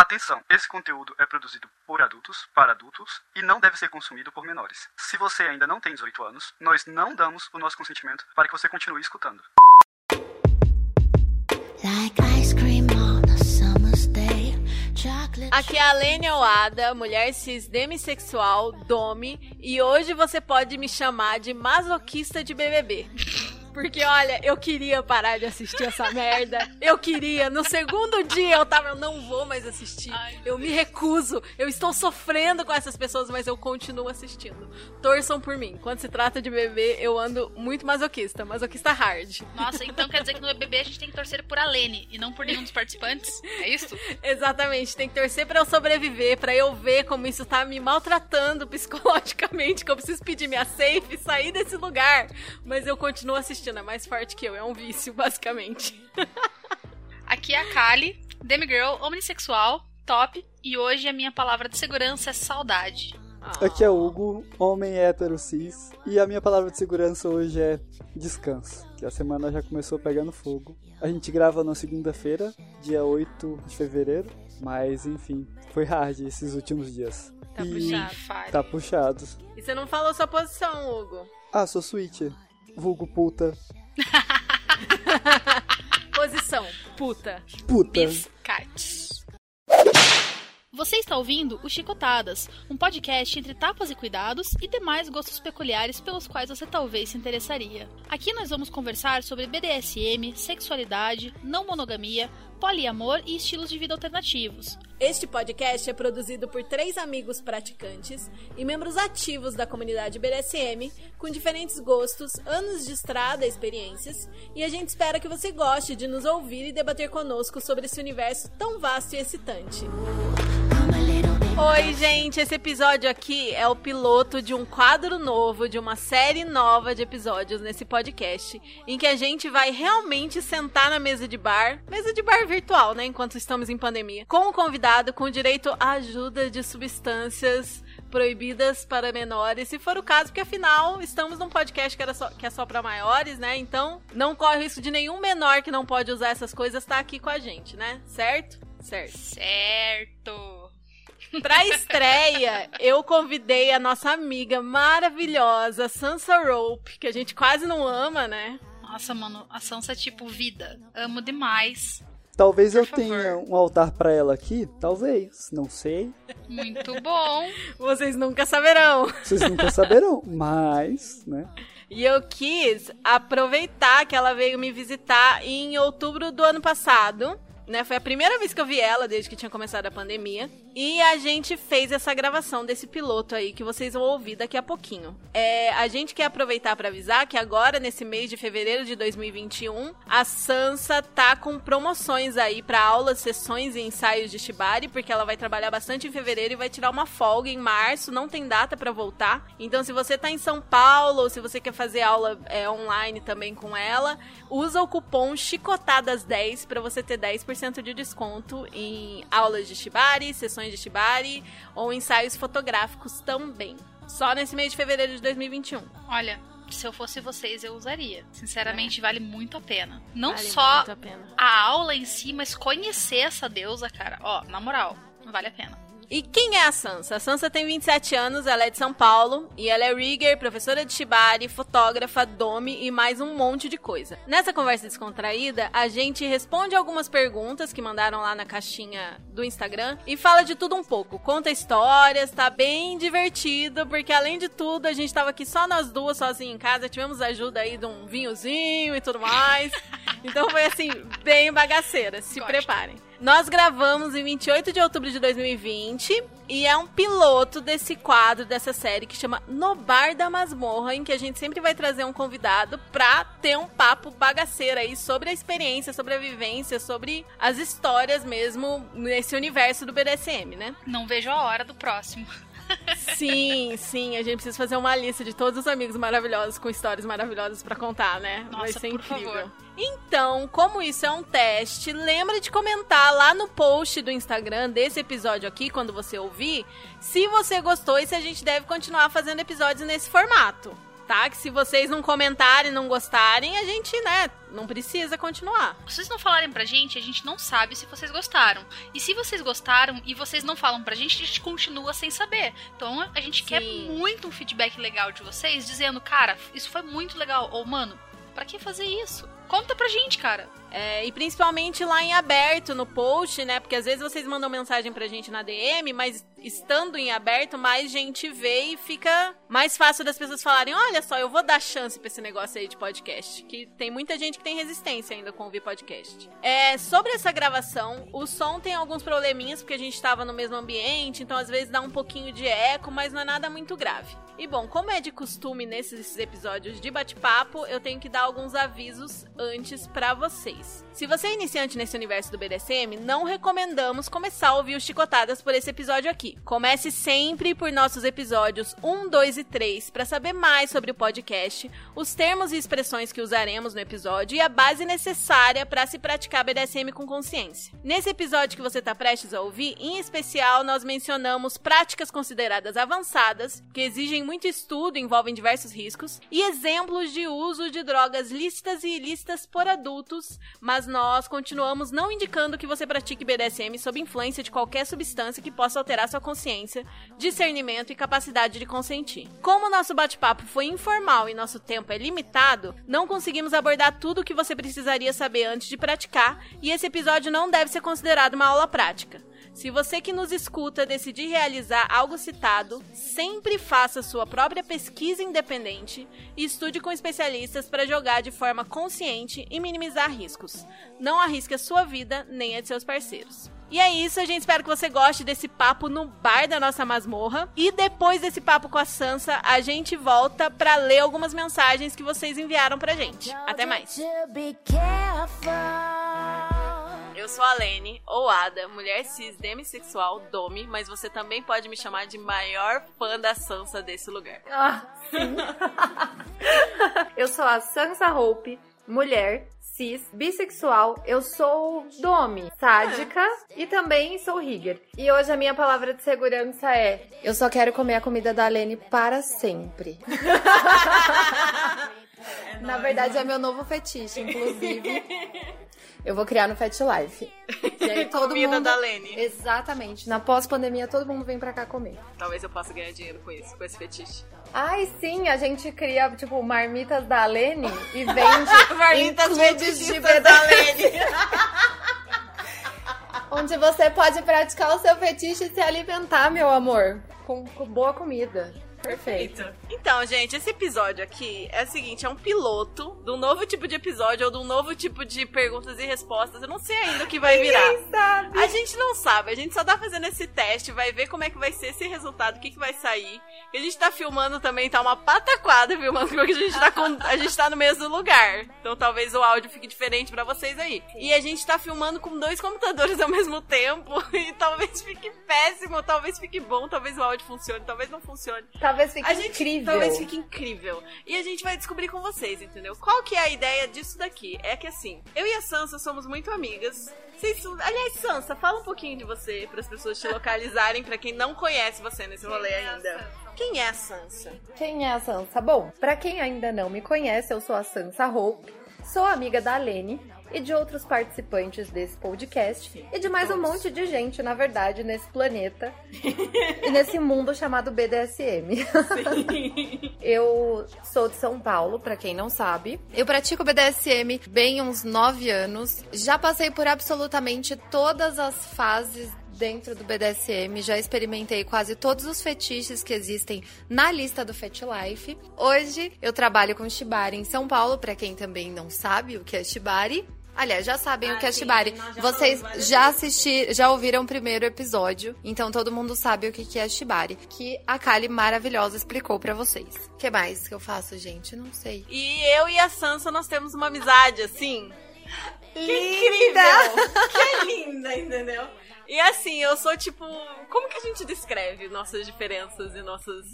Atenção, esse conteúdo é produzido por adultos, para adultos e não deve ser consumido por menores. Se você ainda não tem 18 anos, nós não damos o nosso consentimento para que você continue escutando. Aqui é a Lênia Oada, mulher cis demissexual, Domi, e hoje você pode me chamar de masoquista de BBB. Porque, olha, eu queria parar de assistir essa merda. Eu queria. No segundo dia eu tava, eu não vou mais assistir. Eu me recuso. Eu estou sofrendo com essas pessoas, mas eu continuo assistindo. Torçam por mim. Quando se trata de bebê, eu ando muito masoquista. Masoquista hard. Nossa, então quer dizer que no BBB a gente tem que torcer por a Lene e não por nenhum dos participantes? É isso? Exatamente. Tem que torcer pra eu sobreviver, pra eu ver como isso tá me maltratando psicologicamente, que eu preciso pedir minha safe e sair desse lugar. Mas eu continuo assistindo. É mais forte que eu. É um vício, basicamente. Aqui é a Kali, demigirl, omnissexual, top, e hoje a minha palavra de segurança é saudade. Aqui é o Hugo, homem hétero cis, e a minha palavra de segurança hoje é descanso, que a semana já começou pegando fogo. A gente grava na segunda-feira, dia 8 de fevereiro, mas enfim, foi hard esses últimos dias. Tá E puxado. Tá puxado. E você não falou sua posição, Hugo. Ah, sou switcher. Vulgo puta. Posição, puta. Puta. Biscates. Você está ouvindo o Chicotadas, um podcast entre tapas e cuidados e demais gostos peculiares pelos quais você talvez se interessaria. Aqui nós vamos conversar sobre BDSM, sexualidade, não monogamia, poliamor e estilos de vida alternativos. Este podcast é produzido por três amigos praticantes e membros ativos da comunidade BDSM, com diferentes gostos, anos de estrada e experiências, e a gente espera que você goste de nos ouvir e debater conosco sobre esse universo tão vasto e excitante. Oi, gente! Esse episódio aqui é o piloto de um quadro novo, de uma série nova de episódios nesse podcast, em que a gente vai realmente sentar na mesa de bar, mesa de bar virtual, né? Enquanto estamos em pandemia, com o convidado com direito à ajuda de substâncias proibidas para menores, se for o caso, porque afinal estamos num podcast que, era só, que é só para maiores, né? Então não corre risco de nenhum menor que não pode usar essas coisas estar aqui com a gente, né? Certo? Certo. Certo! Pra estreia, eu convidei a nossa amiga maravilhosa, Sansa Rope, que a gente quase não ama, né? Nossa, mano, a Sansa é tipo vida. Amo demais. Talvez eu Por tenha favor. um altar pra ela aqui. Talvez. Não sei. Muito bom. Vocês nunca saberão. Vocês nunca saberão. Mas, né? E eu quis aproveitar que ela veio me visitar em outubro do ano passado. Né, foi a primeira vez que eu vi ela desde que tinha começado a pandemia. E a gente fez essa gravação desse piloto aí que vocês vão ouvir daqui a pouquinho. É, a gente quer aproveitar para avisar que agora, nesse mês de fevereiro de 2021, a Sansa tá com promoções aí para aulas, sessões e ensaios de Shibari, porque ela vai trabalhar bastante em fevereiro e vai tirar uma folga em março, não tem data para voltar. Então, se você tá em São Paulo ou se você quer fazer aula é, online também com ela, usa o cupom Chicotadas10 para você ter 10% de desconto em aulas de Shibari, sessões de Shibari ou ensaios fotográficos também. Só nesse mês de fevereiro de 2021. Olha, se eu fosse vocês, eu usaria. Sinceramente, vale muito a pena. Não Vale só a pena. a aula em si, mas conhecer essa deusa, cara. Ó, na moral, vale a pena. E quem é a Sansa? A Sansa tem 27 anos, ela é de São Paulo e ela é rigger, professora de Shibari, fotógrafa, dome e mais um monte de coisa. Nessa conversa descontraída, a gente responde algumas perguntas que mandaram lá na caixinha do Instagram e fala de tudo um pouco. Conta histórias, tá bem divertido, porque além de tudo, a gente tava aqui só nós duas, sozinhas em casa, tivemos ajuda aí de um vinhozinho e tudo mais. Então foi assim, bem bagaceira. Se Gosto. preparem. Nós gravamos em 28 de outubro de 2020 e é um piloto desse quadro, dessa série que chama No Bar da Masmorra, em que a gente sempre vai trazer um convidado pra ter um papo bagaceiro aí sobre a experiência, sobre a vivência, sobre as histórias mesmo nesse universo do BDSM, né? Não vejo a hora do próximo. Sim, sim, a gente precisa fazer uma lista de todos os amigos maravilhosos com histórias maravilhosas pra contar, né? Vai Nossa, ser por incrível. favor. Então, como isso é um teste, lembra de comentar lá no post do Instagram desse episódio aqui, quando você ouvir, se você gostou e se a gente deve continuar fazendo episódios nesse formato. tá? Que se vocês não comentarem, não gostarem, a gente, né, não precisa continuar. Se vocês não falarem pra gente, a gente não sabe se vocês gostaram. E se vocês gostaram e vocês não falam pra gente, a gente continua sem saber. Então a gente quer Sim. muito um feedback legal de vocês, dizendo, cara, isso foi muito legal. Ou, mano, pra que fazer isso? Conta pra gente, cara. É, e principalmente lá em aberto no post, né? Porque às vezes vocês mandam mensagem pra gente na DM, mas estando em aberto, mais gente vê e fica mais fácil das pessoas falarem: olha só, eu vou dar chance pra esse negócio aí de podcast. Que tem muita gente que tem resistência ainda com ouvir podcast. É, sobre essa gravação, o som tem alguns probleminhas, porque a gente tava no mesmo ambiente, então às vezes dá um pouquinho de eco, mas não é nada muito grave. E bom, como é de costume nesses episódios de bate-papo, eu tenho que dar alguns avisos antes pra vocês. Se você é iniciante nesse universo do BDSM, não recomendamos começar a ouvir os chicotadas por esse episódio aqui. Comece sempre por nossos episódios 1, 2 e 3 para saber mais sobre o podcast, os termos e expressões que usaremos no episódio e a base necessária para se praticar BDSM com consciência. Nesse episódio que você está prestes a ouvir, em especial, nós mencionamos práticas consideradas avançadas, que exigem muito estudo envolvem diversos riscos, e exemplos de uso de drogas lícitas e ilícitas por adultos, mas nós continuamos não indicando que você pratique BDSM sob influência de qualquer substância que possa alterar sua consciência, discernimento e capacidade de consentir. Como nosso bate-papo foi informal e nosso tempo é limitado, não conseguimos abordar tudo o que você precisaria saber antes de praticar, e esse episódio não deve ser considerado uma aula prática. Se você que nos escuta decidir realizar algo citado, sempre faça sua própria pesquisa independente e estude com especialistas para jogar de forma consciente e minimizar riscos. Não arrisque a sua vida nem a de seus parceiros. E é isso, a gente espera que você goste desse papo no bar da nossa masmorra. E depois desse papo com a Sansa, a gente volta para ler algumas mensagens que vocês enviaram pra gente. Até mais. Eu sou a Lene, ou Ada, mulher cis demissexual, Domi, mas você também pode me chamar de maior fã da Sansa desse lugar. Ah, sim. eu sou a Sansa Hope, mulher, cis, bissexual. Eu sou Domi, sádica e também sou Rigger. E hoje a minha palavra de segurança é: eu só quero comer a comida da Lene para sempre. Na verdade, é meu novo fetiche, inclusive. Eu vou criar no Fat Life. E aí todo Comida mundo... da Lene. Exatamente. Na pós-pandemia, todo mundo vem pra cá comer. Talvez eu possa ganhar dinheiro com isso, com esse fetiche. Ai, sim, a gente cria, tipo, marmitas da Lene e vende Marmitas de da Lene. onde você pode praticar o seu fetiche e se alimentar, meu amor, com, com boa comida. Perfeito. Então, gente, esse episódio aqui é o seguinte: é um piloto de um novo tipo de episódio ou de um novo tipo de perguntas e respostas. Eu não sei ainda o que vai virar. Sabe? A gente não sabe, a gente só tá fazendo esse teste, vai ver como é que vai ser esse resultado, o que, que vai sair. E a gente tá filmando também, tá uma pataquada filmando, porque a gente tá, com, a gente tá no mesmo lugar. Então talvez o áudio fique diferente pra vocês aí. E a gente tá filmando com dois computadores ao mesmo tempo, e talvez fique péssimo, talvez fique bom, talvez o áudio funcione, talvez não funcione. Talvez fique A gente incrível. talvez fique incrível. E a gente vai descobrir com vocês, entendeu? Qual que é a ideia disso daqui? É que assim, eu e a Sansa somos muito amigas. Vocês, aliás, Sansa, fala um pouquinho de você para as pessoas te localizarem, pra quem não conhece você nesse rolê ainda. Quem é a Sansa? Quem é a Sansa? Bom, pra quem ainda não me conhece, eu sou a Sansa Hope, sou amiga da Lene e de outros participantes desse podcast e de mais um monte de gente, na verdade, nesse planeta e nesse mundo chamado BDSM. Eu sou de São Paulo, pra quem não sabe. Eu pratico BDSM bem uns nove anos. Já passei por absolutamente todas as fases dentro do BDSM, já experimentei quase todos os fetiches que existem na lista do Fet Life. Hoje eu trabalho com Shibari em São Paulo, pra quem também não sabe o que é Shibari. Aliás, já sabem o que é Shibari. Vocês já assistiram, já ouviram o primeiro episódio, então todo mundo sabe o que é Shibari, que a Kali maravilhosa explicou pra vocês. O que mais que eu faço, gente? Não sei. E eu e a Sansa, nós temos uma amizade, assim. Que incrível! Que linda, entendeu? E assim, eu sou tipo. Como que a gente descreve nossas diferenças e nossas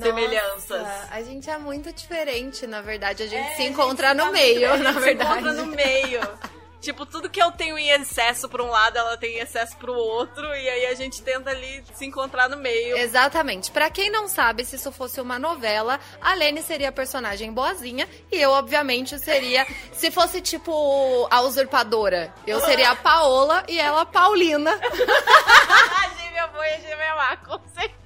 semelhanças? Nossa, a gente é muito diferente, na verdade. A gente É, se encontra gente no tá meio, muito- a na gente verdade. Se encontra no meio. Tipo, tudo que eu tenho em excesso pra um lado, ela tem em excesso pro outro. E aí a gente tenta ali se encontrar no meio. Exatamente. Pra quem não sabe, se isso fosse uma novela, a Lene seria a personagem boazinha e eu, obviamente, seria. Se fosse tipo a usurpadora, eu seria a Paola e ela a Paulina. a gêmea boa e a gêmea má, com certeza.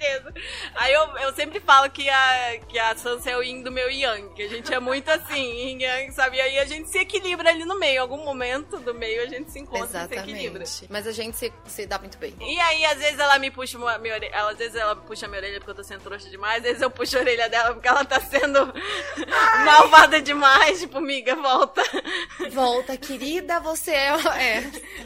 Aí eu, eu sempre falo que a, que a Sansa é o yin do meu yang, que a gente é muito assim, yin yang, sabe? E aí a gente se equilibra ali no meio. Em algum momento do meio a gente se encontra e se equilibra. Exatamente. Mas a gente se, se dá muito bem. E aí, às vezes, ela me puxa uma, minha orelha. Ela, às vezes ela puxa minha orelha porque eu tô sendo trouxa demais, às vezes eu puxo a orelha dela porque ela tá sendo malvada demais. Tipo, miga, volta. Volta, querida, você é. é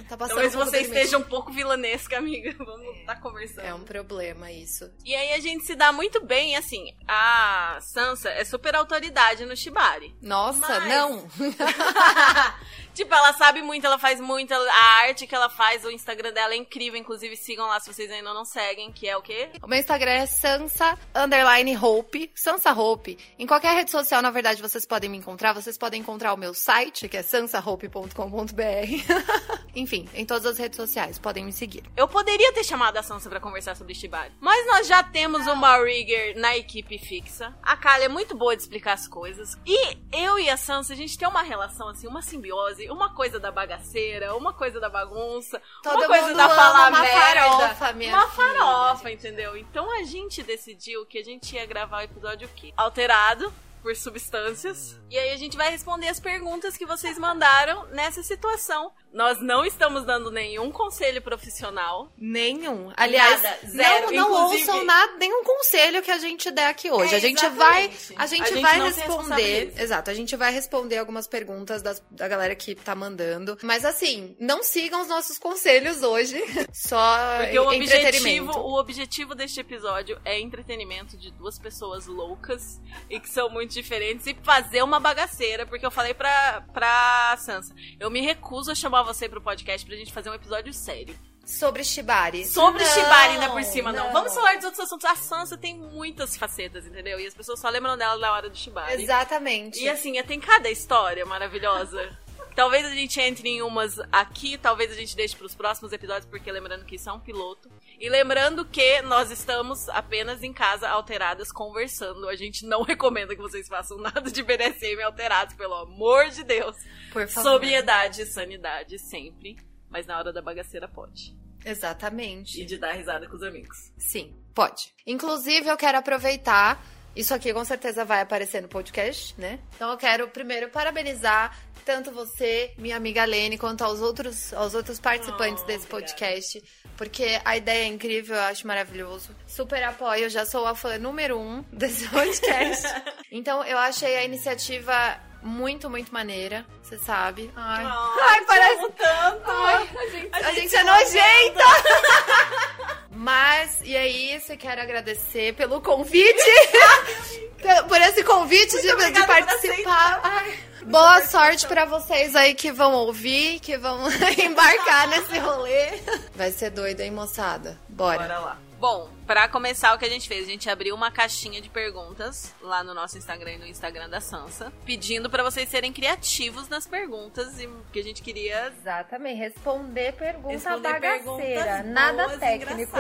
tá passando Talvez você esteja um pouco vilanesca, amiga. Vamos estar conversando. É um problema isso. E aí a gente se dá muito bem, assim. A Sansa é super autoridade no Shibari. Nossa, Mas- não. tipo, ela sabe muito, ela faz muito. A arte que ela faz, o Instagram dela é incrível. Inclusive, sigam lá se vocês ainda não seguem, que é o quê? O meu Instagram é Sansa underline Hope, Sansa Hope. Em qualquer rede social, na verdade, vocês podem me encontrar. Vocês podem encontrar o meu site, que é sansahope.com.br. Enfim, em todas as redes sociais, podem me seguir. Eu poderia ter chamado a Sansa pra conversar sobre Shibari. Mas nós já temos uma Rigger na equipe fixa. A Kali é muito boa de explicar as coisas. E eu e a Sansa, a gente tem uma relação, assim, uma simbiose. Uma coisa da bagaceira, uma coisa da bagunça. Todo uma coisa da falar uma merda. farofa, minha uma filha. farofa, entendeu? Então a gente decidiu que a gente ia gravar o episódio o quê? Alterado por substâncias. E aí a gente vai responder as perguntas que vocês mandaram nessa situação. Nós não estamos dando nenhum conselho profissional. Nenhum. Aliás, Nada, zero. não, não Inclusive- ouçam nada, nenhum conselho que a gente der aqui hoje. É, a gente exatamente. vai, a gente A gente vai responder. Exato, a gente vai responder algumas perguntas das- da galera que tá mandando. Mas assim, não sigam os nossos conselhos hoje. Só Porque o objetivo, entretenimento. o objetivo deste episódio é entretenimento de duas pessoas loucas e que são muito diferentes e fazer uma bagaceira, porque eu falei pra, pra Sansa, eu me recuso a chamar você pro podcast pra gente fazer um episódio sério. Sobre Shibari. Sobre Não, Shibari ainda por cima, não. Vamos falar de outros assuntos. A Sansa tem muitas facetas, entendeu? E as pessoas só lembram dela na hora do Shibari. Exatamente. E assim, tem cada história maravilhosa. Talvez a gente entre em umas aqui, talvez a gente deixe pros próximos episódios, porque lembrando que isso é um piloto. E lembrando que nós estamos apenas em casa alteradas conversando. A gente não recomenda que vocês façam nada de BDSM alterados, pelo amor de Deus. Por favor. Sobriedade e sanidade sempre. Mas na hora da bagaceira pode. Exatamente. E de dar risada com os amigos. Sim, pode. Inclusive, eu quero aproveitar. Isso aqui com certeza vai aparecer no podcast, né? Então eu quero primeiro parabenizar tanto você, minha amiga Lene, quanto aos outros, aos outros participantes Oh, desse obrigada. podcast. Porque a ideia é incrível, eu acho maravilhoso. Super apoio, eu já sou a fã número um desse podcast. então eu achei a iniciativa muito, muito maneira. Você sabe. Ai, Ai, parece. tanto! Ai, a gente, a gente gente se é nojenta! Mas, e é isso, eu quero agradecer pelo convite. Por esse convite de, de participar. Ai, boa sorte pra vocês aí que vão ouvir, que vão embarcar nesse rolê. Vai ser doido, hein, moçada? Bora. Bora lá. Bom, pra começar o que a gente fez, a gente abriu uma caixinha de perguntas lá no nosso Instagram e no Instagram da Sansa, pedindo pra vocês serem criativos nas perguntas e que a gente queria Exatamente, responder pergunta responder bagaceira, perguntas nada boas, técnico.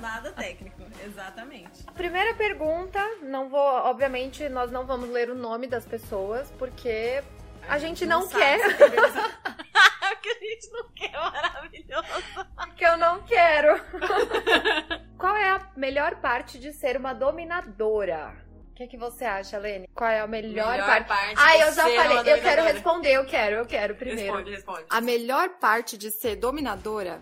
nada técnico, exatamente. Primeira pergunta, não vou, obviamente, nós não vamos ler o nome das pessoas, porque a, gente não, sabe quer. escrever essa- o que a gente não quer, maravilhoso. que eu não quero. Qual é a melhor parte de ser uma dominadora? O que, que você acha, Lene? Qual é a melhor, Melhor parte? parte Ah, eu já falei. Eu quero responder, eu quero, eu quero primeiro. Responde, responde. A melhor parte de ser dominadora?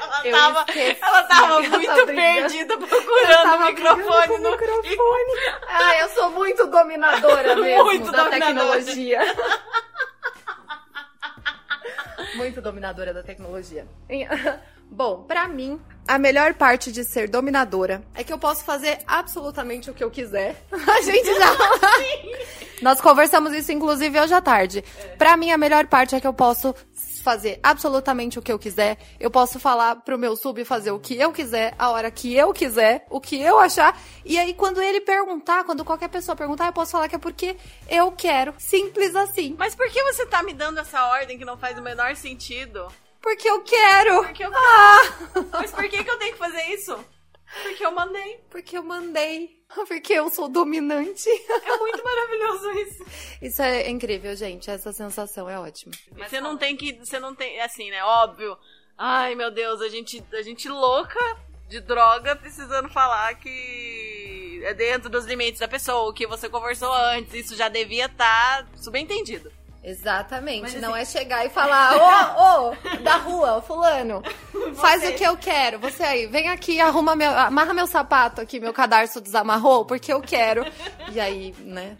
Ela Eu tava, esqueci, ela tava eu muito perdida procurando o microfone no microfone. Ah, eu sou muito dominadora mesmo Muito da dominadora. tecnologia. Muito dominadora da tecnologia. Bom, pra mim, a melhor parte de ser dominadora é que eu posso fazer absolutamente o que eu quiser. A gente já. Nós conversamos isso, inclusive, hoje à tarde. Pra mim, a melhor parte é que eu posso fazer absolutamente o que eu quiser. Eu posso falar pro meu sub fazer o que eu quiser, a hora que eu quiser, o que eu achar. E aí, quando ele perguntar, quando qualquer pessoa perguntar, eu posso falar que é porque eu quero. Simples assim. Mas por que você tá me dando essa ordem que não faz o menor sentido? Porque eu quero. Porque eu Ah, Mas por que, que eu tenho que fazer isso? Porque eu mandei. porque eu mandei. Porque eu sou dominante. É muito maravilhoso isso. Isso é incrível, gente. Essa sensação é ótima. Você não tem que. Você não tem. Assim, né? Óbvio. Ai, meu Deus, a gente, a gente louca de droga precisando falar que é dentro dos limites da pessoa, o que você conversou antes. Isso já devia estar subentendido. Exatamente. Mas, não assim- é chegar e falar, ô, ô, da rua, fulano, faz o que eu quero. Você aí, vem aqui, arruma meu, amarra meu sapato aqui, meu cadarço desamarrou, porque eu quero. E aí, né?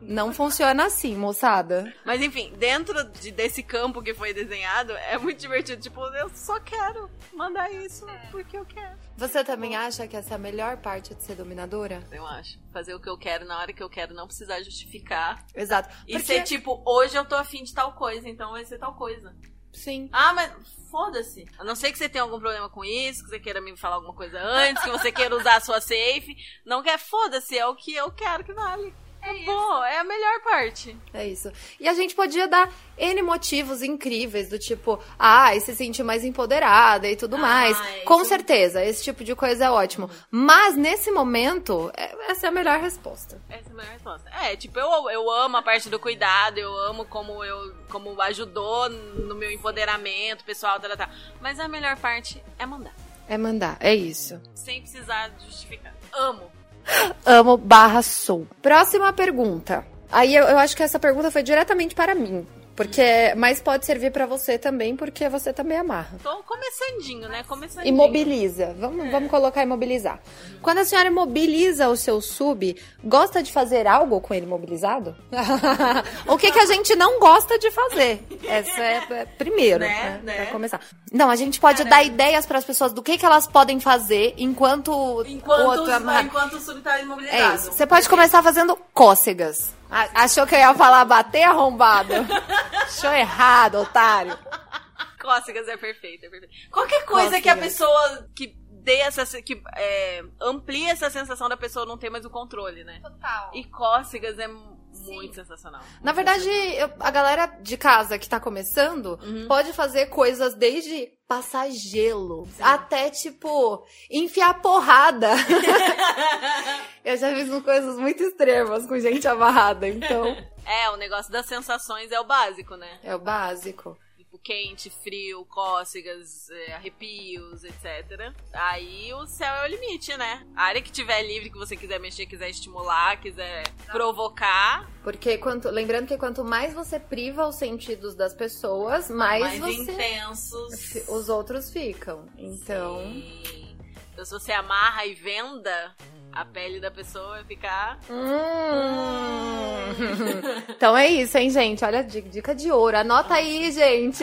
Não funciona assim, moçada. Mas enfim, dentro de- desse campo que foi desenhado, é muito divertido. Tipo, eu só quero mandar isso porque eu quero. Você também acha que essa é a melhor parte de ser dominadora? Eu acho. Fazer o que eu quero na hora que eu quero, não precisar justificar. Exato. E Porque- ser tipo, hoje eu tô afim de tal coisa, então vai ser tal coisa. Sim. Ah, mas foda-se. A não ser que você tenha algum problema com isso, que você queira me falar alguma coisa antes, que você queira usar a sua safe. Não quer, foda-se, é o que eu quero que vale. É bom, é a melhor parte. É isso. E a gente podia dar N motivos incríveis, do tipo, ah, se sentir mais empoderada e tudo Ah, mais. é Com certeza, esse tipo de coisa é ótimo. Mas nesse momento, é- essa é a melhor resposta. Essa é a melhor resposta. É, tipo, eu, eu amo a parte do cuidado, eu amo como eu como ajudou no meu empoderamento pessoal, tal, tal. Mas a melhor parte é mandar. É mandar, é isso. Sem precisar justificar. Amo. Amo barra sou. Próxima pergunta. Aí eu, eu acho que essa pergunta foi diretamente para mim. Porque, mas pode servir pra você também, porque você também amarra. Tô começandinho, né? Começandinho. Imobiliza. Vamos, vamos colocar imobilizar. Quando a senhora imobiliza o seu sub, gosta de fazer algo com ele imobilizado? o que, que a gente não gosta de fazer? Essa é, é primeiro, Né, né? né? Pra começar. Não, a gente pode dar ideias pras pessoas do que, que elas podem fazer enquanto, Enquanto, o outro amarra. enquanto o sub tá imobilizado. É isso. Você pode começar fazendo cócegas. A- Achou que eu ia falar bater arrombado? Achou errado, otário. Cócegas é perfeito, é perfeito. Qualquer coisa que a Cócegas. pessoa que dê essa. que é, amplie essa sensação da pessoa não ter mais o controle, né? Total. E cócegas é muito sensacional. Na verdade, eu- a galera de casa que tá começando Uhum. pode fazer coisas desde passar gelo até, tipo, enfiar porrada. eu já fiz coisas muito extremas com gente amarrada, então É, o negócio das sensações é o básico, né? é o básico. Tipo, quente, frio, cócegas, é, arrepios, etc. Aí o céu é o limite, né? A área que tiver livre, que você quiser mexer, quiser estimular, quiser provocar, Porque quanto, lembrando que quanto mais você priva os sentidos das pessoas, mais, mais você intensos. os outros ficam. Então, Sim. Então, se você amarra e venda, a pele da pessoa vai ficar. Hum. então é isso, hein, gente? Olha, di- dica de ouro. Anota aí, gente.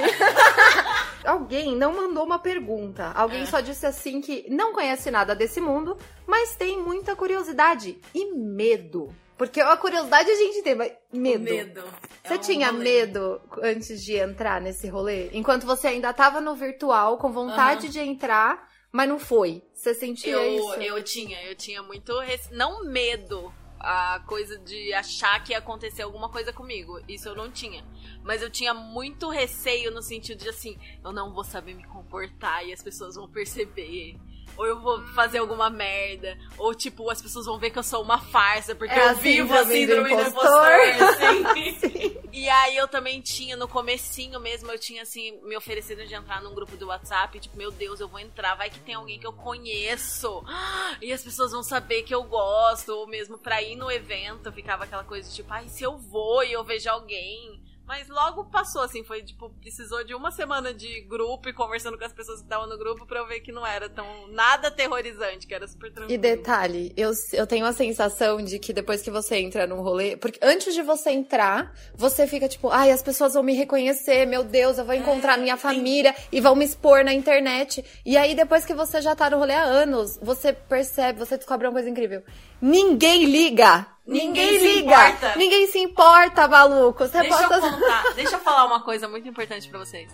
Alguém não mandou uma pergunta. Alguém só disse assim que não conhece nada desse mundo, mas tem muita curiosidade e medo. Porque a curiosidade a gente tem, mas medo. Medo. Você É um tinha rolê. medo antes de entrar nesse rolê? Enquanto você ainda tava no virtual, com vontade de entrar, mas não foi. Você sentia Eu, isso? eu tinha, eu tinha muito. rece- Não medo. A coisa de achar que ia acontecer alguma coisa comigo. Isso eu não tinha. Mas eu tinha muito receio no sentido de assim, eu não vou saber me comportar e as pessoas vão perceber. Ou eu vou fazer alguma merda. Ou, tipo, as pessoas vão ver que eu sou uma farsa, porque É eu vivo a síndrome do impostor. assim. E aí eu também tinha, no comecinho mesmo, eu tinha assim, me oferecido de entrar num grupo do WhatsApp, tipo, meu Deus, eu vou entrar, vai que tem alguém que eu conheço. E as pessoas vão saber que eu gosto, ou mesmo pra ir no evento, ficava aquela coisa de tipo, ai, se eu vou e eu vejo alguém. Mas logo passou, assim, foi tipo, precisou de uma semana de grupo e conversando com as pessoas que estavam no grupo pra eu ver que não era tão nada aterrorizante, que era super tranquilo. E detalhe, eu, eu tenho a sensação de que depois que você entra num rolê. Porque antes de você entrar, você fica tipo, ai, as pessoas vão me reconhecer, meu Deus, eu vou encontrar minha família e vão me expor na internet. E aí, depois que você já tá no rolê há anos, você percebe, você descobre uma coisa incrível. Ninguém liga! Ninguém, Ninguém liga! importa. Ninguém se importa, maluco! Você Deixa bota. eu contar, deixa eu falar uma coisa muito importante pra vocês.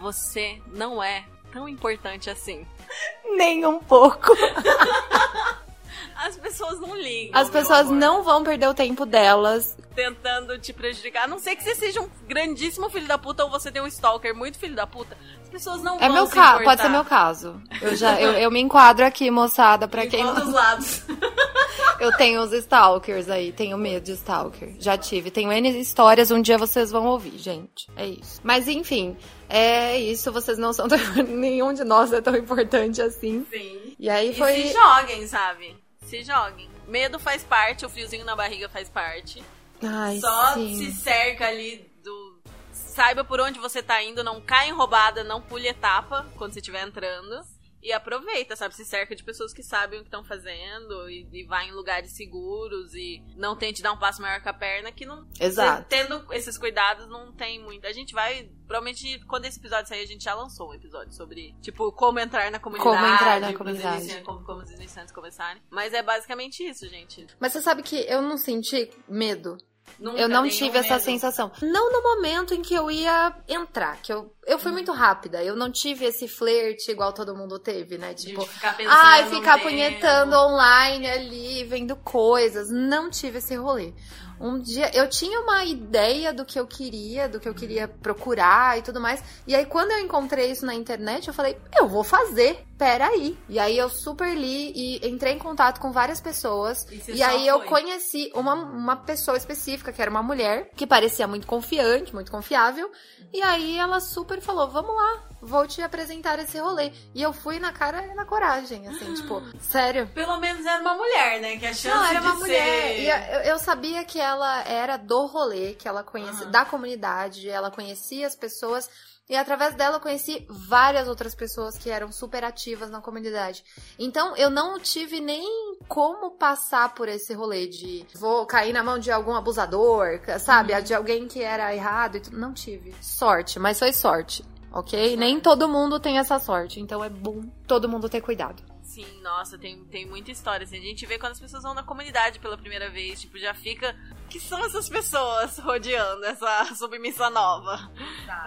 você não é tão importante assim. Nem um pouco. As pessoas não ligam. As pessoas não vão perder o tempo delas. tentando te prejudicar. A não ser que você seja um grandíssimo filho da puta ou você tenha um stalker muito filho da puta. As pessoas não É vão meu se caso, importar. pode ser meu caso. Eu já eu, eu me enquadro aqui, moçada, pra Em quem qual dos lados. eu tenho os stalkers aí, tenho medo de stalker. Já tive, tenho N histórias, um dia vocês vão ouvir, gente. É isso. Mas enfim, é isso, vocês não são tão, nenhum de nós é tão importante assim. Sim. E aí E foi se joguem, sabe? Se joguem. Medo faz parte, o friozinho na barriga faz parte. Ai, Só sim. se cerca ali. Saiba por onde você tá indo, não caia em roubada, não pule etapa quando você estiver entrando. E aproveita, sabe? Se cerca de pessoas que sabem o que estão fazendo e, e vai em lugares seguros e não tente dar um passo maior com a perna, que não. Exato. Tendo esses cuidados, não tem muito. A gente vai. Provavelmente, quando esse episódio sair, a gente já lançou um episódio sobre, tipo, como entrar na comunidade. Como entrar na comunidade. Como, como os iniciantes começarem. Mas é basicamente isso, gente. Mas você sabe que eu não senti medo. Nunca eu não tive essa medo. sensação. Não no momento em que eu ia entrar, que eu, eu fui muito rápida. Eu não tive esse flerte igual todo mundo teve, né? De Tipo, ficar pensando ai, ficar tempo. punhetando online ali, vendo coisas. Não tive esse rolê. Um dia eu tinha uma ideia do que eu queria, do que eu queria procurar e tudo mais. E aí, quando eu encontrei isso na internet, eu falei, eu vou fazer. Peraí. E aí eu super li e entrei em contato com várias pessoas. E E aí eu foi. conheci uma, uma pessoa específica, que era uma mulher, que parecia muito confiante, muito confiável. E aí ela super falou: vamos lá, vou te apresentar esse rolê. E eu fui na cara e na coragem, assim, tipo, sério. Pelo menos era uma mulher, né? Que a chance Não, era uma mulher. ser... E eu, eu sabia que ela era do rolê, que ela conhecia, Aham. da comunidade, ela conhecia as pessoas. E através dela eu conheci várias outras pessoas que eram super ativas na comunidade. Então eu não tive nem como passar por esse rolê de vou cair na mão de algum abusador, sabe? Uhum. De alguém que era errado. e tudo. Não tive. Sorte, mas foi sorte. Ok? Nem todo mundo tem essa sorte. Então é bom todo mundo ter cuidado. Sim, nossa, tem, tem muita história. Assim, a gente vê quando as pessoas vão na comunidade pela primeira vez, tipo, já fica. Que são essas pessoas rodeando essa submissa nova?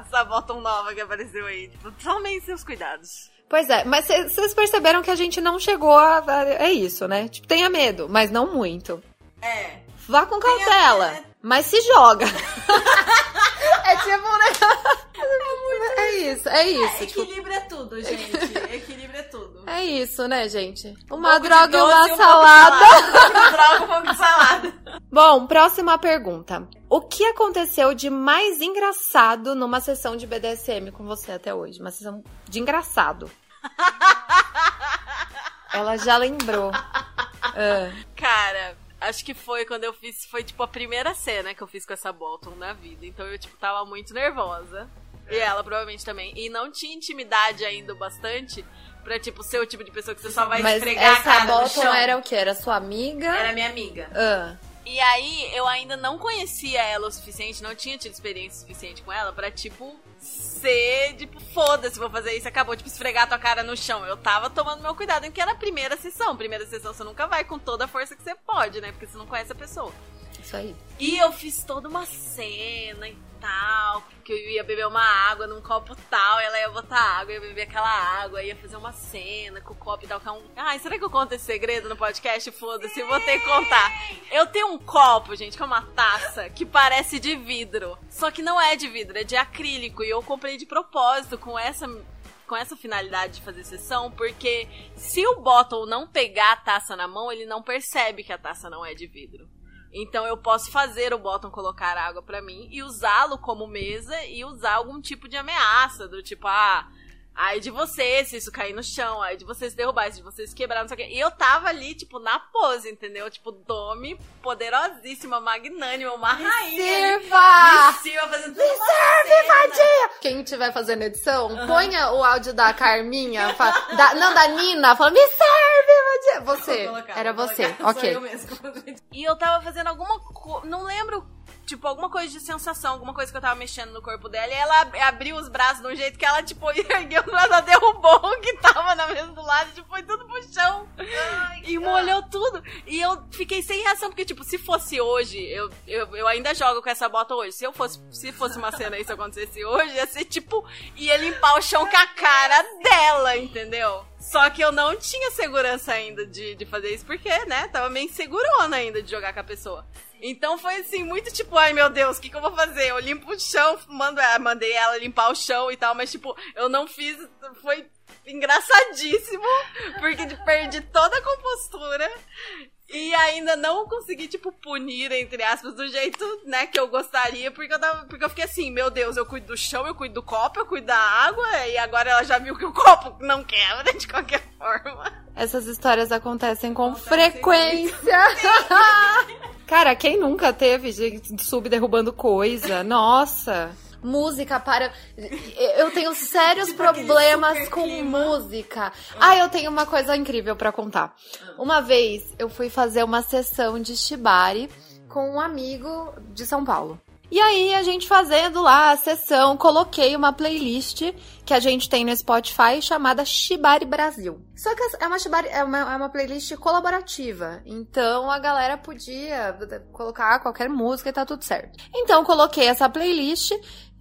Essa bottom nova que apareceu aí. Tipo, tomem seus cuidados. Pois é, mas vocês perceberam que a gente não chegou a. É isso, né? Tipo, tenha medo, mas não muito. É. Vá com cautela, medo. mas se joga. é tipo um negócio. É isso, é isso. tipo, Equilíbrio é tudo, gente. Equilíbrio é tudo. é isso, né, gente? Um Uma de droga e uma um salada. Um de droga, um pouco de salada. Bom, próxima pergunta. O que aconteceu de mais engraçado numa sessão de BDSM com você até hoje? Uma sessão de engraçado. Ela já lembrou. Ah, Cara, acho que foi quando eu fiz. Foi tipo a primeira cena que eu fiz com essa Bolton na vida. Então eu, tipo, tava muito nervosa. E ela provavelmente também. E não tinha intimidade ainda o bastante pra, tipo, ser o tipo de pessoa que você só vai mas esfregar a essa cara no Bolton chão. era o quê? Era sua amiga? Era minha amiga. Ah, E aí, eu ainda não conhecia ela o suficiente, não tinha tido experiência suficiente com ela pra, tipo, ser, tipo, foda-se, vou fazer isso, acabou, tipo, esfregar tua cara no chão. Eu tava tomando meu cuidado, porque era a primeira sessão. Primeira sessão você nunca vai com toda a força que você pode, né? Porque você não conhece a pessoa. isso aí. E eu fiz toda uma cena e tal, que eu ia beber uma água num copo tal, ela ia botar água, ia beber aquela água, ia fazer uma cena com o copo e tal. que é um... Ai, será que eu conto esse segredo no podcast? Foda-se, eu vou ter que contar. Eu tenho um copo, gente, que é uma taça, que parece de vidro. Só que não é de vidro, é de acrílico. E eu comprei de propósito com essa com essa finalidade de fazer sessão, porque se o Bottle não pegar a taça na mão, ele não percebe que a taça não é de vidro. Então eu posso fazer o Bottom colocar água pra mim e usá-lo como mesa e usar algum tipo de ameaça, do tipo, ah, ai de você se isso cair no chão, ai de você se derrubar, se você se quebrar, não sei o quê. E eu tava ali, tipo, na pose, entendeu? Tipo, Domi, poderosíssima, magnânima, uma rainha. Sirva! Me sirva fazendo Me serve, vadia! Quem estiver fazendo edição, ponha o áudio da Carminha, fa- da- não, da Nina, falando, me serve, vadia! Você, colocar, era você, ok. eu. E eu tava fazendo alguma coisa. Não lembro. Tipo, alguma coisa de sensação, alguma coisa que eu tava mexendo no corpo dela. E ela ab- abriu os braços de um jeito que ela, tipo, ergueu, ela derrubou o que tava na mesa do lado, tipo, foi tudo pro chão. e molhou tudo. E eu fiquei sem reação, porque, tipo, se fosse hoje, eu, eu, eu ainda jogo com essa bota hoje. Se eu fosse, se fosse uma cena isso acontecesse hoje, ia ser tipo, ia limpar o chão com a cara dela, entendeu? Só que eu não tinha segurança ainda de, de fazer isso, porque, né, tava meio insegurona ainda de jogar com a pessoa. Então foi assim, muito tipo, ai meu Deus, o que, que eu vou fazer? Eu limpo o chão, mando, mandei ela limpar o chão e tal, mas tipo, eu não fiz. Foi engraçadíssimo, porque perdi toda a compostura. E ainda não consegui, tipo, punir, entre aspas, do jeito, né, que eu gostaria, porque eu, tava, porque eu fiquei assim, meu Deus, eu cuido do chão, eu cuido do copo, eu cuido da água, e agora ela já viu que o copo não quebra de qualquer forma. Essas histórias acontecem com frequência. Cara, quem nunca teve gente sub derrubando coisa? Nossa. Música para. Eu tenho sérios problemas com música. Ah, eu tenho uma coisa incrível pra contar. Uma vez eu fui fazer uma sessão de shibari com um amigo de São Paulo. E aí, a gente fazendo lá a sessão, coloquei uma playlist que a gente tem no Spotify chamada Shibari Brasil. Só que é uma, Shibari, é uma, é uma playlist colaborativa. Então a galera podia colocar qualquer música e tá tudo certo. Então coloquei essa playlist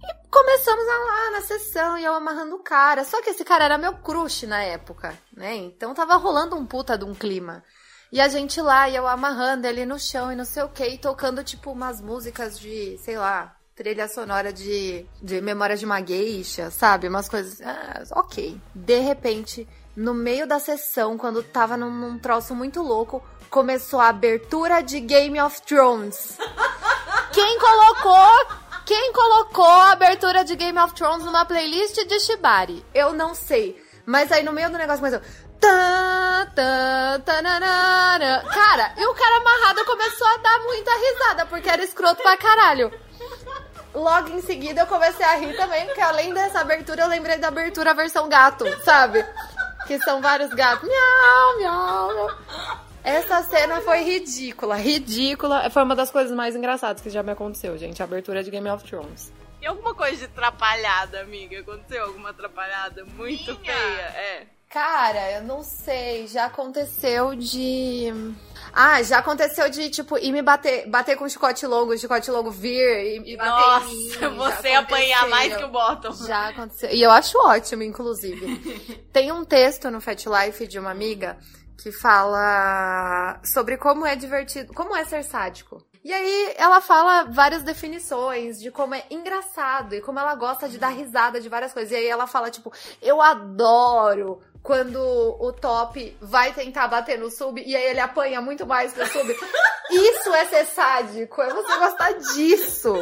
e começamos a lá na sessão e eu amarrando o cara. Só que esse cara era meu crush na época, né? Então tava rolando um puta de um clima. E a gente lá, e eu amarrando ele no chão e não sei o que, tocando tipo umas músicas de, sei lá, trilha sonora de, de Memória de uma Geisha, sabe? Umas coisas. Ah, ok. De repente, no meio da sessão, quando tava num, num troço muito louco, começou a abertura de Game of Thrones. Quem colocou quem colocou a abertura de Game of Thrones numa playlist de Shibari? Eu não sei. Mas aí no meio do negócio começou. Tá, tá, tananara. Cara, e o cara amarrado começou a dar muita risada, porque era escroto pra caralho. Logo em seguida eu comecei a rir também, porque além dessa abertura, eu lembrei da abertura versão gato, sabe? Que são vários gatos. Miau, miau, miau. Essa cena foi ridícula, ridícula. Foi uma das coisas mais engraçadas que já me aconteceu, gente. A abertura de Game of Thrones. E alguma coisa de atrapalhada, amiga? Aconteceu alguma atrapalhada muito feia? É. Cara, eu não sei. Já aconteceu de. Ah, já aconteceu de, tipo, ir me bater, bater com o chicote longo, o chicote longo vir e, e bater Nossa, em mim. Já você apanhar mais que o Bottom. Já aconteceu. E eu acho ótimo, inclusive. Tem um texto no Fat Life de uma amiga que fala sobre como é divertido, como é ser sádico. E aí ela fala várias definições de como é engraçado e como ela gosta de dar risada de várias coisas. E aí ela fala, tipo, eu adoro quando o top vai tentar bater no sub e aí ele apanha muito mais que o sub. Isso é ser sádico, é você gostar disso.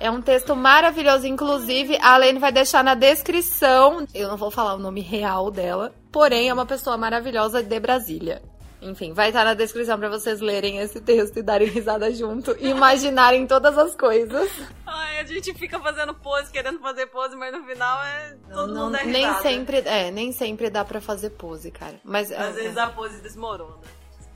É um texto maravilhoso, inclusive a Lene vai deixar na descrição. Eu não vou falar o nome real dela, porém é uma pessoa maravilhosa de Brasília. Enfim, vai estar na descrição pra vocês lerem esse texto e darem risada junto e imaginarem todas as coisas. Ai, a gente fica fazendo pose, querendo fazer pose, mas no final é. Todo mundo é nem risada. sempre, é, nem sempre dá pra fazer pose, cara. Mas Às é, vezes é. a pose desmorona.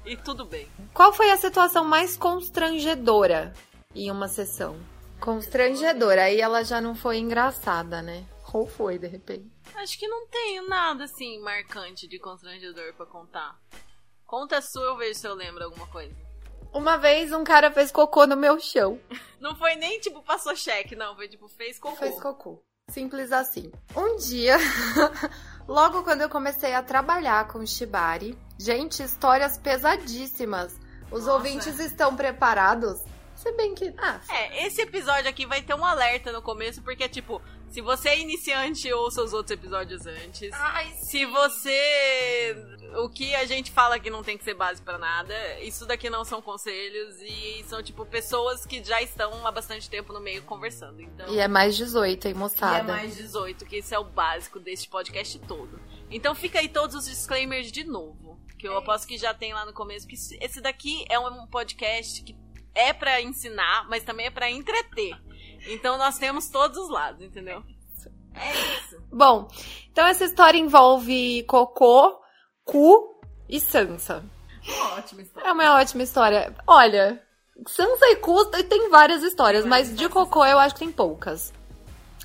E tudo bem. qual foi a situação mais constrangedora em uma sessão? Constrangedora, aí ela já não foi engraçada, né? Ou foi, de repente? Acho que não tenho nada assim marcante de constrangedor pra contar. Conta a sua, eu vejo se eu lembro alguma coisa. Uma vez um cara fez cocô no meu chão. Não foi nem tipo passou cheque, não. Foi tipo fez cocô. Fez cocô. Simples assim. Um dia, logo quando eu comecei a trabalhar com Shibari, gente, histórias pesadíssimas. Os Nossa. ouvintes estão preparados? Se bem que. Ah, É, esse episódio aqui vai ter um alerta no começo, porque, tipo, se você é iniciante, ouça os outros episódios antes. Ai, Se você. O que a gente fala que não tem que ser base pra nada, isso daqui não são conselhos e são, tipo, pessoas que já estão há bastante tempo no meio conversando. Então. E é mais 18, hein, E é moçada? mais 18, que esse é o básico deste podcast todo. Então fica aí todos os disclaimers de novo. Que eu aposto que já tem lá no começo. Que esse daqui é um podcast que é pra ensinar, mas também é pra entreter. Então nós temos todos os lados, entendeu? É isso. Bom, então essa história envolve cocô, cu e Sansa. Ótima história. É uma ótima história. Olha, Sansa e cu tem várias histórias, mas de cocô eu acho que tem poucas.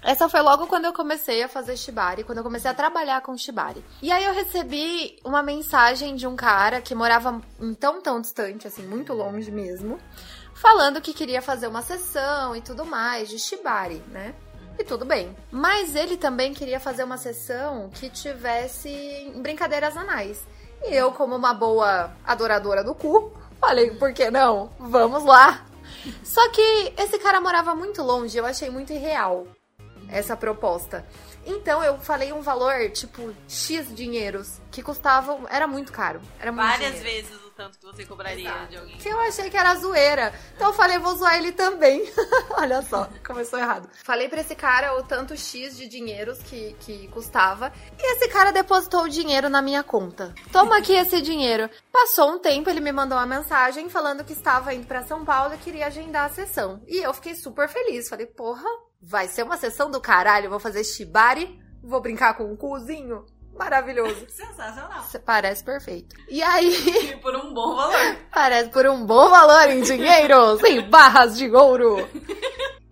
Essa foi logo quando eu comecei a fazer shibari, quando eu comecei a trabalhar com shibari. E aí eu recebi uma mensagem de um cara que morava tão tão distante, assim, muito longe mesmo, falando que queria fazer uma sessão e tudo mais de shibari, né? E tudo bem. Mas ele também queria fazer uma sessão que tivesse brincadeiras anais. E eu, como uma boa adoradora do cu, falei, por que não? Vamos lá. Só que esse cara morava muito longe, eu achei muito irreal essa proposta. Então eu falei um valor, tipo, X dinheiros, que custavam. Era muito caro. Era muito Várias dinheiro. vezes tanto que você cobraria Exato. de alguém. Que eu achei que era zoeira. Então eu falei, vou zoar ele também. Olha só, começou errado. Falei pra esse cara o tanto X de dinheiros que, que custava. E esse cara depositou o dinheiro na minha conta. Toma aqui esse dinheiro. Passou um tempo, ele me mandou uma mensagem falando que estava indo pra São Paulo e queria agendar a sessão. E eu fiquei super feliz. Falei, porra, vai ser uma sessão do caralho. Vou fazer shibari, vou brincar com um cuzinho. Maravilhoso. Sensacional. Parece perfeito. E aí. E por um bom valor. Parece por um bom valor em dinheiro, sem barras de ouro.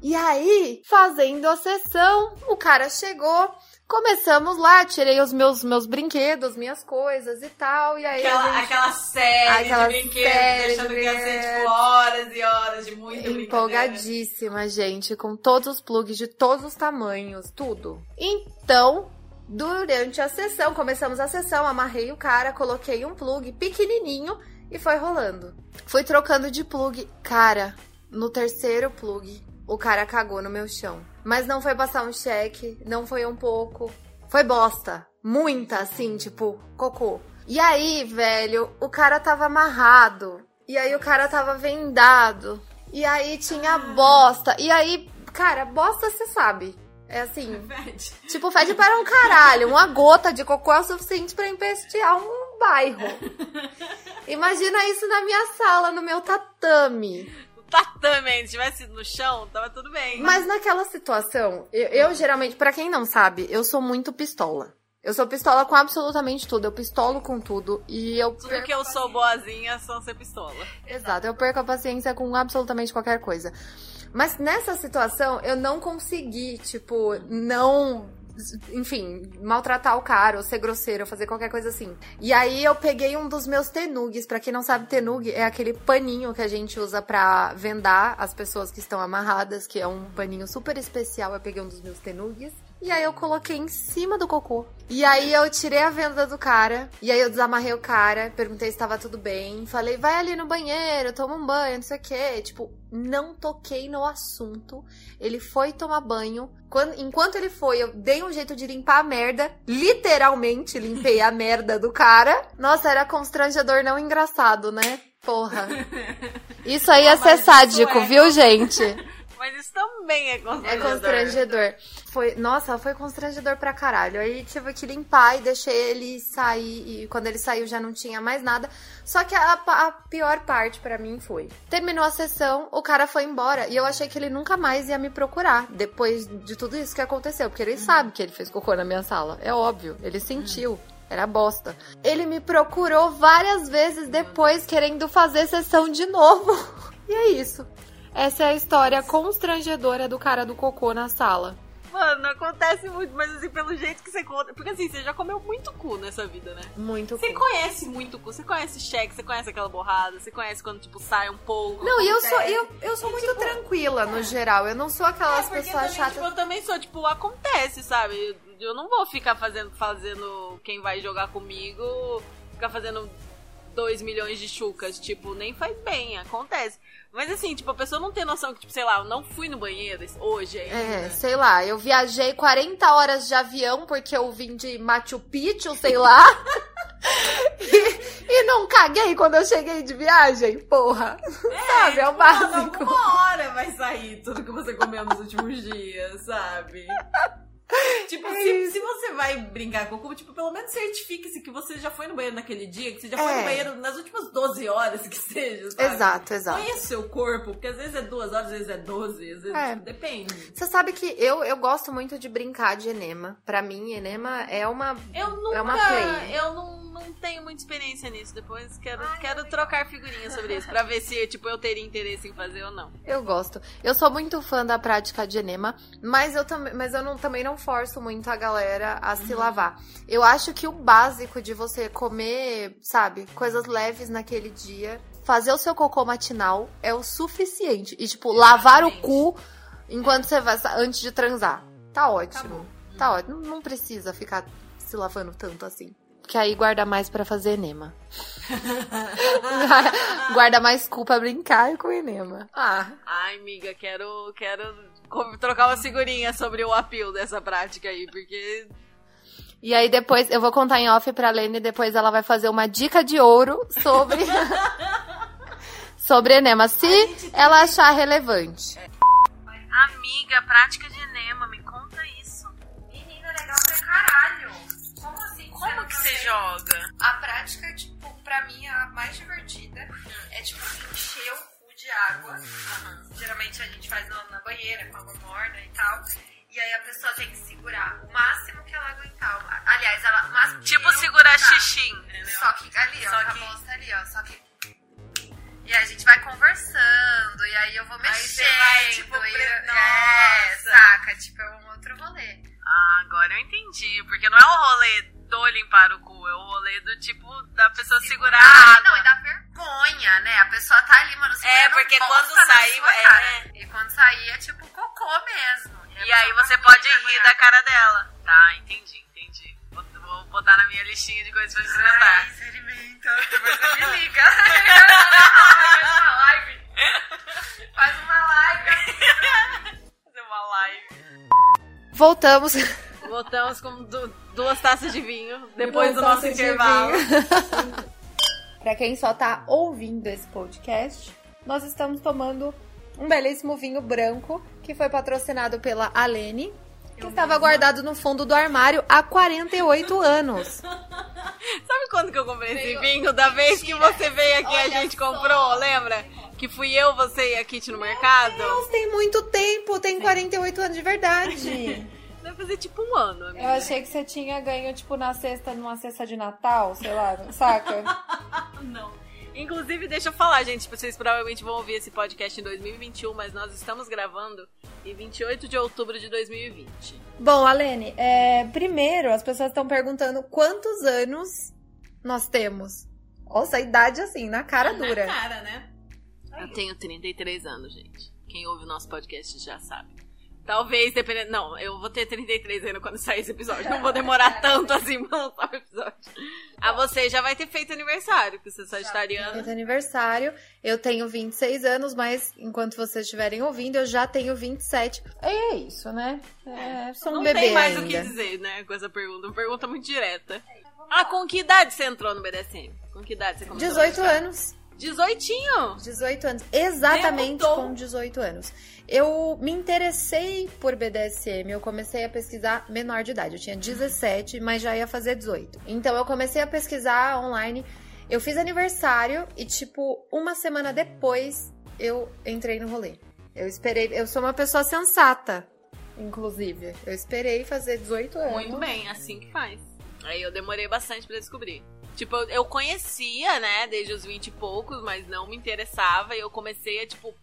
E aí, fazendo a sessão, o cara chegou, começamos lá, tirei os meus, meus brinquedos, minhas coisas e tal, e aí Aquela, gente... aquela série Aquela de brinquedos, série achando de brinquedos. tipo horas e horas de brincadeira. Empolgadíssima, gente, com todos os plugs de todos os tamanhos, tudo. Então, durante a sessão, começamos a sessão, amarrei o cara, coloquei um plug pequenininho e foi rolando. Fui trocando de plug. Cara, no terceiro plug, o cara cagou no meu chão. Mas não foi passar um cheque, não foi um pouco. Foi bosta. Muita, assim, tipo, cocô. E aí, velho, o cara tava amarrado. E aí o cara tava vendado. E aí tinha bosta. E aí, cara, bosta você sabe. É assim, Fede. tipo, fede para um caralho. Uma gota de cocô é o suficiente pra empestear um bairro. Imagina isso na minha sala, no meu tatame. O tatame ainda tivesse no chão, tava tudo bem. Mas naquela situação, eu, eu geralmente, pra quem não sabe, eu sou muito pistola. Eu sou pistola com absolutamente tudo. Eu pistolo com tudo. E eu Tudo perco que eu sou boazinha são ser pistola. Exato, eu perco a paciência com absolutamente qualquer coisa. Mas nessa situação, eu não consegui, tipo, não. Enfim, maltratar o cara, ou ser grosseiro, ou fazer qualquer coisa assim. E aí eu peguei um dos meus tenugues. Pra quem não sabe, tenug é aquele paninho que a gente usa pra vendar as pessoas que estão amarradas, que é um paninho super especial. Eu peguei um dos meus tenugues. E aí eu coloquei em cima do cocô. E aí eu tirei a venda do cara. E aí eu desamarrei o cara, perguntei se tava tudo bem. Falei, vai ali no banheiro, toma um banho, não sei o quê. Tipo, não toquei no assunto. Ele foi tomar banho. Quando, enquanto ele foi, eu dei um jeito de limpar a merda. Literalmente limpei a merda do cara. Nossa, era constrangedor, não engraçado, né? Porra. Isso aí ia Mas ser sádico, é. viu, gente? Mas isso também é É constrangedor. constrangedor. Foi, nossa, foi constrangedor pra caralho. Aí tive que limpar e deixei ele sair. E quando ele saiu já não tinha mais nada. Só que a, a pior parte pra mim foi: terminou a sessão, o cara foi embora. E eu achei que ele nunca mais ia me procurar. Depois de tudo isso que aconteceu. Porque ele sabe que ele fez cocô na minha sala. É óbvio. Ele sentiu. Era bosta. Ele me procurou várias vezes depois, querendo fazer sessão de novo. E é isso. Essa é a história constrangedora do cara do cocô na sala. Mano, acontece muito, mas assim, pelo jeito que você conta. Porque assim, você já comeu muito cu nessa vida, né? Muito Você cu. conhece muito cu, você conhece cheque, você conhece aquela borrada, você conhece quando, tipo, sai um pouco. Não, e eu sou, eu, eu sou muito tranquila no geral. Eu não sou É, aquelas porque pessoas também, chatas. tipo, eu também sou, tipo, acontece, sabe? Eu não vou ficar fazendo, fazendo quem vai jogar comigo, ficar fazendo 2 milhões de chucas, tipo, nem faz bem, acontece. Mas assim, tipo, a pessoa não tem noção que, tipo, sei lá, eu não fui no banheiro hoje ainda. É, sei lá, eu viajei 40 horas de avião porque eu vim de Machu Picchu, sei lá. e, e não caguei quando eu cheguei de viagem, porra. sabe, é o Mano, básico. alguma hora vai sair tudo que você comeu nos últimos dias, sabe? Tipo, É se, se você vai brincar com o cubo, tipo, pelo menos certifique-se que você já foi no banheiro naquele dia, que você já foi É. no banheiro nas últimas 12 horas que seja, sabe? Exato, exato. Conheça o seu corpo, porque às vezes é duas horas, às vezes é 12, às vezes É. tipo, depende. Você sabe que eu, eu gosto muito de brincar de enema. Pra mim, enema é uma. Eu nunca. É uma play. Eu não, não tenho muita experiência nisso. Depois quero, quero trocar figurinhas sobre isso. Pra ver se, tipo, eu teria interesse em fazer ou não. Eu gosto. Eu sou muito fã da prática de enema, mas eu, também, mas eu não, também não forço muito a galera a se lavar. Eu acho que o básico de você comer, sabe, coisas leves naquele dia, fazer o seu cocô matinal é o suficiente. E, tipo, lavar o cu enquanto você vai, antes de transar. Tá ótimo. Tá ótimo. Não, não precisa ficar se lavando tanto assim. Porque aí guarda mais pra fazer enema. guarda mais cu pra brincar com enema. Ah, Ai, amiga, quero, quero trocar uma figurinha sobre o apelo dessa prática aí, porque E aí depois eu vou contar em off pra Lene e depois ela vai fazer uma dica de ouro sobre sobre enema, se ela achar relevante. Amiga, prática de enema, me conta isso. Menina, legal pra caralho. Como que você joga? A prática, tipo, pra mim a mais divertida é tipo encher o cu de água. Geralmente a gente faz na, banheira com água morna e tal. E aí a pessoa tem que segurar o máximo que ela aguentar. Aliás, ela o máximo que Tipo segurar xixi? Só que ali, ó, Só a que- bolsa ali, ó, só que. E aí a gente vai conversando, e aí eu vou mexendo. você vai, tipo, e eu- Nossa. É, saca? Tipo, é um outro rolê. Ah, agora eu entendi. Porque não é o rolê do limpar o cu, é o rolê do tipo da pessoa segurar a Ah, água. não, e dá vergonha, né? A pessoa tá ali, mano, segurando porque quando sair, é. E quando sair é tipo cocô mesmo. E aí a pessoa você pode rir da cara dela. Tá, entendi, entendi. Vou, vou botar na minha listinha de coisas pra experimentar. Ai, experimenta. Depois você me liga. Faz uma live. Faz uma live. Fazer uma live. Voltamos. Voltamos com du- duas taças de vinho Duas depois do nosso intervalo. Pra quem só tá ouvindo esse podcast, nós estamos tomando um belíssimo vinho branco que foi patrocinado pela Alene, que estava guardado no fundo do armário há 48 anos. Sabe quando que eu comprei esse vinho? Da vez que você veio aqui a gente comprou, lembra? Que fui eu, você e a Kit no mercado? Deus, tem muito tempo, tem 48 anos de verdade. Deve fazer tipo um ano, amiga. Eu achei que você tinha ganho, tipo, na cesta, numa cesta de Natal, sei lá, saca? Não. Inclusive, deixa eu falar, gente, vocês provavelmente vão ouvir esse podcast em 2021, mas nós estamos gravando em 28 de outubro de 2020. Bom, Alene, é, primeiro as pessoas estão perguntando quantos anos nós temos. Nossa, a idade assim, na cara dura. cara, né? Eu tenho 33 anos, gente. Quem ouve o nosso podcast já sabe. Talvez, dependendo. Não, eu vou ter 33 ainda quando sair esse episódio. Não vou demorar tanto assim pra lançar o episódio. A você já vai ter feito aniversário, porque você é sagitariano. Feito aniversário, eu tenho 26 anos, mas enquanto vocês estiverem ouvindo, eu já tenho 27. É isso, né? É, sou um Não bebê tem mais ainda. o que dizer, né, com essa pergunta. Uma pergunta muito direta. Ah, com que idade você entrou no BDSM? Com que idade você começou? 18 a praticar? anos. 18? 18 anos. Exatamente Debutou. com 18 anos. Eu me interessei por BDSM, eu comecei a pesquisar menor de idade. Eu tinha 17, mas já ia fazer 18. Então eu comecei a pesquisar online. Eu fiz aniversário e, tipo, uma semana depois eu entrei no rolê. Eu esperei. Eu sou uma pessoa sensata, inclusive. Eu esperei fazer 18 anos. Muito bem, assim que faz. Aí eu demorei bastante pra descobrir. Tipo, eu- eu conhecia, né, desde os 20 e poucos, mas não me interessava. E eu comecei a, tipo,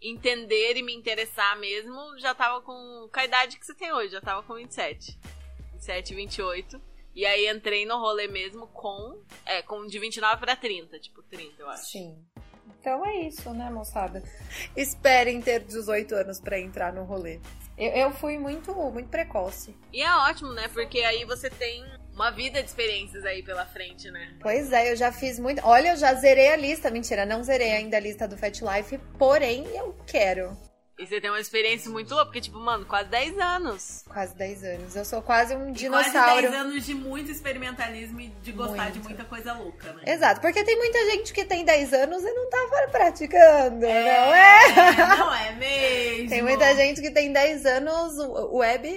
entender e me interessar mesmo. Já tava com, com a idade que você tem hoje, já tava com 27. 27, 28. E aí entrei no rolê mesmo com, é, com de 29 pra 30, tipo 30, eu acho. Sim. Então é isso, né, moçada? Esperem ter 18 anos pra entrar no rolê. Eu, eu fui muito, muito precoce. E é ótimo, né, porque aí você tem uma vida de experiências aí pela frente, né? Pois é, eu já fiz muito. Olha, eu já zerei a lista. Mentira, não zerei ainda a lista do Fat Life, porém eu quero. E você tem uma experiência muito louca, porque, tipo, mano, quase 10 anos. Quase 10 anos. Eu sou quase um Quase dinossauro. 10 anos de muito experimentalismo e de gostar de Muito. muita coisa louca, né? Exato, porque tem muita gente que tem 10 anos e não tava praticando, não é? Não é mesmo? Tem muita gente que tem 10 anos web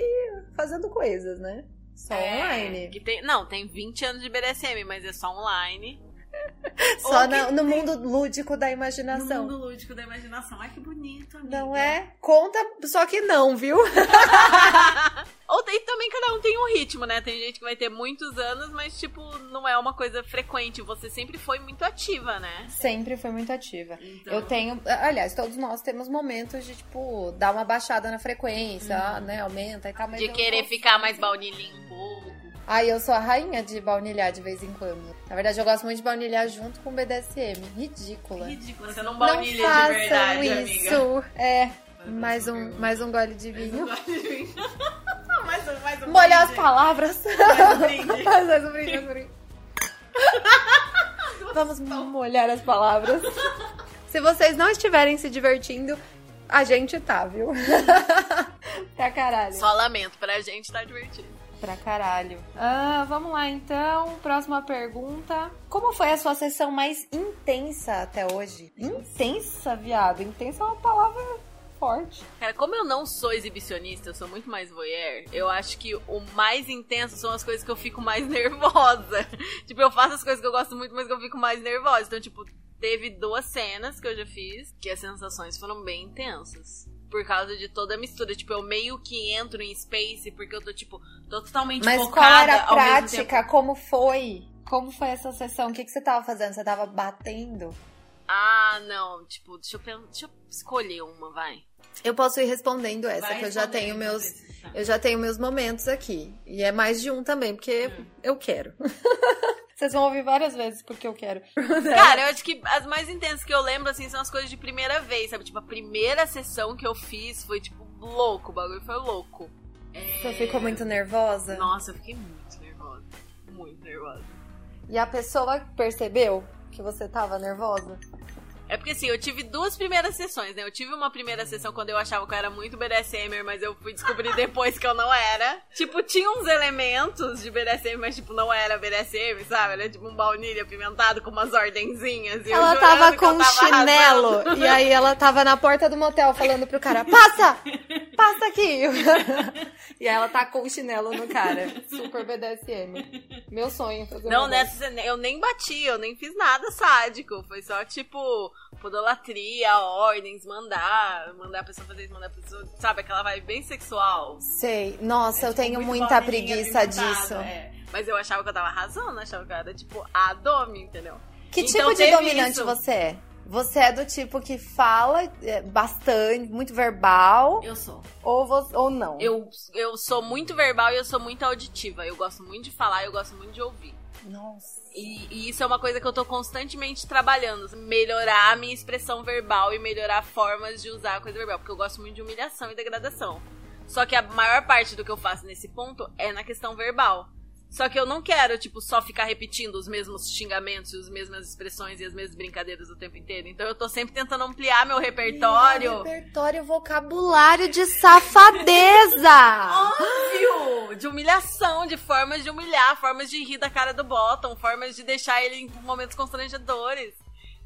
fazendo coisas, né? Só É, online. Que tem, não, tem 20 anos de BDSM, mas é só online. Só na- no mundo lúdico da No imaginação. mundo lúdico da imaginação. Ai, que bonito, amiga. Não é? Conta, só que não, viu? Ou e também cada um tem um ritmo, né? Tem gente que vai ter muitos anos, mas, tipo, não é uma coisa frequente. Você sempre foi muito ativa, né? Sempre foi muito ativa. Então- Eu tenho, aliás, todos nós temos momentos de, tipo, dar uma baixada na frequência, ah, né? Aumenta e tal, mas De querer ficar mais baunilhinho um pouco. Ai, eu sou a rainha de baunilhar de vez em quando. Na verdade, eu gosto muito de baunilhar junto com BDSM. Ridícula. Ridículo, você não Não baunilha façam de verdade, isso. amiga. É. Mais um, mais um gole de vinho. mais um, mais um Molhar as brinde. palavras. Mais um brinde. mais um brinde, mais um brinde. Vamos molhar as palavras. Se vocês não estiverem se divertindo, a gente tá, viu? pra caralho. Só lamento, pra gente tá divertido. Pra caralho. Ah, vamos lá então. Próxima pergunta. Como foi a sua sessão mais intensa até hoje? Intensa, viado? Intensa é uma palavra forte. Cara, como eu não sou exibicionista, eu sou muito mais voyeur, eu acho que o mais intenso são as coisas que eu fico mais nervosa. tipo, eu faço as coisas que eu gosto muito, mas que eu fico mais nervosa. Então, tipo, teve duas cenas que eu já fiz que as sensações foram bem intensas. Por causa de toda a mistura. Tipo, eu meio que entro em space porque eu tô, tipo, totalmente Mas qual focada era a prática? Como foi? Como foi essa sessão? O que, que você tava fazendo? Você tava batendo? Ah, não. Tipo, deixa eu, deixa eu escolher uma, vai. Eu posso ir respondendo essa, Vai que eu já tenho meus. Patrícia. Eu já tenho meus momentos aqui. E é mais de um também, porque Hum. eu quero. Vocês vão ouvir várias vezes porque eu quero. Cara, eu acho que as mais intensas que eu lembro, assim, são as coisas de primeira vez, sabe? Tipo, a primeira sessão que eu fiz foi, tipo, louco. O bagulho foi louco. Você ficou muito nervosa? Nossa, eu fiquei muito nervosa. Muito nervosa. E a pessoa percebeu que você tava nervosa? É porque assim, eu tive duas primeiras sessões, né? Eu tive uma primeira sessão quando eu achava que eu era muito BDSMer, mas eu fui descobrir depois que eu não era. Tipo, tinha uns elementos de BDSM, mas tipo, não era BDSM, sabe? Era tipo um baunilha apimentado com umas ordenzinhas. E Ela tava com um chinelo arrasando. e aí ela tava na porta do motel falando pro cara: passa! Passa aqui! e aí ela tá com o chinelo no cara. Super BDSM. Meu sonho fazer Não, nessa eu nem bati, eu nem fiz nada sádico. Foi só, tipo, podolatria, ordens, mandar, mandar a pessoa fazer isso, mandar a pessoa. Sabe, aquela vibe bem sexual. Sei. Nossa, eu Tipo, tenho muita preguiça disso. é. Mas eu achava que eu tava arrasando, achava que eu era, tipo, a Domi, entendeu? Que Então tipo de dominante isso. você é? Você é do tipo que fala é, bastante, muito verbal, Eu sou. ou, ou não? Eu, eu sou muito verbal e eu sou muito auditiva. Eu gosto muito de falar, eu gosto muito de ouvir. Nossa. E, e isso é uma coisa que eu tô constantemente trabalhando. Melhorar a minha expressão verbal e melhorar formas de usar a coisa verbal. Porque eu gosto muito de humilhação e degradação. Só que a maior parte do que eu faço nesse ponto é na questão verbal. Só que eu não quero, tipo, só ficar repetindo os mesmos xingamentos, as mesmas expressões e as mesmas brincadeiras o tempo inteiro. Então eu tô sempre tentando ampliar meu repertório. Repertório vocabulário de safadeza! Óbvio! De humilhação, de formas de humilhar, formas de rir da cara do Bottom, formas de deixar ele em momentos constrangedores.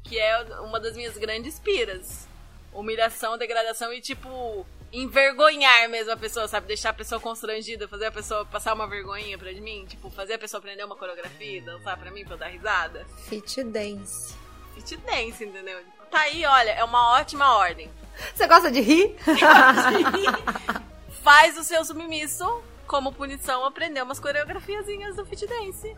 Que é uma das minhas grandes piras. Humilhação, degradação e, tipo, envergonhar mesmo a pessoa, sabe? Deixar a pessoa constrangida, fazer a pessoa passar uma vergonhinha pra mim. Tipo, fazer a pessoa aprender uma coreografia, dançar pra mim pra eu dar risada. Fit dance. Fit dance, entendeu? Tá aí, olha, é uma ótima ordem. Você gosta de rir? faz o seu submisso como punição aprender umas coreografiazinhas do fit dance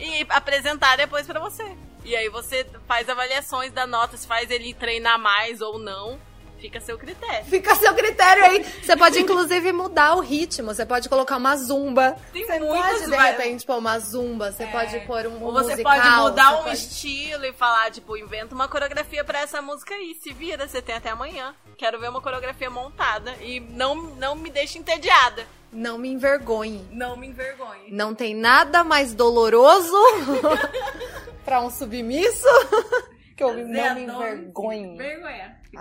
e apresentar depois pra você. E aí você faz avaliações da nota, se faz ele treinar mais ou não, fica a seu critério. Fica a seu critério aí. Você pode, inclusive, mudar o ritmo. Você pode colocar uma zumba. Tem você muitas pode, de repente, pôr uma zumba. Você pode pôr um Ou você musical, pode mudar um pode- estilo e falar, tipo, inventa uma coreografia pra essa música aí, se vira, você tem até amanhã. Quero ver uma coreografia montada e não, não me deixe entediada. Não me envergonhe. Não me envergonhe. Não tem nada mais doloroso pra um submisso que eu não me envergonhe. Vergonha. Fiquei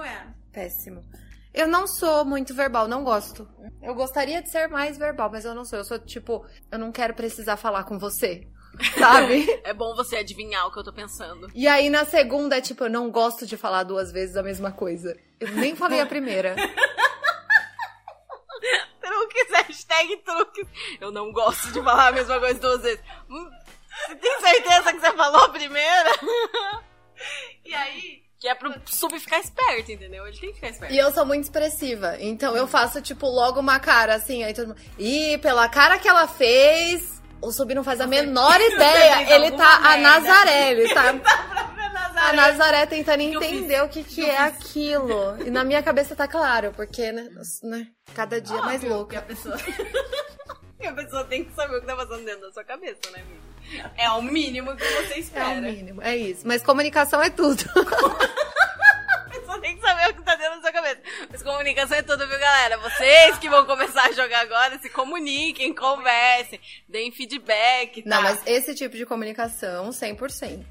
Ah. Péssimo. Eu não sou muito verbal, não gosto. Eu gostaria de ser mais verbal, mas eu não sou. Eu sou tipo, eu não quero precisar falar com você. Sabe? É bom você adivinhar o que eu tô pensando. e aí na segunda é tipo, eu não gosto de falar duas vezes a mesma coisa. Eu nem falei a primeira. Truques, hashtag truques. Eu não gosto de falar a mesma coisa duas vezes. Hum, Você tem certeza que você falou a primeira? E aí, Que é pro sub ficar esperto, entendeu? Ele tem que ficar esperto. E eu sou muito expressiva. Então eu faço, tipo, logo uma cara assim, aí todo mundo. Ih, pela cara que ela fez, o sub não faz a menor ideia. Ele tá a merda. Nazaré, ele tá. A Nazaré. Nazaré tentando entender o que, que é aquilo. E na minha cabeça tá claro, porque, né, né cada dia mais Óbvio louco. que a pessoa... que a pessoa tem que saber o que tá passando dentro da sua cabeça, né, amigo? É o mínimo que você É espera. o mínimo, é isso. Mas comunicação é tudo. A pessoa tem que saber o que tá dentro da sua cabeça. Mas comunicação é tudo, viu, galera? Vocês que vão começar a jogar agora, se comuniquem, conversem, deem feedback. Tá? Não, mas esse tipo de comunicação, 100%.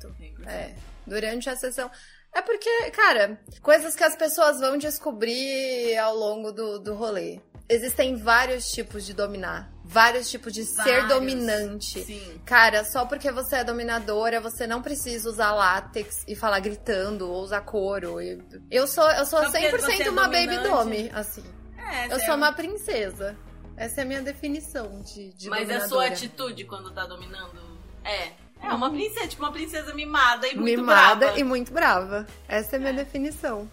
É. Durante a sessão. É porque, cara, coisas que as pessoas vão descobrir ao longo do, do rolê. Existem vários tipos de dominar. Vários tipos de ser Vários. dominante. Sim. Cara, só porque você é dominadora, você não precisa usar látex e falar gritando ou usar couro. E- Eu sou, eu sou Só porque 100% você é uma baby dome, assim. É, Eu sério. sou uma princesa. Essa é a minha definição de, de Mas a dominadora. sua atitude quando tá dominando é. É uma princesa, tipo uma princesa mimada e muito Mimada brava. e muito brava. Essa é a minha definição.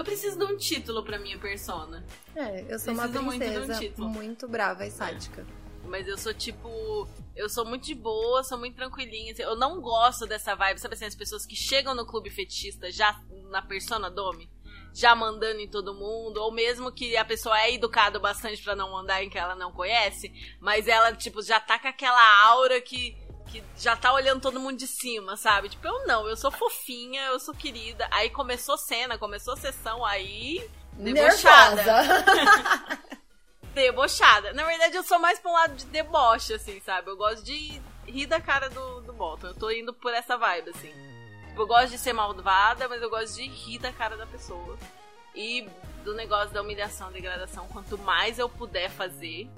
Eu preciso de um título pra minha persona. É, eu sou uma Preciso muito um princesa título. muito brava e sádica. Mas eu sou tipo. Eu sou muito de boa, sou muito tranquilinha. assim, Eu não gosto dessa vibe, sabe assim, as pessoas que chegam no clube fetichista já na persona Domi, já mandando em todo mundo, ou mesmo que a pessoa é educada bastante pra não mandar em que ela não conhece, mas ela, tipo, já tá com aquela aura que. Que já tá olhando todo mundo de cima, sabe? Tipo, eu não, eu sou fofinha, eu sou querida. Aí começou cena, começou sessão, aí. Debochada. Debochada. Na verdade, eu sou mais pra um lado de deboche, assim, sabe? Eu gosto de rir da cara do, do Bolton. Eu tô indo por essa vibe, assim. Tipo, Eu gosto de ser malvada, mas eu gosto de rir da cara da pessoa. E do negócio da humilhação, degradação, quanto mais eu puder fazer,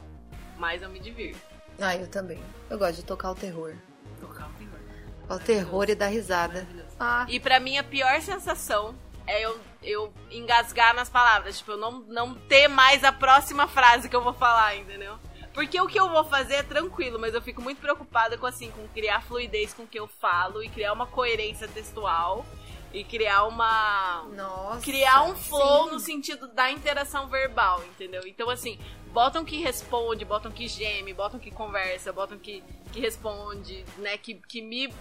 mais eu me divirto. Ah, eu também. Eu gosto de tocar o terror. Tocar o terror. O terror e dar risada. Ah, E pra mim, a pior sensação é eu, eu engasgar nas palavras. Tipo, eu não, não ter mais a próxima frase que eu vou falar, entendeu? Porque o que eu vou fazer é tranquilo, mas eu fico muito preocupada com, assim, com criar fluidez com o que eu falo e criar uma coerência textual e criar uma nossa. criar um flow sim. no sentido da interação verbal, entendeu? Então, assim, botam que responde, botam que geme, botam que conversa, botam que, que responde, né? Que, que me,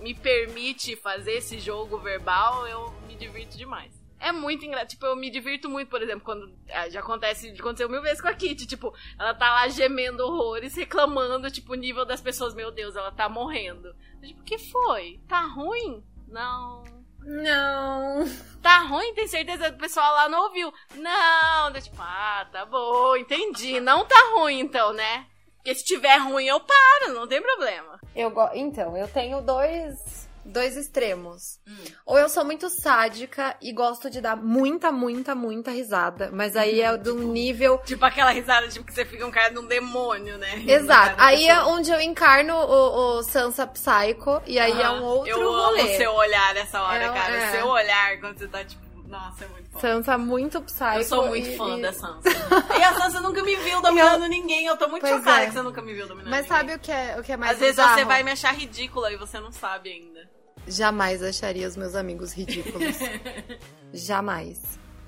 me permite fazer esse jogo verbal, eu me divirto demais. É muito engraçado. Tipo, eu me divirto muito, por exemplo, quando. ah, Já acontece, aconteceu mil vezes com a Kitty. Tipo, ela tá lá gemendo horrores, reclamando, tipo, o nível das pessoas, meu Deus, ela tá morrendo. Tipo, o que foi? Tá ruim? Não. Não. Tá ruim? Tem certeza que o pessoal lá não ouviu? Não. Eu, tipo, ah, tá bom, entendi. Não tá ruim então, né? Porque se tiver ruim eu paro, não tem problema. Eu go... Então, eu tenho dois, dois extremos. Hum. Ou eu sou muito sádica e gosto de dar muita, muita, muita risada. Mas aí é de um nível. Tipo aquela risada, tipo, que você fica um cara de um demônio, né? Exato. Aí é onde eu encarno o, o Sansa Psycho. E aí é Ah, um outro Eu rolê. amo o seu olhar nessa hora, É, cara. é. O seu olhar quando você tá, tipo, nossa, é muito bom. Sansa muito psycho. Eu sou muito e- fã da Sansa. e a Sansa nunca me viu dominando ninguém. Eu tô muito Pois chocada é. que você nunca me viu dominando Mas ninguém. sabe o que é, o que é mais Às vezes bizarro? você vai me achar ridícula e você não sabe ainda. Jamais acharia os meus amigos ridículos. Jamais.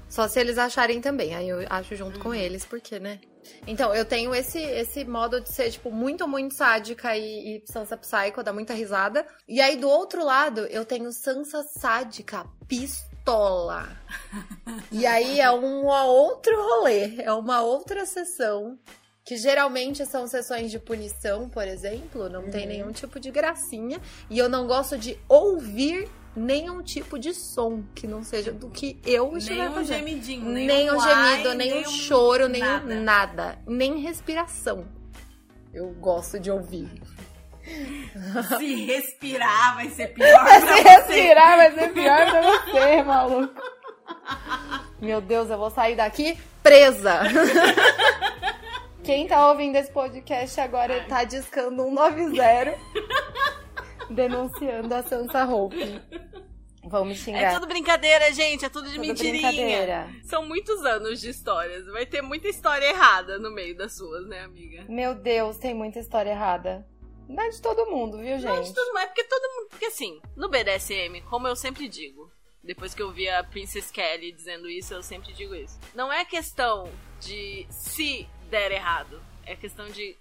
Só se eles acharem também. Aí eu acho junto Uhum. com eles, porque, né? Então, eu tenho esse, esse modo de ser, tipo, muito, muito sádica e, e Sansa Psycho, dá muita risada. E aí, do outro lado, eu tenho Sansa sádica, pistola. E aí é um outro rolê, é uma outra sessão. Que geralmente são sessões de punição, por exemplo, não tem nenhum tipo de gracinha. E eu não gosto de ouvir nenhum tipo de som que não seja do que eu estiver Nem um fazendo. gemidinho, Nem, nem, um um gemido, ai, nem um um choro, nem nada. nada. Nem respiração. Eu gosto de ouvir. Se respirar vai ser pior Se pra você. respirar vai ser pior pra você, maluco. Meu Deus, eu vou sair daqui presa. Quem tá ouvindo esse podcast agora tá discando 190 denunciando a Sansa Hope. Vão me É xingar. tudo brincadeira, gente. É tudo de Tudo mentirinha. brincadeira. São muitos anos de histórias. Vai ter muita história errada no meio das suas, né, amiga? Meu Deus, tem muita história errada. Não é de todo mundo, viu, Não, de gente? tudo mais, porque todo mundo. Porque assim, no BDSM, como eu sempre digo, Depois que eu vi a Princess Kelly dizendo isso, eu sempre digo isso. Não é questão de se der errado, é questão de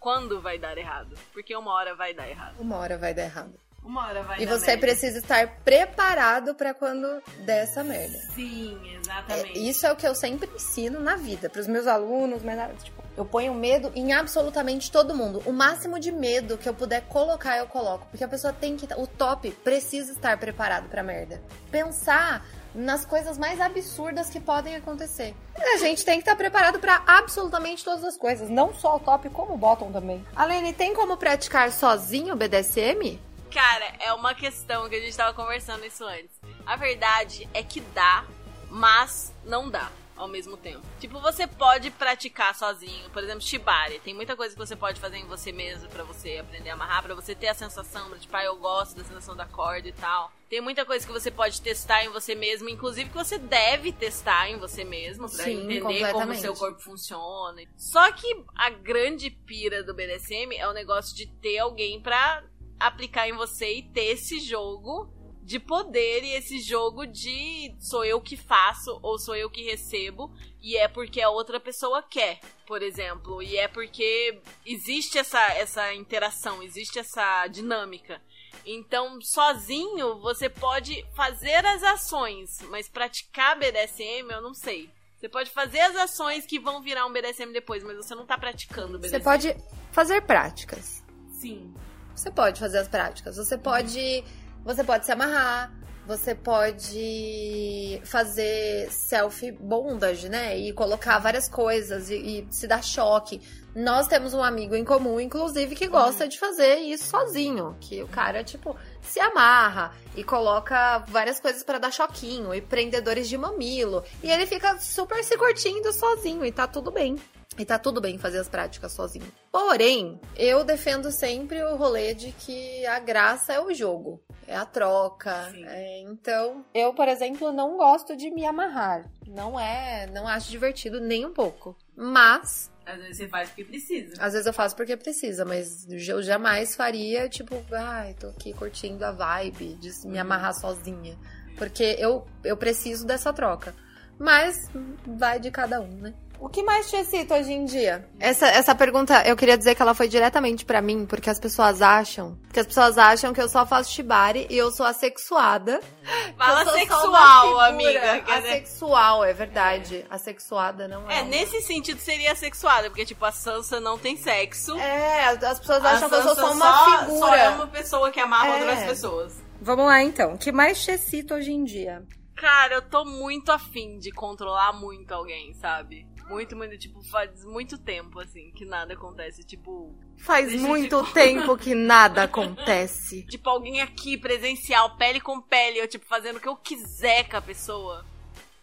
quando vai dar errado. Porque uma hora vai dar errado. Uma hora vai dar errado. Uma hora vai E dar você merda. precisa estar preparado pra quando der essa merda. Sim, É, exatamente. isso é o que eu sempre ensino na vida, pros meus alunos, mas nada, tipo, eu ponho medo em absolutamente todo mundo. O máximo de medo que eu puder colocar, eu coloco. Porque a pessoa tem que. O top precisa estar preparado pra merda. Pensar nas coisas mais absurdas que podem acontecer. A gente tem que estar preparado pra absolutamente todas as coisas. Não só o top, como o bottom também. Alene, tem como praticar sozinho o BDSM? Cara, é uma questão que a gente tava conversando isso antes. A verdade é que dá, mas não dá ao mesmo tempo. Tipo, você pode praticar sozinho, por exemplo, shibari. Tem muita coisa que você pode fazer em você mesmo pra você aprender a amarrar, pra você ter a sensação, de, tipo, ah, eu gosto da sensação da corda e tal. Tem muita coisa que você pode testar em você mesmo, inclusive que você deve testar em você mesmo pra Sim, entender como o seu corpo funciona. Só que a grande pira do BDSM é o negócio de ter alguém pra aplicar em você e ter esse jogo de poder e esse jogo de sou eu que faço ou sou eu que recebo e é porque a outra pessoa quer, por exemplo, e é porque existe essa essa interação, existe essa dinâmica. Então, sozinho você pode fazer as ações, mas praticar BDSM eu não sei. Você pode fazer as ações que vão virar um BDSM depois, mas você não tá praticando BDSM. Você pode fazer práticas. Sim. Você pode fazer as práticas. Você pode. Você pode se amarrar. Você pode fazer self bondage, né? E colocar várias coisas e, e se dar choque. Nós temos um amigo em comum, inclusive, que gosta de fazer isso sozinho. Que o cara, tipo, se amarra e coloca várias coisas pra dar choquinho e prendedores de mamilo. E ele fica super se curtindo sozinho e tá tudo bem. E tá tudo bem fazer as práticas sozinho. Porém, eu defendo sempre o rolê de que a graça é o jogo, é a troca. É, então, eu, por exemplo, não gosto de me amarrar. Não é, não acho divertido nem um pouco. Mas, Às vezes você faz porque precisa. às vezes eu faço porque precisa, mas eu jamais faria, tipo, ai, tô aqui curtindo a vibe de me amarrar sozinha. Porque eu, eu preciso dessa troca. Mas vai de cada um, né? O que mais te excita hoje em dia? Essa, essa pergunta, eu queria dizer que ela foi diretamente pra mim, porque as pessoas acham, que as pessoas acham que eu só faço shibari e eu sou assexuada. Fala sexual, amiga. Assexual, é verdade. Assexuada não é. é, nesse sentido seria sexuada, porque tipo, a Sansa não tem sexo. É, as pessoas A acham que eu sou só uma só, figura. Só é uma pessoa que amarra É. outras pessoas. Vamos lá então. O que mais te excita hoje em dia? Cara, eu tô muito afim de controlar muito alguém, sabe? Muito, muito, tipo, faz muito tempo, assim, que nada acontece. Tipo, Faz muito te- tempo que nada acontece. tipo, alguém aqui, presencial, pele com pele, eu, tipo, fazendo o que eu quiser com a pessoa.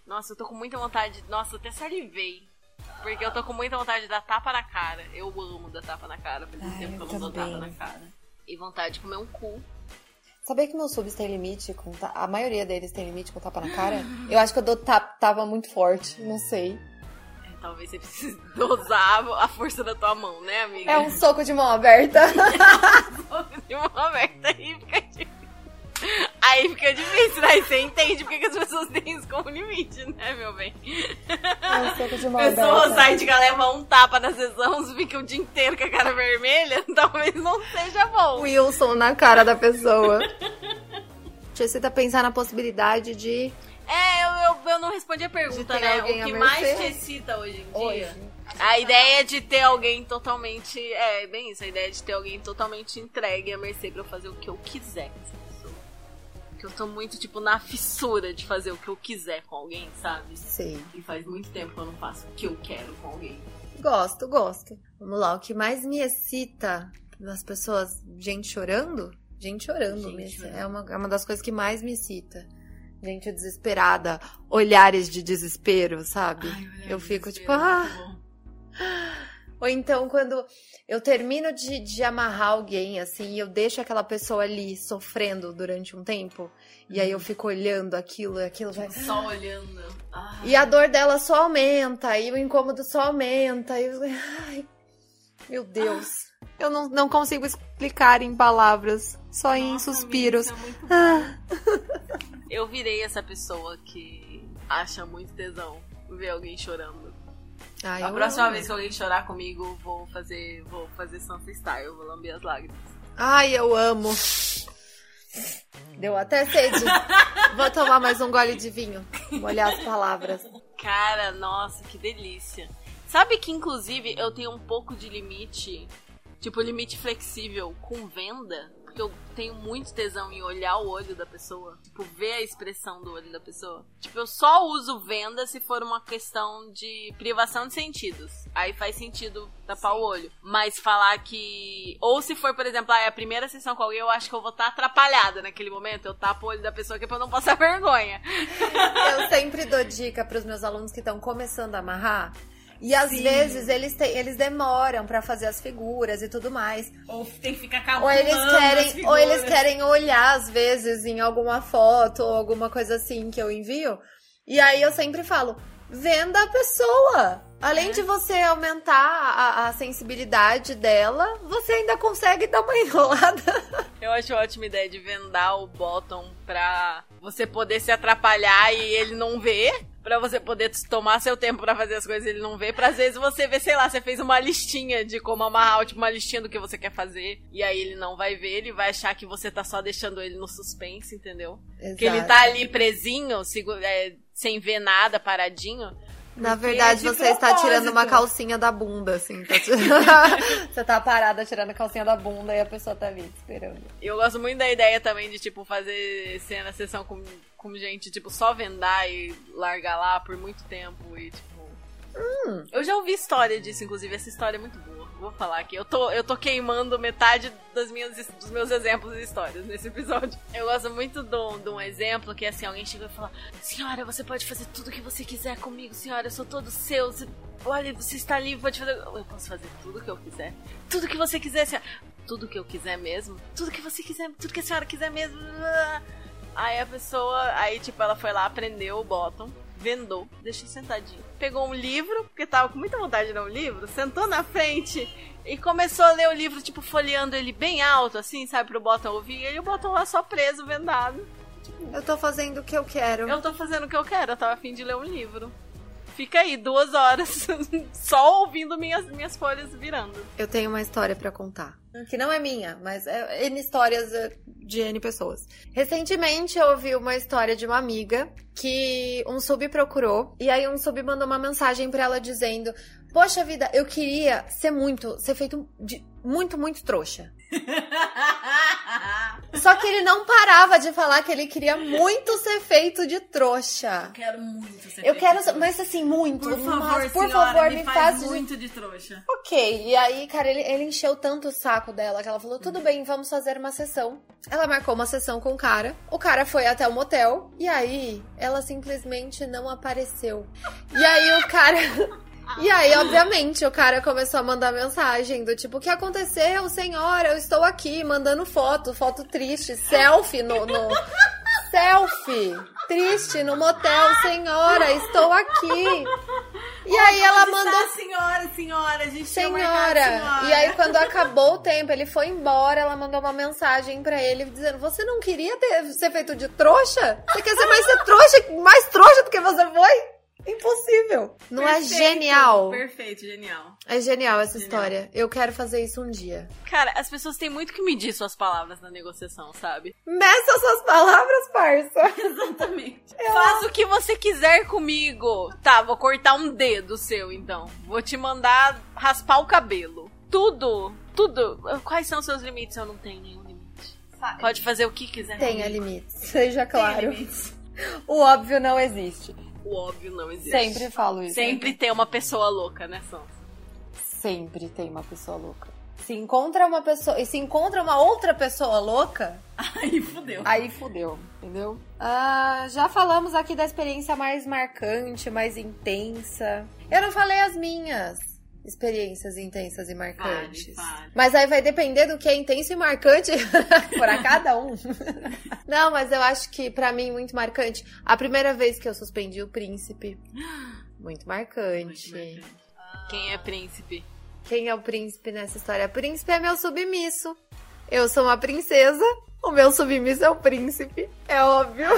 Nossa, eu tô com muita vontade. Nossa, eu até salivei. Porque eu tô com muita vontade de dar tapa na cara. Eu amo dar tapa na cara. Faz muito Ai, tempo que eu não dou tapa na cara. E vontade de comer um cu. Sabia que meus subs têm limite? Com ta- A maioria deles tem limite com tapa na cara? Eu acho que eu dou tapa, tapa muito forte, não sei. É, Talvez você precise dosar a força da tua mão, né, amiga? É um soco de mão aberta. de mão aberta aí fica difícil. Aí fica difícil, aí você entende porque que as pessoas têm isso como limite, né, meu bem? É um soco de mão A pessoa aberta. sai de cá, leva um tapa na sessão, fica o dia inteiro com a cara vermelha, talvez não seja bom. Wilson na cara da pessoa. Te excita pensar na possibilidade de. É, eu, eu, eu não respondi a pergunta, né? O que mais te excita hoje em dia? Hoje. A ideia de ter alguém totalmente. É, bem isso, a ideia de ter alguém totalmente entregue à mercê pra eu fazer o que eu quiser com essa pessoa. Que eu tô muito, tipo, na fissura de fazer o que eu quiser com alguém, sabe? Sei. E faz muito tempo que eu não faço o que eu quero com alguém. Gosto, gosto. Vamos lá, o que mais me excita nas pessoas, gente chorando? Gente chorando, Gente me- chorando. É, uma, é uma das coisas que mais me excita. Gente desesperada, olhares de desespero, sabe? eu fico tipo, ah. Ou então quando eu termino de, de amarrar alguém, assim, e eu deixo aquela pessoa ali sofrendo durante um tempo, e aí eu fico olhando aquilo, e aquilo vai. Só olhando. Ah. E a dor dela só aumenta, e o incômodo só aumenta. E... Ai, meu Deus. Eu não, não consigo explicar em palavras, só em Nossa, suspiros. amiga, é muito Ah, Eu virei essa pessoa que acha muito tesão ver alguém chorando. Ai, A eu próxima amo. vez que alguém chorar comigo, vou fazer, vou fazer Sansa Style, vou lamber as lágrimas. Ai, eu amo. Deu até sede. Vou tomar mais um gole de vinho. Molhar as palavras. Cara, nossa, que delícia. Sabe que, inclusive, eu tenho um pouco de limite, tipo, limite flexível com venda? Porque eu tenho muito tesão em olhar o olho da pessoa. Tipo, ver a expressão do olho da pessoa. Tipo, eu só uso venda se for uma questão de privação de sentidos. Aí faz sentido tapar o olho. Mas falar que. Ou se for, por exemplo, ah, é a primeira sessão com alguém, eu acho que eu vou estar atrapalhada naquele momento. Eu tapo o olho da pessoa que é pra eu não passar vergonha. Eu sempre dou dica pros meus alunos que estão começando a amarrar. E às Sim. vezes eles, têm- eles demoram pra fazer as figuras e tudo mais. Ou tem que ficar Ou calculando eles as querem, ou eles querem olhar às vezes em alguma foto ou alguma coisa assim que eu envio. E aí eu sempre falo: venda a pessoa. Além de você aumentar a, a sensibilidade dela, você ainda consegue dar uma enrolada. Eu acho ótima ideia de vendar o bottom pra você poder se atrapalhar e ele não ver. Pra você poder tomar seu tempo pra fazer as coisas e ele não ver. Pra às vezes você ver, sei lá, você fez uma listinha de como amarrar, tipo uma listinha do que você quer fazer. E aí ele não vai ver, ele vai achar que você tá só deixando ele no suspense, entendeu? Que ele tá ali presinho, é, sem ver nada, paradinho. Na Porque verdade, de você está tirando uma propósito. calcinha da bunda, assim. tá tirando- você tá parada tirando a calcinha da bunda e a pessoa tá ali esperando. E Eu gosto muito da ideia também de, tipo, fazer cena, sessão com, com gente, tipo, só vendar e largar lá por muito tempo e, tipo... Eu já ouvi história disso, inclusive, essa história é muito boa. Vou falar aqui. Eu tô, eu tô queimando metade das minhas, dos meus exemplos e histórias nesse episódio. Eu gosto muito de um- de um exemplo que, assim, alguém chegou e falou Senhora, você pode fazer tudo o que você quiser comigo, senhora, eu sou todo seu. Você, olha, você está livre, pode fazer... Eu posso fazer tudo o que eu quiser. Tudo que você quiser, senhora. Tudo que eu quiser mesmo? Tudo que você quiser, tudo que a senhora quiser mesmo. Aí a pessoa, aí tipo, ela foi lá, aprendeu o bottom, vendou, deixou sentadinho. Pegou um livro, porque tava com muita vontade de ler um livro, sentou na frente e começou a ler o livro, tipo, folheando ele bem alto, assim, sabe, pro bottom ouvir. E o bottom lá só preso, vendado. Eu tô fazendo o que eu quero. Eu tô fazendo o que eu quero, eu tava afim de ler um livro. Fica aí, duas horas, só ouvindo minhas, minhas folhas virando. Eu tenho uma história pra contar. Que não é minha, mas é N histórias é, de N pessoas. Recentemente eu ouvi uma história de uma amiga que um sub procurou. E aí um sub mandou uma mensagem pra ela dizendo: Poxa vida, eu queria ser muito, ser feito de muito, muito trouxa. Só que ele não parava de falar que ele queria muito ser feito de trouxa. quero muito ser Eu feito quero, de trouxa. mas assim, muito. Por favor, mas, por senhora, favor, me, me faz, faz muito de trouxa. Ok, e aí, cara, ele, ele encheu tanto o saco dela que ela falou: tudo bem, vamos fazer uma sessão. Ela marcou uma sessão com o cara. O cara foi até o motel. E aí, ela simplesmente não apareceu. E aí, o cara. E aí, obviamente, o cara começou a mandar mensagem do tipo: O que aconteceu, senhora? Eu estou aqui mandando foto, foto triste, selfie no. no... Selfie! Triste no motel, senhora, estou aqui. E aí ela mandou senhora, senhora, a gente Senhora! senhora. E aí, quando acabou o tempo, ele foi embora, ela mandou uma mensagem pra ele dizendo: Você não queria ter, ser feito de trouxa? Você quer ser mais ser trouxa, mais trouxa do que você foi? Impossível. Não é Perfeito, genial? Perfeito, genial. É genial essa Genial. história. Eu quero fazer isso um dia. Cara, as pessoas têm muito que medir suas palavras na negociação, sabe? Meça suas palavras, parça. Exatamente. Faça o que você quiser comigo. Tá, vou cortar um dedo seu, então. Vou te mandar raspar o cabelo. Tudo, tudo. Quais são os seus limites? Eu não tenho nenhum limite. Pode fazer o que quiser. Tenha comigo. limites, seja claro. limites. O óbvio não existe. O óbvio não existe. Sempre falo isso. Sempre tem uma pessoa louca, né, Sansa? Sempre tem uma pessoa louca. Se encontra uma pessoa. E se encontra uma outra pessoa louca, Aí fudeu. aí fudeu, entendeu? Ah, já falamos aqui da experiência mais marcante, mais intensa. Eu não falei as minhas experiências intensas e marcantes. Fale, fale. Mas aí vai depender do que é intenso e marcante para cada um. não, mas eu acho que pra mim muito marcante. A primeira vez que eu suspendi o príncipe. Muito marcante. Muito marcante. Quem é príncipe? Quem é o príncipe nessa história? O príncipe é meu submisso. Eu sou uma princesa O meu submisso é o príncipe, é óbvio.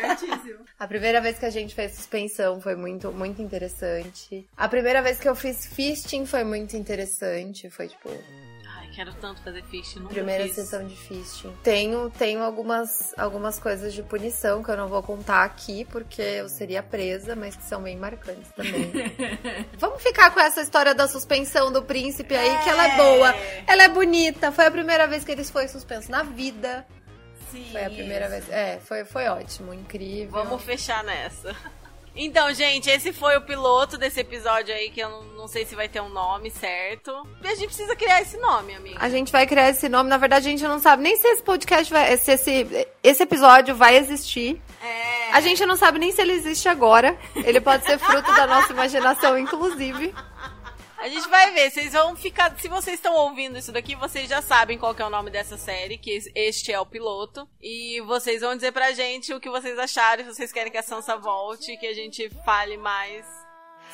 Certíssimo. A primeira vez que a gente fez suspensão foi muito, muito interessante. A primeira vez que eu fiz fisting foi muito interessante. Foi tipo, Ai, quero tanto fazer fish, nunca primeira fiz. sessão de fisting. Tenho, tenho algumas, algumas coisas de punição que eu não vou contar aqui porque eu seria presa, mas que são bem marcantes também. Vamos ficar com essa história da suspensão do príncipe aí, que ela é boa. Ela é bonita. Foi a primeira vez que ele foi suspenso na vida. Sim. Foi a primeira vez. É, foi, foi ótimo, incrível. Vamos fechar nessa. Então, gente, esse foi o piloto desse episódio aí, que eu não, não sei se vai ter um nome certo. E a gente precisa criar esse nome, amiga. A gente vai criar esse nome. Na verdade, a gente não sabe nem se esse podcast vai. Se esse, esse episódio vai existir. É. A gente não sabe nem se ele existe agora. Ele pode ser fruto da nossa imaginação, inclusive. A gente vai ver, vocês vão ficar. Se vocês estão ouvindo isso daqui, vocês já sabem qual que é o nome dessa série, que es- este é o piloto. E vocês vão dizer pra gente o que vocês acharam, se vocês querem que a Sansa volte, que a gente fale mais.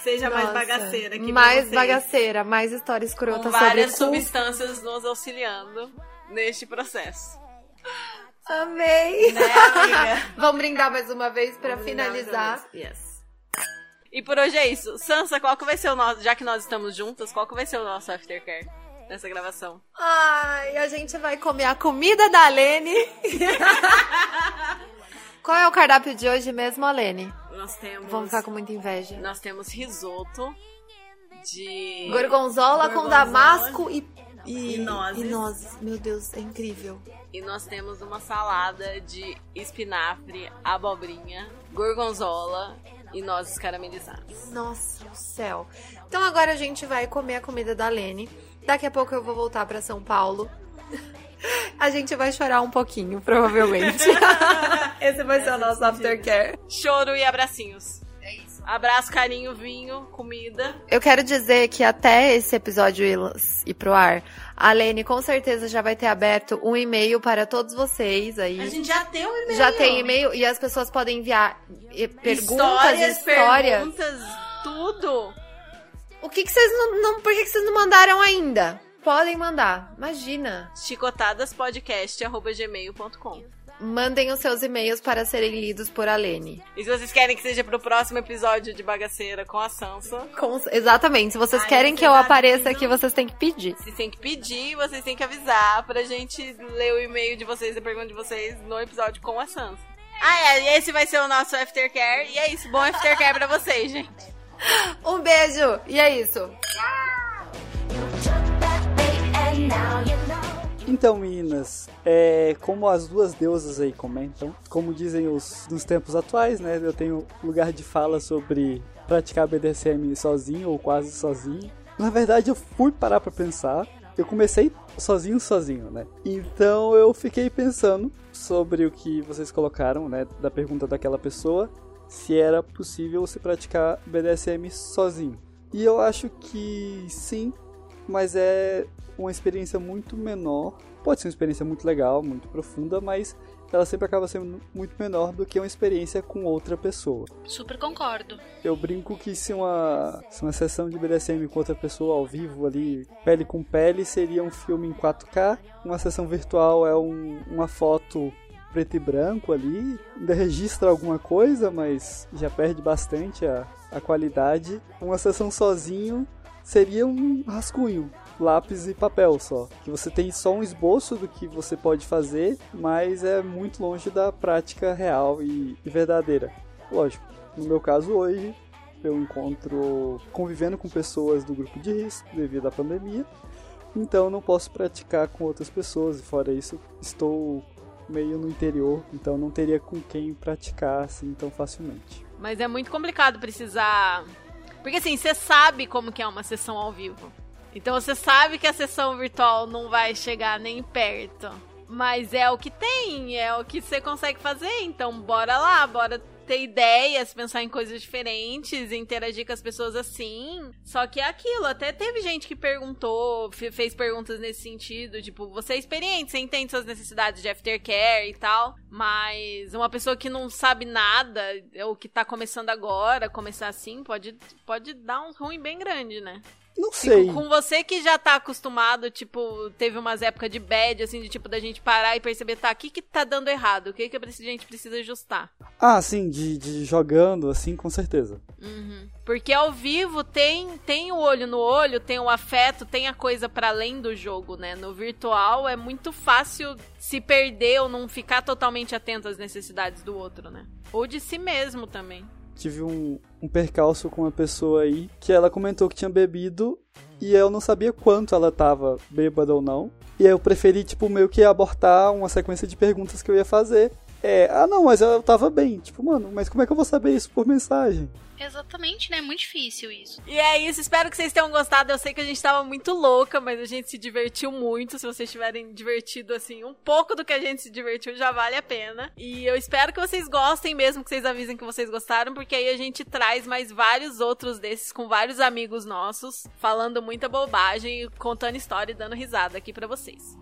Seja mais Nossa, bagaceira aqui Mais bagaceira, mais história escrota Com várias sobre substâncias nos auxiliando neste processo. Amei! Né? Vamos brindar mais uma vez mais finalizar. Yes. E por hoje é isso. Sansa, qual que vai ser o nosso. Já que nós estamos juntas, qual que vai ser o nosso aftercare nessa gravação? Ai, a gente vai comer a comida da Lene. Qual é o cardápio de hoje mesmo, Alene? Nós temos. Vamos ficar com muita inveja. Nós temos risoto de. Gorgonzola com Gorgonzola damasco e, e, e nozes. e nozes. Meu Deus, é incrível. E nós temos uma salada de espinafre, abobrinha, gorgonzola e nozes caramelizadas. Nossa do céu. Então agora a gente vai comer a comida da Lene. Daqui a pouco eu vou voltar pra São Paulo. A gente vai chorar um pouquinho, provavelmente. Esse vai ser o nosso aftercare. Choro e abracinhos. Abraço, carinho, vinho, comida. Eu quero dizer que até esse episódio ir, ir pro ar, a Lene com certeza já vai ter aberto um e-mail para todos vocês aí. A gente já tem um e-mail. Já tem e-mail e as pessoas podem enviar perguntas, Histórias, histórias. perguntas, tudo. O que, que vocês não, não- Por que, que vocês não mandaram ainda? Podem mandar. Imagina. chicotadaspodcast.gmail.com Mandem os seus e-mails para serem lidos por Alene. E se vocês querem que seja pro próximo episódio de Bagaceira com a Sansa, Com- exatamente. Se vocês Ai, querem que eu apareça aqui, vocês têm que pedir. vocês têm que pedir, vocês têm que avisar pra gente ler o e-mail de vocês, a pergunta de vocês no episódio com a Sansa. Ah, é, e esse vai ser o nosso aftercare. E é isso, bom aftercare pra vocês, gente. Um beijo! E é isso. Então, meninas, é, como as duas deusas aí comentam, como dizem os nos tempos atuais, né? Eu tenho lugar de fala sobre praticar BDSM sozinho ou quase sozinho. Na verdade, eu fui parar pra pensar. Eu comecei sozinho, sozinho, né? Então eu fiquei pensando sobre o que vocês colocaram, né? Da pergunta daquela pessoa, se era possível se praticar BDSM sozinho. E eu acho que sim, mas é uma experiência muito menor. Pode ser uma experiência muito legal, muito profunda, mas ela sempre acaba sendo muito menor do que uma experiência com outra pessoa. Super concordo. Eu brinco que se uma, se uma sessão de BDSM com outra pessoa ao vivo ali, pele com pele, seria um filme em 4K. Uma sessão virtual é um- uma foto preto e branco ali. Ainda registra alguma coisa, mas já perde bastante a, a qualidade. Uma sessão sozinho seria um rascunho. Lápis e papel só. Que você tem só um esboço do que você pode fazer, mas é muito longe da prática real e- e verdadeira. Lógico, no meu caso hoje, eu encontro convivendo com pessoas do grupo de risco devido à pandemia, então não posso praticar com outras pessoas, e fora isso, estou meio no interior, então não teria com quem praticar assim tão facilmente. Mas é muito complicado precisar. Porque assim, você sabe como que é uma sessão ao vivo. Então você sabe que a sessão virtual não vai chegar nem perto. Mas é o que tem, é o que você consegue fazer. Então bora lá, bora ter ideias, pensar em coisas diferentes, interagir com as pessoas assim. Só que é aquilo, até teve gente que perguntou, fe- fez perguntas nesse sentido, tipo, você é experiente, você entende suas necessidades de aftercare e tal, mas uma pessoa que não sabe nada, ou que tá começando agora, começar assim, pode, pode dar um ruim bem grande, né? Não sei. Com você que já tá acostumado, tipo, teve umas épocas de bad, assim, de tipo, da gente parar e perceber, tá, o que que tá dando errado? O que que a gente precisa ajustar? Ah, sim, de, de jogando, assim, com certeza. Uhum. Porque ao vivo tem, tem o olho no olho, tem o afeto, tem a coisa para além do jogo, né? No virtual é muito fácil se perder ou não ficar totalmente atento às necessidades do outro, né? Ou de si mesmo também tive um, um percalço com uma pessoa aí que ela comentou que tinha bebido e eu não sabia quanto ela tava bêbada ou não. E aí eu preferi, tipo, meio que abortar uma sequência de perguntas que eu ia fazer. É, ah não, mas eu tava bem. Tipo, mano, mas como é que eu vou saber isso por mensagem? Exatamente, né? É muito difícil isso. E é isso, espero que vocês tenham gostado. Eu sei que a gente tava muito louca, mas a gente se divertiu muito. Se vocês tiverem divertido, assim, um pouco do que a gente se divertiu, já vale a pena. E eu espero que vocês gostem mesmo, que vocês avisem que vocês gostaram, porque aí a gente traz mais vários outros desses com vários amigos nossos, falando muita bobagem, contando história e dando risada aqui para vocês.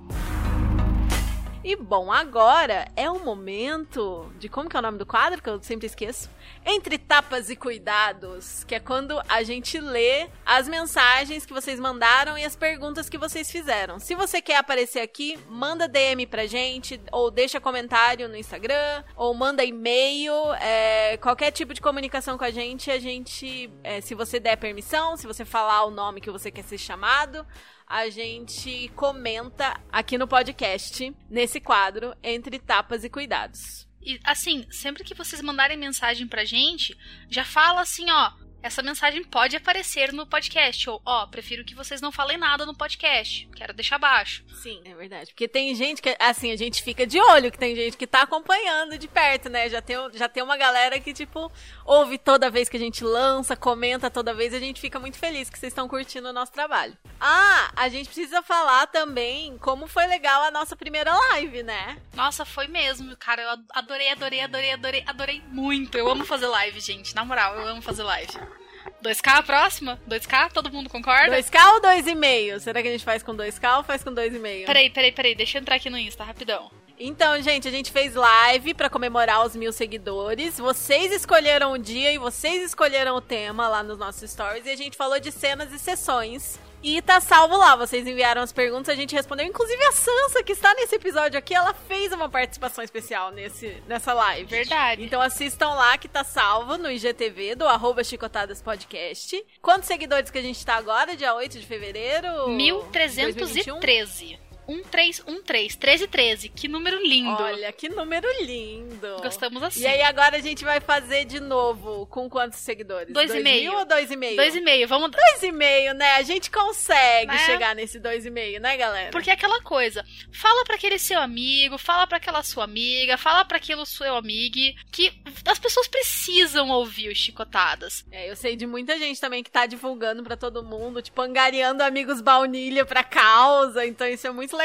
E bom, agora é o momento de como que é o nome do quadro que eu sempre esqueço? Entre tapas e cuidados, que é quando a gente lê as mensagens que vocês mandaram e as perguntas que vocês fizeram. Se você quer aparecer aqui, manda DM pra gente ou deixa comentário no Instagram ou manda e-mail, é, qualquer tipo de comunicação com a gente, a gente, é, se você der permissão, se você falar o nome que você quer ser chamado, a gente comenta aqui no podcast, nesse quadro, Entre Tapas e Cuidados. E assim, sempre que vocês mandarem mensagem pra gente, já fala assim, ó, essa mensagem pode aparecer no podcast. Ou, ó, oh, prefiro que vocês não falem nada no podcast. Quero deixar baixo. Sim, é verdade. Porque tem gente que, assim, a gente fica de olho, que tem gente que tá acompanhando de perto, né? Já tem, já tem uma galera que, tipo, ouve toda vez que a gente lança, comenta toda vez, e a gente fica muito feliz que vocês estão curtindo o nosso trabalho. Ah, a gente precisa falar também como foi legal a nossa primeira live, né? Nossa, foi mesmo, cara. Eu adorei, adorei, adorei, adorei, adorei muito. Eu amo fazer live, gente. Na moral, eu amo fazer live. 2K a próxima? 2K? Todo mundo concorda? 2K ou 2,5? Será que a gente faz com 2K ou faz com 2,5? Peraí, peraí, peraí. Deixa eu entrar aqui no Insta, rapidão. Então, gente, a gente fez live para comemorar os mil seguidores. Vocês escolheram o dia e vocês escolheram o tema lá nos nossos stories. E a gente falou de cenas e sessões e tá salvo lá. Vocês enviaram as perguntas, a gente respondeu. Inclusive a Sansa, que está nesse episódio aqui, ela fez uma participação especial nesse, nessa live. Verdade. Então assistam lá que tá salvo no IGTV do arroba Chicotadas Podcast. Quantos seguidores que a gente tá agora, dia 8 de fevereiro? 1313. 1313, 1313, que número lindo. Olha, que número lindo. Gostamos assim. E aí agora a gente vai fazer de novo com quantos seguidores? Dois, dois e meio. Mil ou dois e meio? Dois e meio, vamos... Dois e meio, né? A gente consegue né? chegar nesse dois e meio, né, galera? Porque é aquela coisa, fala para aquele seu amigo, fala para aquela sua amiga, fala para aquele seu amigo, que as pessoas precisam ouvir os chicotadas. É, eu sei de muita gente também que tá divulgando para todo mundo, tipo, angariando amigos baunilha pra causa, então isso é muito legal.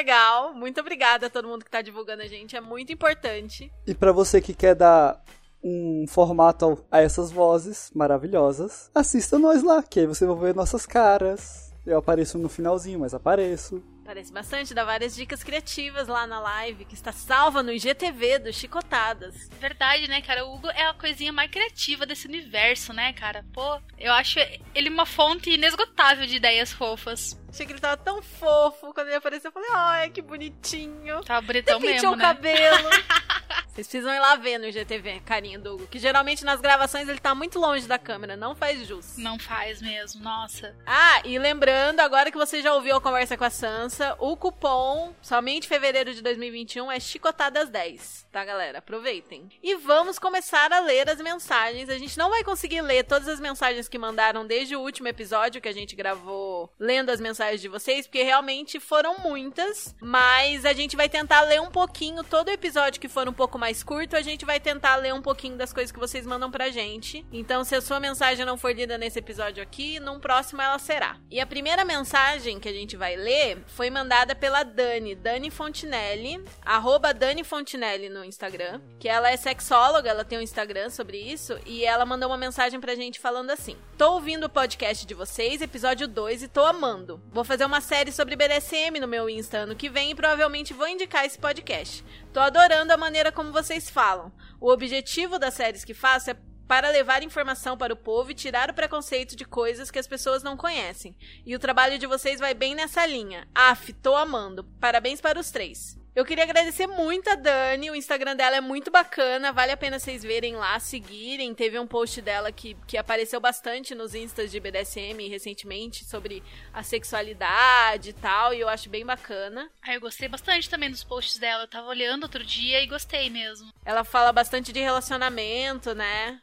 Muito obrigada a todo mundo que tá divulgando a gente, é muito importante. E para você que quer dar um formato a essas vozes maravilhosas, assista nós lá, que aí você vai ver nossas caras. Eu apareço no finalzinho, mas apareço. Parece bastante, dá várias dicas criativas lá na live, que está salva no IGTV do Chicotadas. Verdade, né, cara? O Hugo é a coisinha mais criativa desse universo, né, cara? Pô, eu acho ele uma fonte inesgotável de ideias fofas. Achei que ele tava tão fofo. Quando ele apareceu, eu falei, ai, que bonitinho. Tava bonitão mesmo, o né? cabelo. Vocês precisam ir lá ver no IGTV, carinho do Hugo. Que geralmente nas gravações ele tá muito longe da câmera, não faz jus. Não faz mesmo, nossa. Ah, e lembrando, agora que você já ouviu a conversa com a Sansa, o cupom, somente fevereiro de 2021, é Chicotadas10, tá, galera? Aproveitem. E vamos começar a ler as mensagens. A gente não vai conseguir ler todas as mensagens que mandaram desde o último episódio que a gente gravou lendo as mensagens de vocês, porque realmente foram muitas, mas a gente vai tentar ler um pouquinho todo episódio que for um pouco mais curto, a gente vai tentar ler um pouquinho das coisas que vocês mandam pra gente. Então, se a sua mensagem não for lida nesse episódio aqui, num próximo ela será. E a primeira mensagem que a gente vai ler foi mandada pela Dani, Dani Fontinelli, arroba Dani Fontinelli no Instagram, que ela é sexóloga, ela tem um Instagram sobre isso, e ela mandou uma mensagem pra gente falando assim: Tô ouvindo o podcast de vocês, episódio 2, e tô amando. Vou fazer uma série sobre BDSM no meu Insta ano que vem e provavelmente vou indicar esse podcast. Tô adorando a maneira como vocês falam. O objetivo das séries que faço é para levar informação para o povo e tirar o preconceito de coisas que as pessoas não conhecem. E o trabalho de vocês vai bem nessa linha. Af, tô amando. Parabéns para os três. Eu queria agradecer muito a Dani, o Instagram dela é muito bacana, vale a pena vocês verem lá, seguirem. Teve um post dela que, que apareceu bastante nos instas de BDSM recentemente sobre a sexualidade e tal, e eu acho bem bacana. Ah, eu gostei bastante também dos posts dela. Eu tava olhando outro dia e gostei mesmo. Ela fala bastante de relacionamento, né?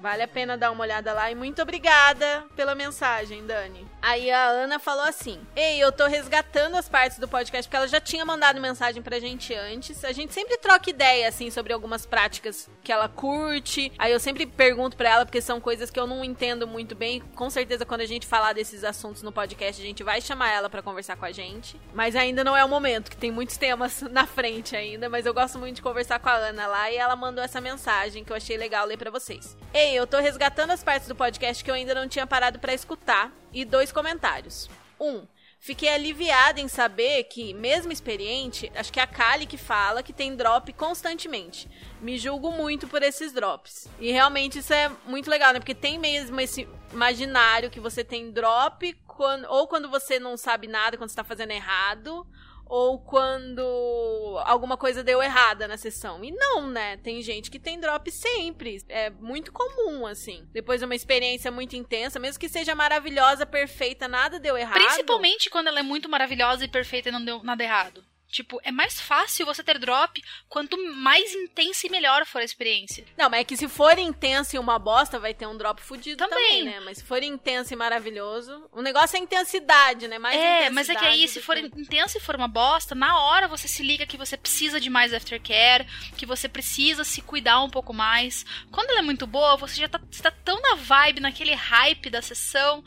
Vale a pena dar uma olhada lá e muito obrigada pela mensagem, Dani. Aí a Ana falou assim: Ei, eu tô resgatando as partes do podcast porque ela já tinha mandado mensagem pra gente antes. A gente sempre troca ideia, assim, sobre algumas práticas que ela curte. Aí eu sempre pergunto pra ela porque são coisas que eu não entendo muito bem. Com certeza, quando a gente falar desses assuntos no podcast, a gente vai chamar ela pra conversar com a gente. Mas ainda não é o momento, que tem muitos temas na frente ainda. Mas eu gosto muito de conversar com a Ana lá e ela mandou essa mensagem que eu achei legal ler pra vocês. Ei, eu tô resgatando as partes do podcast que eu ainda não tinha parado pra escutar e dois comentários. Um, fiquei aliviada em saber que, mesmo experiente, acho que é a Kali que fala que tem drop constantemente. Me julgo muito por esses drops. E realmente isso é muito legal, né? Porque tem mesmo esse imaginário que você tem drop quando, ou quando você não sabe nada, quando você tá fazendo errado, ou quando alguma coisa deu errada na sessão. E não, né? Tem gente que tem drop sempre. É muito comum, assim. Depois de uma experiência muito intensa, mesmo que seja maravilhosa, perfeita, nada deu errado. Principalmente quando ela é muito maravilhosa e perfeita e não deu nada errado. Tipo, é mais fácil você ter drop quanto mais intensa e melhor for a experiência. Não, mas é que se for intenso e uma bosta, vai ter um drop fudido também, Também. né? Mas se for intenso e maravilhoso, o negócio é intensidade, né? Mais é, mas é que aí, se for que- intenso e for uma bosta, na hora você se liga que você precisa de mais aftercare, que você precisa se cuidar um pouco mais. Quando ela é muito boa, você já tá, você tá tão na vibe, naquele hype da sessão,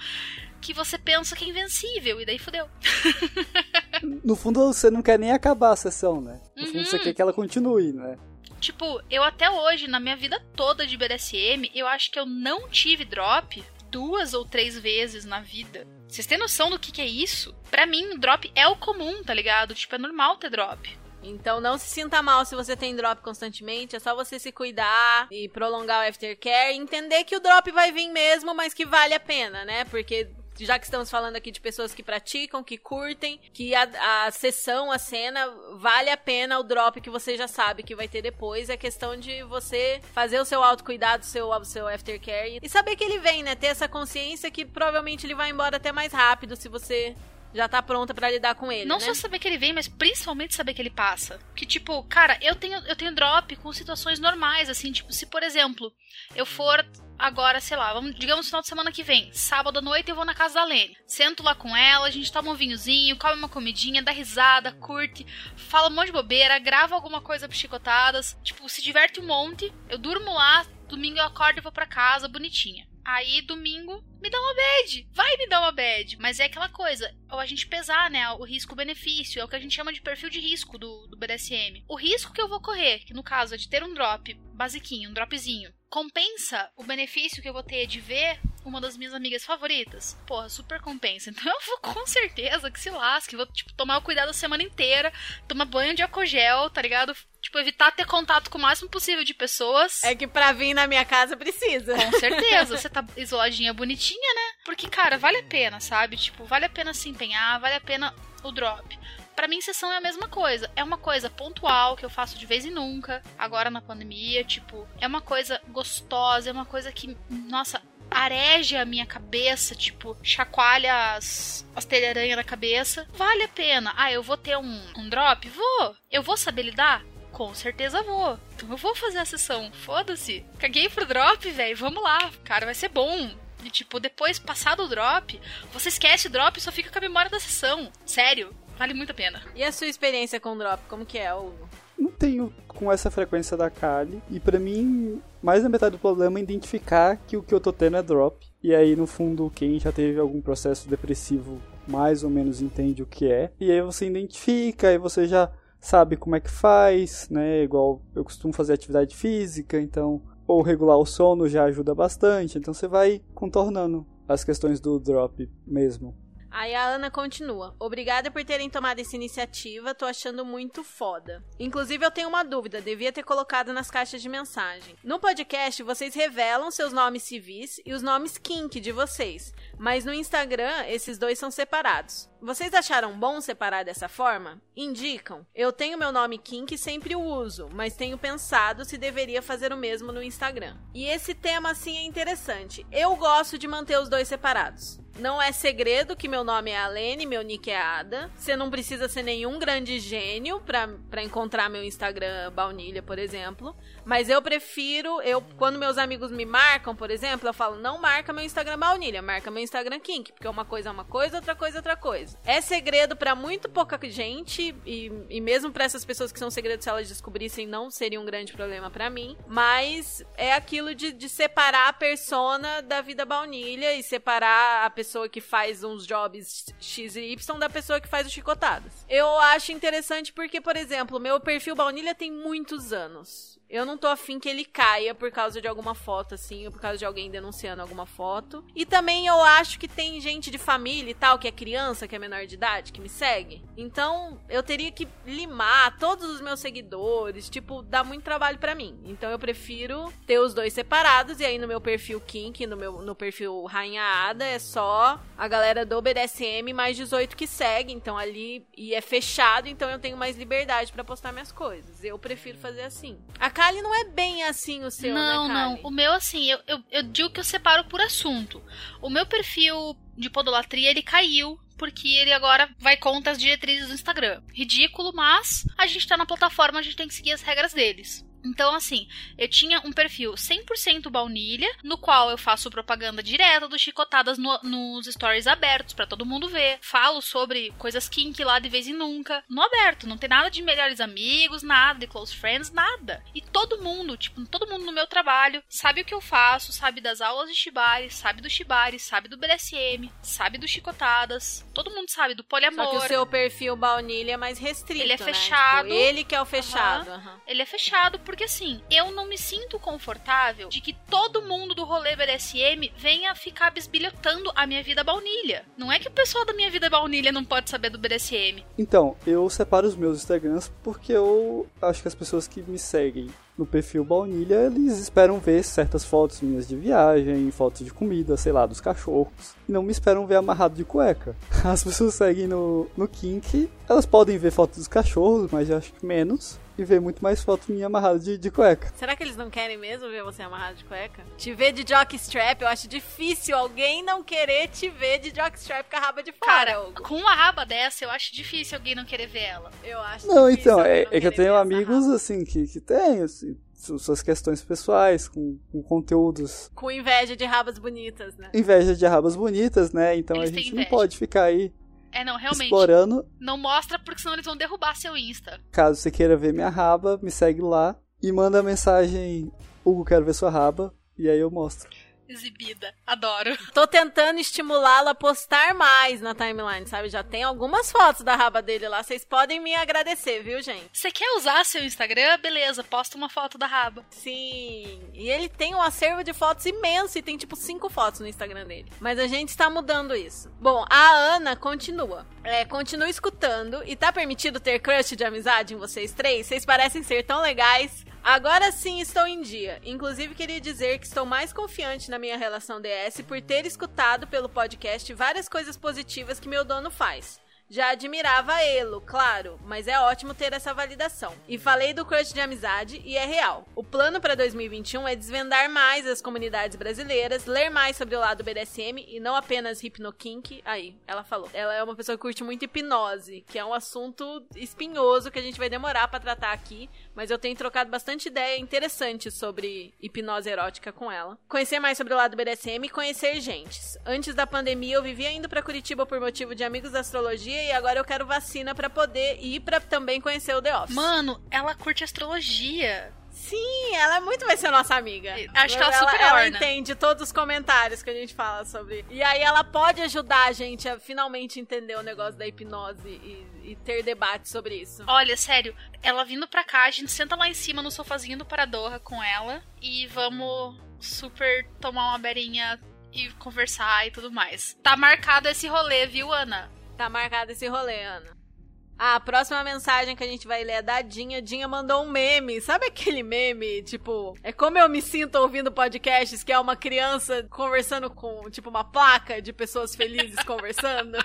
que você pensa que é invencível, e daí fudeu. No fundo, você não quer nem acabar a sessão, né? No fundo, você Uhum. quer que ela continue, né? Tipo, eu até hoje, na minha vida toda de BDSM, eu acho que eu não tive drop duas ou três vezes na vida. Vocês têm noção do que, que é isso? Pra mim, drop é o comum, tá ligado? Tipo, é normal ter drop. Então não se sinta mal se você tem drop constantemente, é só você se cuidar e prolongar o aftercare e entender que o drop vai vir mesmo, mas que vale a pena, né? Porque já que estamos falando aqui de pessoas que praticam, que curtem, que a, a sessão, a cena, vale a pena o drop que você já sabe que vai ter depois. É questão de você fazer o seu autocuidado, o seu, o seu aftercare e saber que ele vem, né? Ter essa consciência que provavelmente ele vai embora até mais rápido se você já tá pronta pra lidar com ele, Não né? só saber que ele vem, mas principalmente saber que ele passa. Que, tipo, cara, eu tenho, eu tenho drop com situações normais, assim, tipo, se, por exemplo, eu for agora, sei lá, vamos, digamos final de semana que vem, sábado à noite eu vou na casa da Lene. Sento lá com ela, a gente toma um vinhozinho, come uma comidinha, dá risada, curte, fala um monte de bobeira, grava alguma coisa pro chicotadas, tipo, se diverte um monte, eu durmo lá, domingo eu acordo e vou pra casa, bonitinha. Aí, domingo, me dá uma bad. Vai me dar uma bad. Mas é aquela coisa, ou a gente pesar, né, o risco-benefício, é o que a gente chama de perfil de risco do, do BDSM. O risco que eu vou correr, que no caso é de ter um drop basiquinho, um dropzinho, compensa o benefício que eu vou ter de ver uma das minhas amigas favoritas? Porra, super compensa. Então eu vou com certeza que se lasque, vou, tipo, tomar o cuidado a semana inteira, tomar banho de álcool gel, tá ligado? Tipo, evitar ter contato com o máximo possível de pessoas. É que pra vir na minha casa precisa. Com certeza, você tá isoladinha, bonitinha, né? Porque, cara, vale a pena, sabe? Tipo, vale a pena se empenhar, vale a pena o drop. Pra mim, sessão é a mesma coisa. É uma coisa pontual que eu faço de vez em nunca, agora na pandemia. Tipo, é uma coisa gostosa, é uma coisa que, nossa, areja a minha cabeça, tipo, chacoalha as, as telhas-aranha na cabeça. Vale a pena. Ah, eu vou ter um, um drop? Vou. Eu vou saber lidar? Com certeza vou. Então eu vou fazer a sessão. Foda-se. Caguei pro drop, velho. Vamos lá. Cara, vai ser bom. E, tipo, depois, passado o drop, você esquece o drop e só fica com a memória da sessão. Sério. Vale muito a pena. E a sua experiência com o drop, como que é, Hugo? Não tenho com essa frequência da Kali. E pra mim, mais da metade do problema é identificar que o que eu tô tendo é drop. E aí, no fundo, quem já teve algum processo depressivo mais ou menos entende o que é. E aí você identifica, aí você já sabe como é que faz, né? Igual eu costumo fazer atividade física, então ou regular o sono já ajuda bastante. Então você vai contornando as questões do drop mesmo. Aí a Ana continua. Obrigada por terem tomado essa iniciativa, tô achando muito foda. Inclusive, eu tenho uma dúvida, devia ter colocado nas caixas de mensagem. No podcast, vocês revelam seus nomes civis e os nomes kink de vocês, mas no Instagram, esses dois são separados. Vocês acharam bom separar dessa forma? Indicam. Eu tenho meu nome kink e sempre o uso, mas tenho pensado se deveria fazer o mesmo no Instagram. E esse tema, assim, é interessante. Eu gosto de manter os dois separados. Não é segredo que meu nome é Alene, meu nick é Ada. Você não precisa ser nenhum grande gênio pra encontrar meu Instagram baunilha, por exemplo. Mas eu prefiro, eu quando meus amigos me marcam, por exemplo, eu falo, não marca meu Instagram baunilha, marca meu Instagram kink, porque uma coisa é uma coisa, outra coisa é outra coisa. É segredo pra muito pouca gente e, e mesmo pra essas pessoas que são segredos, se elas descobrissem, não seria um grande problema pra mim. Mas é aquilo de, de separar a persona da vida baunilha e separar a pessoa que faz uns jobs X e Y da pessoa que faz os chicotadas. Eu acho interessante porque, por exemplo, meu perfil baunilha tem muitos anos. Eu não tô afim que ele caia por causa de alguma foto, assim, ou por causa de alguém denunciando alguma foto. E também eu acho que tem gente de família e tal, que é criança, que é menor de idade, que me segue. Então eu teria que limar todos os meus seguidores, tipo, dá muito trabalho pra mim. Então eu prefiro ter os dois separados, e aí no meu perfil Kink, no meu no perfil Rainha Ada, é só a galera do BDSM mais 18 que segue. Então ali, e é fechado, então eu tenho mais liberdade pra postar minhas coisas. Eu prefiro fazer assim. A Kali não é bem assim o seu, não, né, não. O meu, assim, eu, eu, eu digo que eu separo por assunto. O meu perfil de podolatria, ele caiu. Porque ele agora vai contra as diretrizes do Instagram. Ridículo, mas a gente tá na plataforma, a gente tem que seguir as regras deles. Então, assim, eu tinha um perfil 100% baunilha, no qual eu faço propaganda direta do Chicotadas no- nos stories abertos pra todo mundo ver. Falo sobre coisas kink lá de vez em nunca. No aberto, não tem nada de melhores amigos, nada de close friends, nada. E todo mundo, tipo, todo mundo no meu trabalho sabe o que eu faço, sabe das aulas de Shibari, sabe do Shibari, sabe do BDSM, sabe do Chicotadas. Todo mundo sabe do Só poliamor. que o seu perfil baunilha é mais restrito, Ele é né? fechado. Tipo, ele que é o fechado. aham. Ele é fechado porque assim, eu não me sinto confortável de que todo mundo do rolê BDSM venha ficar bisbilhotando a minha vida baunilha. Não é que o pessoal da minha vida baunilha não pode saber do BDSM. Então, eu separo os meus Instagrams porque eu acho que as pessoas que me seguem no perfil baunilha, eles esperam ver certas fotos minhas de viagem, fotos de comida, sei lá, dos cachorros. Não me esperam ver amarrado de cueca. As pessoas seguem no, no Kink, elas podem ver fotos dos cachorros, mas eu acho que menos. E ver muito mais foto minha amarrada de, de cueca. Será que eles não querem mesmo ver você amarrado de cueca? Te ver de jockstrap, eu acho difícil alguém não querer te ver de jockstrap com a raba de fora. Cara, Hugo. com uma raba dessa, eu acho difícil alguém não querer ver ela. eu acho Não, então, é, não é que eu tenho amigos assim que, que têm assim, suas questões pessoais, com, com conteúdos Com inveja de rabas bonitas, né? inveja de rabas bonitas, né? Então Eles a gente não pode ficar aí É, não, realmente. explorando. Não mostra porque senão eles vão derrubar seu Insta. Caso você queira ver minha raba, me segue lá e manda a mensagem Hugo, quero ver sua raba. E aí eu mostro. Exibida. Adoro. Tô tentando estimulá-lo a postar mais na timeline, sabe? Já tem algumas fotos da raba dele lá. Vocês podem me agradecer, viu, gente? Você quer usar seu Instagram? Beleza, posta uma foto da raba. Sim. E ele tem um acervo de fotos imenso e tem tipo cinco fotos no Instagram dele. Mas a gente está mudando isso. Bom, a Ana continua. É, continua escutando e tá permitido ter crush de amizade em vocês três? Vocês parecem ser tão legais. Agora sim estou em dia. Inclusive queria dizer que estou mais confiante na minha relação DS por ter escutado pelo podcast várias coisas positivas que meu dono faz. Já admirava Elo, claro, mas é ótimo ter essa validação. E falei do crush de amizade e é real. O plano para 2021 é desvendar mais as comunidades brasileiras, ler mais sobre o lado BDSM e não apenas hipnokink. Aí, ela falou. Ela é uma pessoa que curte muito hipnose, que é um assunto espinhoso que a gente vai demorar para tratar aqui, mas eu tenho trocado bastante ideia interessante sobre hipnose erótica com ela. Conhecer mais sobre o lado BDSM e conhecer gentes. Antes da pandemia, eu vivia indo para Curitiba por motivo de amigos da astrologia agora eu quero vacina para poder ir para também conhecer o The Office. Mano, ela curte astrologia. Sim, ela é muito vai ser nossa amiga. Acho que ela super ela entende todos os comentários que a gente fala sobre. E aí ela pode ajudar a gente a finalmente entender o negócio da hipnose e, e ter debate sobre isso. Olha, sério, ela vindo pra cá, a gente senta lá em cima no sofazinho do Paradorra com ela e vamos super tomar uma berinha e conversar e tudo mais. Tá marcado esse rolê, viu, Ana? Tá marcado esse rolê, Ana. Ah, a próxima mensagem que a gente vai ler é da Dinha. Dinha mandou um meme. Sabe aquele meme, tipo, é como eu me sinto ouvindo podcasts, que é uma criança conversando com, tipo, uma placa de pessoas felizes conversando?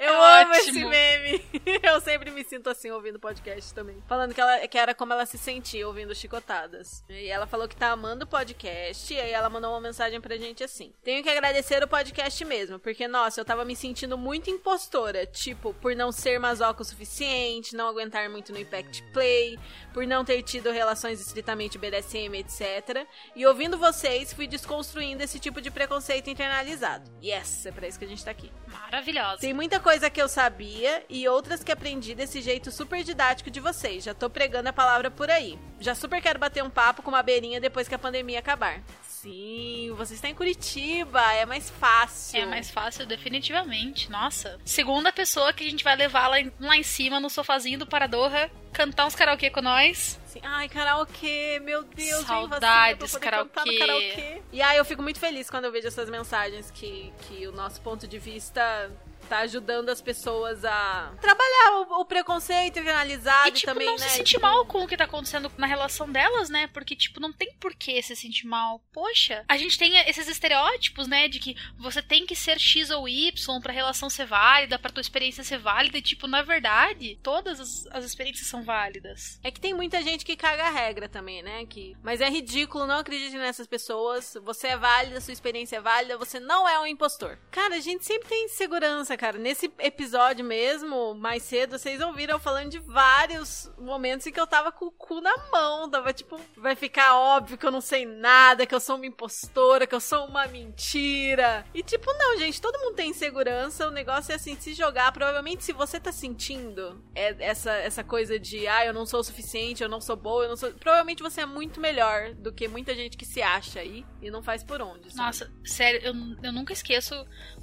Eu É amo esse ótimo. meme. Eu sempre me sinto assim ouvindo podcast também. Falando que, ela, que era como ela se sentia ouvindo chicotadas. E ela falou que tá amando o podcast. E aí ela mandou uma mensagem pra gente assim: Tenho que agradecer o podcast mesmo, porque, nossa, eu tava me sentindo muito impostora. Tipo, por não ser o suficiente, não aguentar muito no Impact Play, por não ter tido relações estritamente BDSM, etc. E ouvindo vocês, fui desconstruindo esse tipo de preconceito internalizado. Yes, é pra isso que a gente tá aqui. Maravilhosa. Tem muita coisa que eu sabia e outras que aprendi desse jeito super didático de vocês. Já tô pregando a palavra por aí. Já super quero bater um papo com uma beirinha depois que a pandemia acabar. Sim, você está em Curitiba, é mais fácil. É mais fácil, definitivamente. Nossa. Segunda pessoa que a gente vai levar lá em, lá em cima, no sofazinho do Paradorra, cantar uns karaokê com nós. Sim. Ai, karaokê, meu Deus, Saudades, vem karaokê. karaokê. E aí eu fico muito feliz quando eu vejo essas mensagens que, que o nosso ponto de vista tá ajudando as pessoas a trabalhar o, o preconceito internalizado E, tipo, também, não né? se sentir mal com o que tá acontecendo na relação delas, né? Porque, tipo, não tem por que se sentir mal. Poxa, a gente tem esses estereótipos, né? De que você tem que ser X ou Y pra relação ser válida, pra tua experiência ser válida. E, tipo, na verdade, todas as, as experiências são válidas. É que tem muita gente que caga a regra também, né? Que... Mas é ridículo, não acredite nessas pessoas. Você é válida, sua experiência é válida, você não é um impostor. Cara, a gente sempre tem insegurança, cara. Nesse episódio mesmo, mais cedo, vocês ouviram eu falando de vários momentos em que eu tava com o cu na mão. Tava tipo, vai ficar óbvio que eu não sei nada, que eu sou uma impostora, que eu sou uma mentira. E tipo, não, gente, todo mundo tem insegurança. O negócio é assim, se jogar. Provavelmente, se você tá sentindo é- essa, essa coisa de, ah, eu não sou o suficiente, eu não sou boa, eu não sou. Provavelmente você é muito melhor do que muita gente que se acha aí e não faz por onde. sabe? Nossa, sério, eu, eu nunca esqueço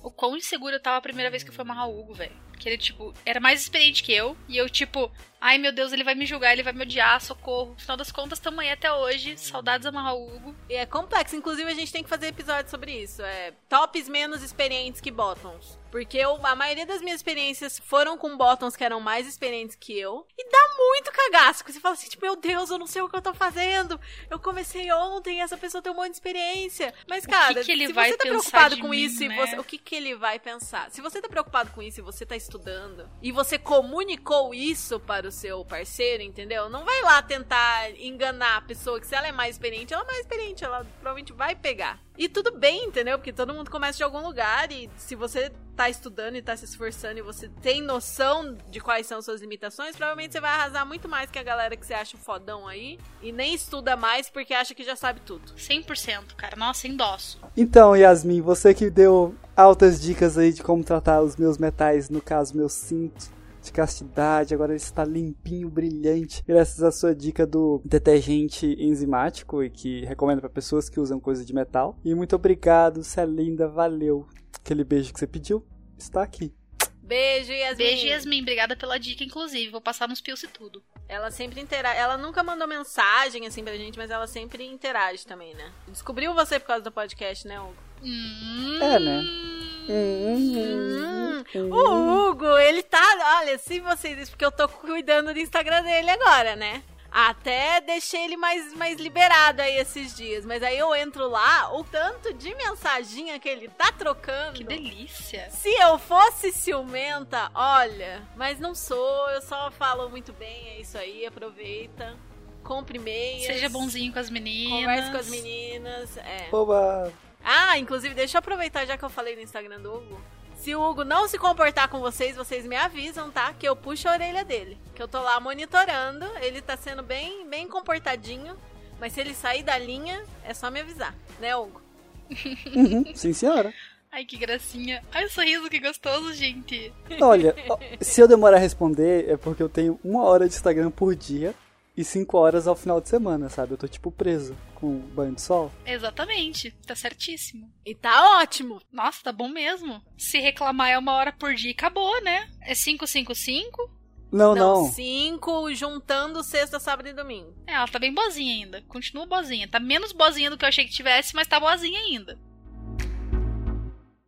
o quão insegura eu tava a primeira vez que fui amarrar o Hugo, velho. Porque ele, tipo, era mais experiente que eu. E eu, tipo, ai meu Deus, ele vai me julgar, ele vai me odiar, socorro. No final das contas, tamo aí até hoje. Saudades amarrar o Hugo. E é complexo. Inclusive, a gente tem que fazer episódio sobre isso. É tops menos experientes que bottoms. Porque eu- a maioria das minhas experiências foram com bottoms que eram mais experientes que eu. E dá muito cagaço. Você fala assim, tipo, meu Deus, eu não sei o que eu tô fazendo. Eu comecei ontem, essa pessoa tem um monte de experiência. Mas, cara, que ele se você tá preocupado com mim, isso, e né? você, o que, que ele vai pensar? Se você tá preocupado com isso e você tá estudando, e você comunicou isso para o seu parceiro, entendeu? Não vai lá tentar enganar a pessoa que se ela é mais experiente, ela é mais experiente, ela provavelmente vai pegar. E tudo bem, entendeu? Porque todo mundo começa de algum lugar e se você tá estudando e tá se esforçando e você tem noção de quais são suas limitações, provavelmente você vai arrasar muito mais que a galera que você acha fodão aí e nem estuda mais porque acha que já sabe tudo. 100%, cara. Nossa, endosso. Então, Yasmin, você que deu altas dicas aí de como tratar os meus metais, no caso, meu cinto de castidade, agora ele está limpinho, brilhante, graças à sua dica do detergente enzimático e que recomendo para pessoas que usam coisa de metal. E muito obrigado, você é linda, valeu. Aquele beijo que você pediu está aqui. Beijo, Yasmin. Beijo, Yasmin. Obrigada pela dica, inclusive. Vou passar nos pios e tudo. Ela sempre interage. Ela nunca mandou mensagem assim pra gente, mas ela sempre interage também, né? Descobriu você por causa do podcast, né, Hugo? Hum, É, né? Hum, o Hugo, ele tá. Olha, se vocês. Porque eu tô cuidando do Instagram dele agora, né? Até deixei ele mais, mais liberado aí esses dias. Mas aí eu entro lá, o tanto de mensaginha que ele tá trocando. Que delícia. Se eu fosse ciumenta, olha, mas não sou, eu só falo muito bem, é isso aí, aproveita. Compre meias. Seja bonzinho com as meninas. Converse com as meninas. É. Oba! Ah, inclusive, deixa eu aproveitar já que eu falei no Instagram do Hugo. Se o Hugo não se comportar com vocês, vocês me avisam, tá? Que eu puxo a orelha dele. Que eu tô lá monitorando. Ele tá sendo bem, bem comportadinho. Mas se ele sair da linha, é só me avisar, né, Hugo? Uhum, sim, senhora. Ai, que gracinha. Ai, o sorriso, que gostoso, gente. Olha, se eu demorar a responder é porque eu tenho uma hora de Instagram por dia e cinco horas ao final de semana, sabe? Eu tô tipo preso com banho de sol. Exatamente. Tá certíssimo. E tá ótimo. Nossa, tá bom mesmo. Se reclamar é uma hora por dia, acabou, né? É 555? Não, não. cinco juntando sexta, sábado e domingo. É, ela tá bem boazinha ainda. Continua boazinha. Tá menos boazinha do que eu achei que tivesse, mas tá boazinha ainda.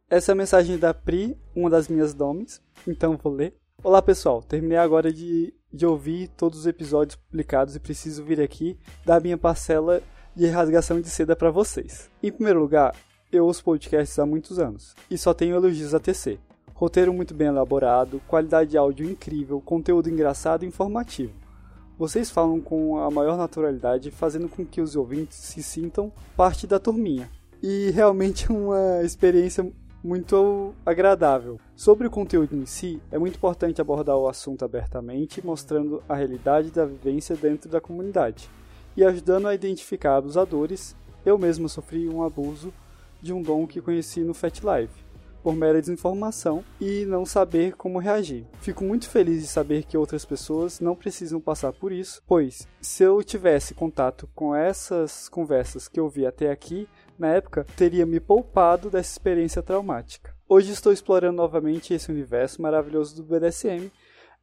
Essa é a mensagem da Pri, uma das minhas domes, então vou ler. Olá pessoal, terminei agora de, de ouvir todos os episódios publicados e preciso vir aqui dar minha parcela de rasgação de seda para vocês. Em primeiro lugar, eu ouço podcasts há muitos anos e só tenho elogios a tecer. Roteiro muito bem elaborado, qualidade de áudio incrível, conteúdo engraçado e informativo. Vocês falam com a maior naturalidade, fazendo com que os ouvintes se sintam parte da turminha. E realmente é uma experiência muito agradável. Sobre o conteúdo em si, é muito importante abordar o assunto abertamente, mostrando a realidade da vivência dentro da comunidade e ajudando a identificar abusadores. Eu mesmo sofri um abuso de um dom que conheci no Fat Live por mera desinformação e não saber como reagir. Fico muito feliz de saber que outras pessoas não precisam passar por isso, pois se eu tivesse contato com essas conversas que eu vi até aqui, na época, teria me poupado dessa experiência traumática. Hoje estou explorando novamente esse universo maravilhoso do BDSM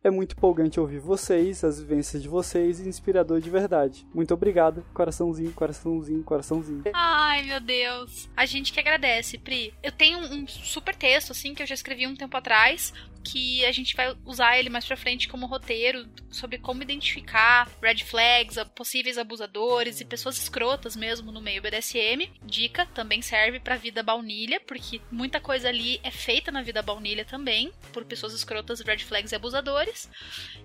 é muito empolgante ouvir vocês, as vivências de vocês e inspirador de verdade. Muito obrigado. Coraçãozinho, coraçãozinho, coraçãozinho. Ai, meu Deus. A gente que agradece, Pri. Eu tenho um super texto, assim, que eu já escrevi um tempo atrás, que a gente vai usar ele mais pra frente como roteiro sobre como identificar red flags, possíveis abusadores e pessoas escrotas mesmo no meio BDSM. Dica também serve pra vida baunilha, porque muita coisa ali é feita na vida baunilha também, por pessoas escrotas, red flags e abusadores.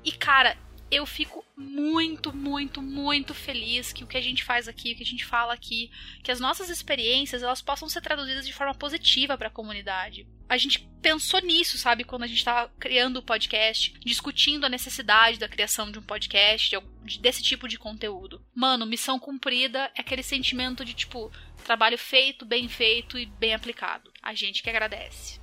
E cara, eu fico muito, muito, muito feliz que o que a gente faz aqui, o que a gente fala aqui, que as nossas experiências elas possam ser traduzidas de forma positiva para a comunidade. A gente pensou nisso, sabe, quando a gente estava criando o podcast, discutindo a necessidade da criação de um podcast, de, desse tipo de conteúdo. Mano, missão cumprida é aquele sentimento de tipo trabalho feito, bem feito e bem aplicado. A gente que agradece.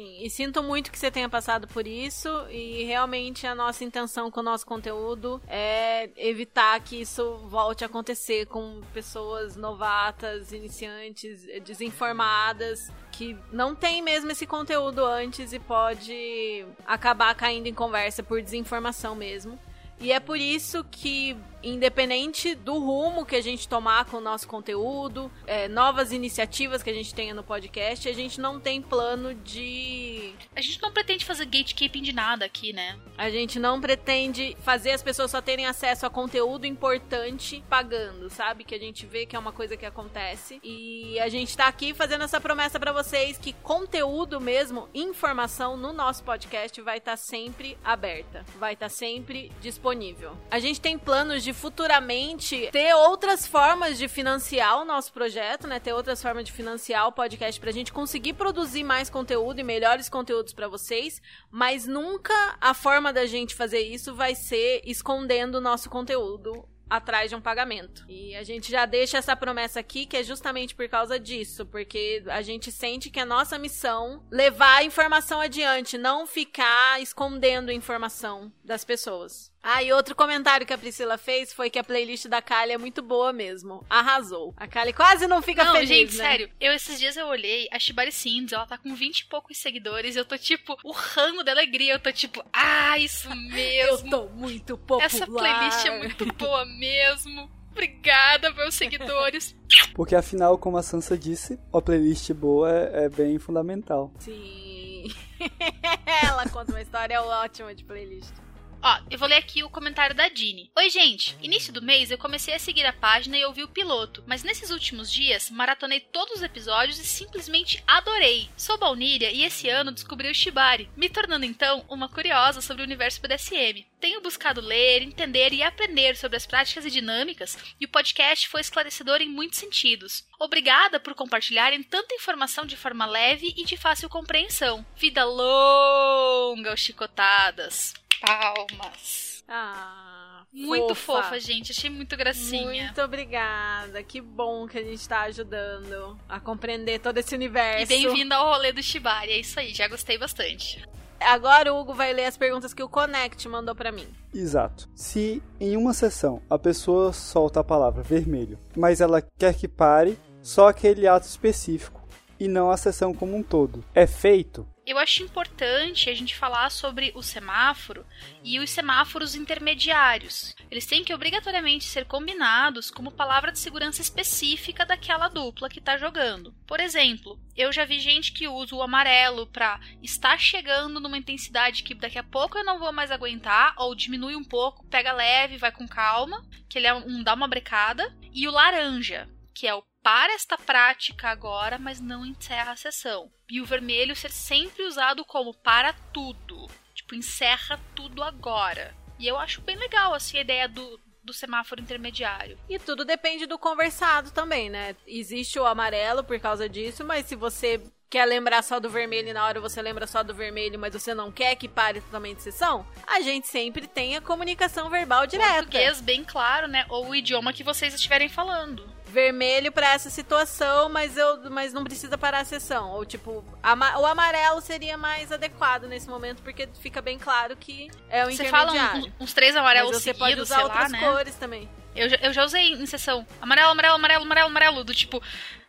Sim, e sinto muito que você tenha passado por isso e realmente a nossa intenção com o nosso conteúdo é evitar que isso volte a acontecer com pessoas novatas, iniciantes, desinformadas, que não tem mesmo esse conteúdo antes e pode acabar caindo em conversa por desinformação mesmo. E é por isso que independente do rumo que a gente tomar com o nosso conteúdo, é, novas iniciativas que a gente tenha no podcast, a gente não tem plano de. A gente não pretende fazer gatekeeping de nada aqui, né? A gente não pretende fazer as pessoas só terem acesso a conteúdo importante pagando, sabe? Que a gente vê que é uma coisa que acontece. E a gente tá aqui fazendo essa promessa para vocês que conteúdo mesmo, informação no nosso podcast vai estar tá sempre aberta, vai estar tá sempre disponível. A gente tem planos de de futuramente ter outras formas de financiar o nosso projeto, né? Ter outras formas de financiar o podcast pra gente conseguir produzir mais conteúdo e melhores conteúdos para vocês, mas nunca a forma da gente fazer isso vai ser escondendo o nosso conteúdo atrás de um pagamento. E a gente já deixa essa promessa aqui que é justamente por causa disso, porque a gente sente que a nossa missão levar a informação adiante, não ficar escondendo informação das pessoas. Ah, e outro comentário que a Priscila fez foi que a playlist da Kali é muito boa mesmo. Arrasou. A Kali quase não fica não, feliz, gente, né? sério. Eu esses dias eu olhei a Shibari Sims, ela tá com 20 e poucos seguidores, eu tô tipo, urrando de alegria, eu tô tipo, ah, isso mesmo. eu tô muito popular. Essa playlist é muito boa mesmo. Obrigada, meus seguidores. Porque afinal, como a Sansa disse, a playlist boa é, é bem fundamental. Sim. ela conta uma história ótima de playlist. Ó, eu vou ler aqui o comentário da Dini. Oi, gente. Início do mês eu comecei a seguir a página e ouvir o piloto, mas nesses últimos dias maratonei todos os episódios e simplesmente adorei. Sou baunilha e esse ano descobri o Shibari, me tornando então uma curiosa sobre o universo BDSM. Tenho buscado ler, entender e aprender sobre as práticas e dinâmicas, e o podcast foi esclarecedor em muitos sentidos. Obrigada por compartilharem tanta informação de forma leve e de fácil compreensão. Vida longa, os chicotadas. Palmas. Ah, Muito fofa. fofa, gente. Achei muito gracinha. Muito obrigada. Que bom que a gente tá ajudando a compreender todo esse universo. E bem-vindo ao rolê do Shibari. É isso aí, já gostei bastante. Agora o Hugo vai ler as perguntas que o Connect mandou para mim. Exato. Se em uma sessão a pessoa solta a palavra vermelho, mas ela quer que pare só aquele ato específico, e não a sessão como um todo. É feito? Eu acho importante a gente falar sobre o semáforo e os semáforos intermediários. Eles têm que obrigatoriamente ser combinados como palavra de segurança específica daquela dupla que está jogando. Por exemplo, eu já vi gente que usa o amarelo para estar chegando numa intensidade que daqui a pouco eu não vou mais aguentar, ou diminui um pouco, pega leve, vai com calma, que ele é um dá uma brecada, e o laranja, que é o para esta prática agora, mas não encerra a sessão. E o vermelho ser sempre usado como para tudo. Tipo, encerra tudo agora. E eu acho bem legal, assim, a ideia do, do semáforo intermediário. E tudo depende do conversado também, né? Existe o amarelo por causa disso, mas se você quer lembrar só do vermelho e na hora você lembra só do vermelho, mas você não quer que pare totalmente a sessão, a gente sempre tem a comunicação verbal direta. Português bem claro, né? Ou o idioma que vocês estiverem falando vermelho para essa situação, mas eu mas não precisa parar a sessão. Ou tipo, ama, o amarelo seria mais adequado nesse momento, porque fica bem claro que é o você intermediário. Você fala uns, uns três amarelos mas você seguidos, pode usar outras lá, né? cores também. Eu, eu já usei em sessão amarelo, amarelo, amarelo, amarelo, amarelo, do tipo,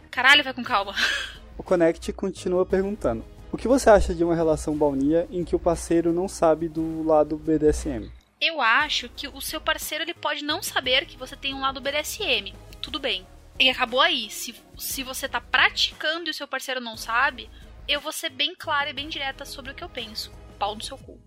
caralho, vai com calma. O Connect continua perguntando: O que você acha de uma relação baunilha em que o parceiro não sabe do lado BDSM? Eu acho que o seu parceiro ele pode não saber que você tem um lado BDSM. Tudo bem. E acabou aí. Se, se você tá praticando e o seu parceiro não sabe, eu vou ser bem clara e bem direta sobre o que eu penso. Pau no seu cu.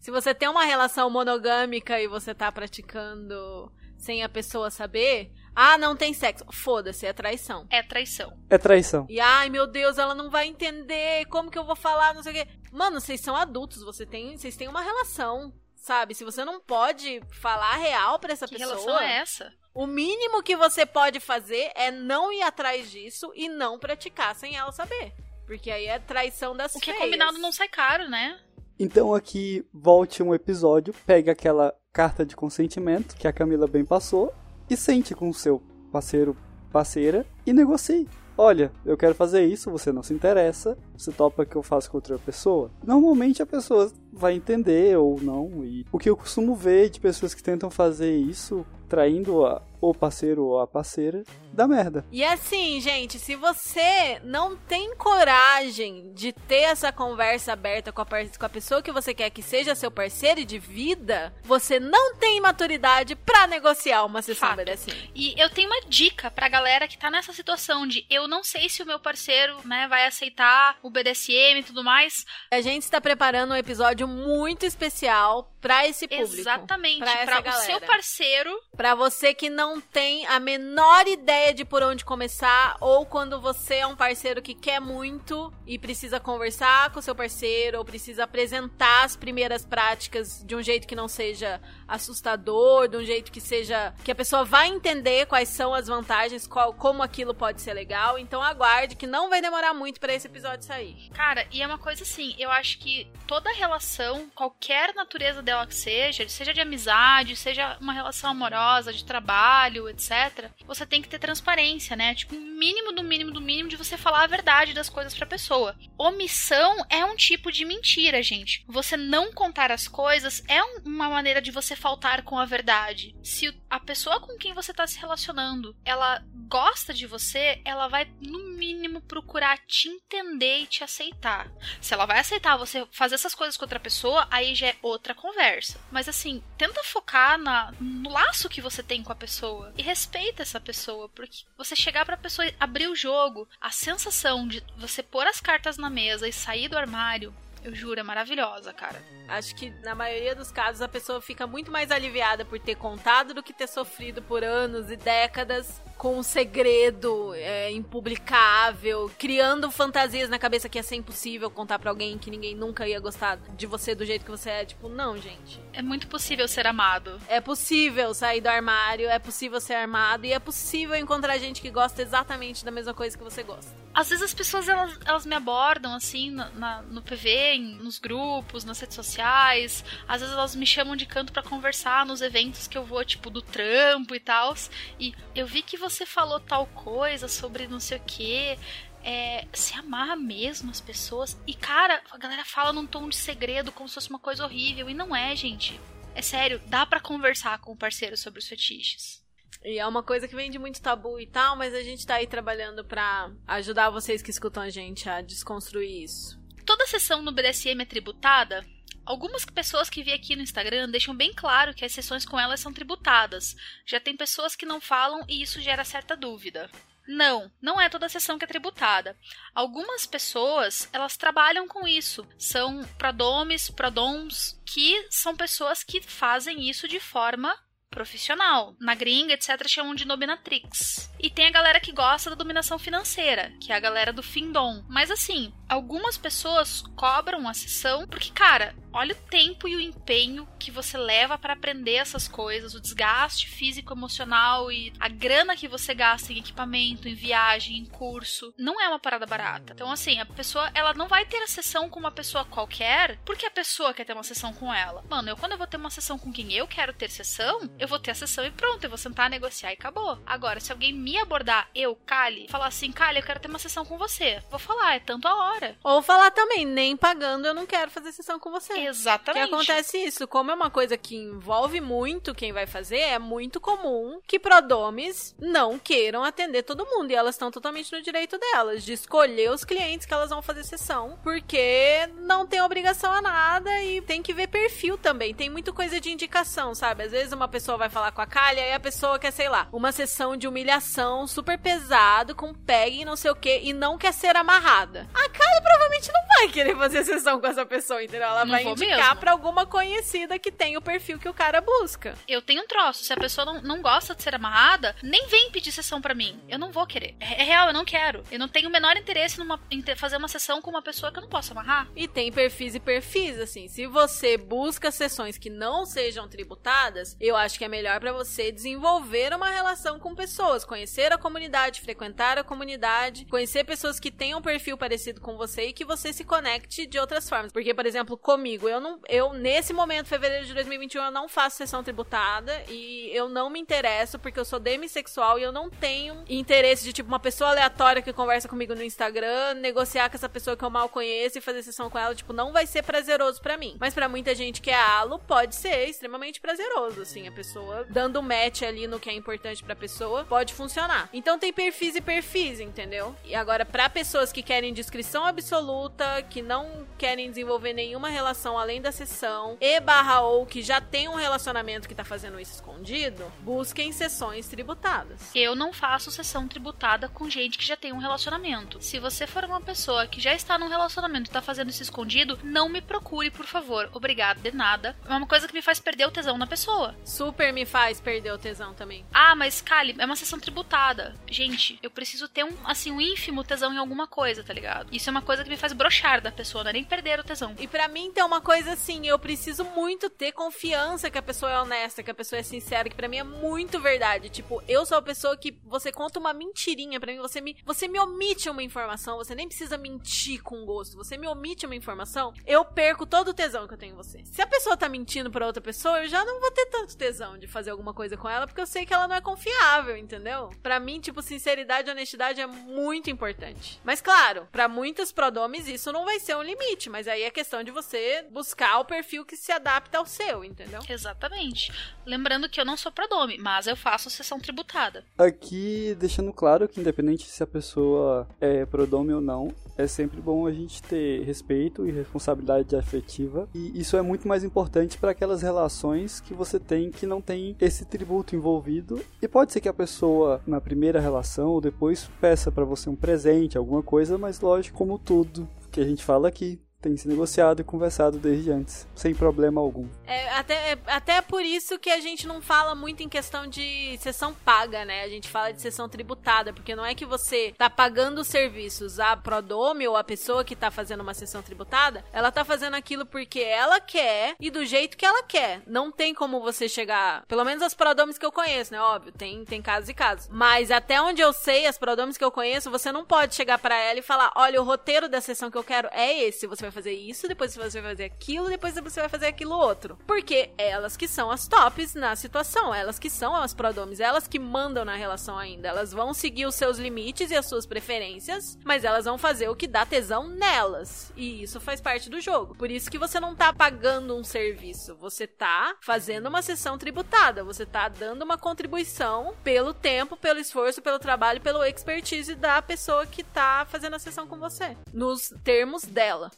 Se você tem uma relação monogâmica e você tá praticando sem a pessoa saber, ah, não tem sexo. Foda-se, é traição. É traição. É traição. E ai, meu Deus, ela não vai entender. Como que eu vou falar, não sei o quê. Mano, vocês são adultos, você tem, vocês têm uma relação, sabe? Se você não pode falar real para essa que pessoa. relação é essa? O mínimo que você pode fazer é não ir atrás disso e não praticar sem ela saber. Porque aí é traição das O que é feias. combinado não sai caro, né? Então aqui volte um episódio, pega aquela carta de consentimento que a Camila bem passou e sente com o seu parceiro, parceira e negocie. Olha, eu quero fazer isso, você não se interessa, você topa que eu faço com outra pessoa? Normalmente a pessoa vai entender ou não. E o que eu costumo ver de pessoas que tentam fazer isso, traindo a, o parceiro ou a parceira, dá merda. E assim, gente, se você não tem coragem de ter essa conversa aberta com a, com a pessoa que você quer que seja seu parceiro de vida, você não tem maturidade pra negociar uma sessão. BDSM. E eu tenho uma dica pra galera que tá nessa situação de eu não sei se o meu parceiro, né, vai aceitar o BDSM e tudo mais. A gente está preparando um episódio muito especial pra esse público. Exatamente. Pra essa Pra o seu parceiro Pra você que não tem a menor ideia de por onde começar, ou quando você é um parceiro que quer muito e precisa conversar com seu parceiro, ou precisa apresentar as primeiras práticas de um jeito que não seja assustador, de um jeito que seja. que a pessoa vai entender quais são as vantagens, qual, como aquilo pode ser legal. Então aguarde que não vai demorar muito pra esse episódio sair. Cara, e é uma coisa assim, eu acho que toda relação, qualquer natureza dela que seja, seja de amizade, seja uma relação amorosa, de trabalho, etc., você tem que ter transparência, né? Tipo, mínimo do mínimo do mínimo de você falar a verdade das coisas pra pessoa. Omissão é um tipo de mentira, gente. Você não contar as coisas é um- uma maneira de você faltar com a verdade. Se a pessoa com quem você tá se relacionando, ela gosta de você, ela vai, no mínimo, procurar te entender e te aceitar. Se ela vai aceitar você fazer essas coisas com outra pessoa, aí já é outra conversa. Mas assim, tenta focar na, no laço que você tem com a pessoa e respeita essa pessoa, porque você chegar pra pessoa abrir o jogo, a sensação de você pôr as cartas na mesa e sair do armário, eu juro, é maravilhosa, cara. Acho que na maioria dos casos a pessoa fica muito mais aliviada por ter contado do que ter sofrido por anos e décadas com um segredo é, impublicável, criando fantasias na cabeça que ia ser impossível contar pra alguém que ninguém nunca ia gostar de você do jeito que você é. Tipo, não, gente. É muito possível ser amado. É possível sair do armário, é possível ser armado e é possível encontrar gente que gosta exatamente da mesma coisa que você gosta. Às vezes as pessoas elas, elas me abordam assim na, na- no PV, em- nos grupos, nas redes sociais. Às vezes elas me chamam de canto pra conversar nos eventos que eu vou, tipo, do trampo e tal. E eu vi que você falou tal coisa sobre não sei o que. É, se amarra mesmo as pessoas. E cara, a galera fala num tom de segredo como se fosse uma coisa horrível. E não é, gente. É sério, dá pra conversar com o parceiro sobre os fetiches. E é uma coisa que vem de muito tabu e tal, mas a gente tá aí trabalhando pra ajudar vocês que escutam a gente a desconstruir isso. Toda sessão no BDSM é tributada? Algumas pessoas que vi aqui no Instagram deixam bem claro que as sessões com elas são tributadas. Já tem pessoas que não falam e isso gera certa dúvida. Não, não é toda sessão que é tributada. Algumas pessoas, elas trabalham com isso. São prodomes, prodoms, que são pessoas que fazem isso de forma profissional. Na gringa, etc., chamam de dominatrix. E tem a galera que gosta da dominação financeira, que é a galera do findom. Mas assim, algumas pessoas cobram a sessão porque, cara, olha o tempo e o empenho que você leva para aprender essas coisas, o desgaste físico, emocional e a grana que você gasta em equipamento, em viagem, em curso. Não é uma parada barata. Então, assim, a pessoa, ela não vai ter a sessão com uma pessoa qualquer porque a pessoa quer ter uma sessão com ela. Mano, eu quando eu vou ter uma sessão com quem eu quero ter sessão, eu vou ter a sessão e pronto, eu vou sentar, negociar e acabou. Agora, se alguém me abordar, eu, Kali, falar assim, Kali, eu quero ter uma sessão com você, vou falar, é tanto a hora. Ou falar também, nem pagando eu não quero fazer sessão com você. Exatamente. Que acontece isso, como é uma coisa que envolve muito quem vai fazer, é muito comum que prodomes não queiram atender todo mundo. E elas estão totalmente no direito delas, de escolher os clientes que elas vão fazer sessão, porque não tem obrigação a nada e tem que ver perfil também. Tem muito coisa de indicação, sabe? Às vezes uma pessoa vai falar com a Kali e a pessoa quer, sei lá, uma sessão de humilhação super pesado, com peg e não sei o que, e não quer ser amarrada. A Kali provavelmente não vai querer fazer sessão com essa pessoa, entendeu? Ela Não vai vou indicar mesmo. pra alguma conhecida que tem o perfil que o cara busca. Eu tenho um troço. Se a pessoa não, não gosta de ser amarrada, nem vem pedir sessão pra mim. Eu não vou querer. É, é real, eu não quero. Eu não tenho o menor interesse numa, em ter- fazer uma sessão com uma pessoa que eu não posso amarrar. E tem perfis e perfis, assim. Se você busca sessões que não sejam tributadas, eu acho que é melhor pra você desenvolver uma relação com pessoas, conhecer a comunidade, frequentar a comunidade, conhecer pessoas que tenham um perfil parecido com você e que você se conecte de outras formas. Porque, por exemplo, comigo, eu não, eu nesse momento, fevereiro de 2021, eu não faço sessão tributada e eu não me interesso porque eu sou demissexual e eu não tenho interesse de tipo uma pessoa aleatória que conversa comigo no Instagram, negociar com essa pessoa que eu mal conheço e fazer sessão com ela, tipo, não vai ser prazeroso pra mim. Mas pra muita gente que é alo, pode ser extremamente prazeroso, assim, a pessoa dando match ali no que é importante pra pessoa, pode funcionar. Então tem perfis e perfis, entendeu? E agora pra pessoas que querem descrição absoluta, que não querem desenvolver nenhuma relação além da sessão, e barra ou que já tem um relacionamento que tá fazendo isso escondido, busquem sessões tributadas. Eu não faço sessão tributada com gente que já tem um relacionamento. Se você for uma pessoa que já está num relacionamento e tá fazendo isso escondido, não me procure, por favor. Obrigada, de nada. É uma coisa que me faz perder o tesão na pessoa. Super me faz perder o tesão também. Ah, mas Kali, é uma sessão tributada. Gente, eu preciso ter um, assim, um ínfimo tesão em alguma coisa, tá ligado? Isso é uma coisa que me faz brochar da pessoa, não é nem perder o tesão. E pra mim tem uma coisa assim, eu preciso muito ter confiança que a pessoa é honesta, que a pessoa é sincera, que pra mim é muito verdade. Tipo, eu sou a pessoa que você conta uma mentirinha pra mim, você me, você me omite uma informação, você nem precisa mentir com gosto, você me omite uma informação, eu perco todo o tesão que eu tenho em você. Se a pessoa tá mentindo pra outra pessoa, eu já não vou ter tanto tesão de fazer alguma coisa com ela, porque eu sei que ela não é confiável, entendeu? Pra mim, tipo, sinceridade e honestidade é muito importante. Mas claro, pra muitas prodomes isso não vai ser um limite, mas aí é questão de você buscar o perfil que se adapta ao seu, entendeu? Exatamente. Lembrando que eu não sou prodome, mas eu faço sessão tributada. Aqui, deixando claro que independente se a pessoa é prodome ou não, é sempre bom a gente ter respeito e responsabilidade afetiva. E isso é muito mais importante para aquelas relações que você tem que não tem esse tributo envolvido. E pode ser que a pessoa, na primeira relação ou depois, peça para você um presente, alguma coisa, mas lógico, como tudo que a gente fala aqui, tem se negociado e conversado desde antes, sem problema algum. É, até, é, até por isso que a gente não fala muito em questão de sessão paga, né? A gente fala de sessão tributada, porque não é que você tá pagando os serviços, a Prodome ou a pessoa que tá fazendo uma sessão tributada, ela tá fazendo aquilo porque ela quer e do jeito que ela quer. Não tem como você chegar, pelo menos as Prodomes que eu conheço, né? Óbvio, tem, tem casos e casos. Mas até onde eu sei, as Prodomes que eu conheço, você não pode chegar pra ela e falar: olha, o roteiro da sessão que eu quero é esse. Você vai fazer isso, depois você vai fazer aquilo, depois você vai fazer aquilo outro. Porque elas que são as tops na situação, elas que são as prodomes, elas que mandam na relação ainda. Elas vão seguir os seus limites e as suas preferências, mas elas vão fazer o que dá tesão nelas. E isso faz parte do jogo. Por isso que você não tá pagando um serviço, você tá fazendo uma sessão tributada, você tá dando uma contribuição pelo tempo, pelo esforço, pelo trabalho, pelo expertise da pessoa que tá fazendo a sessão com você, nos termos dela.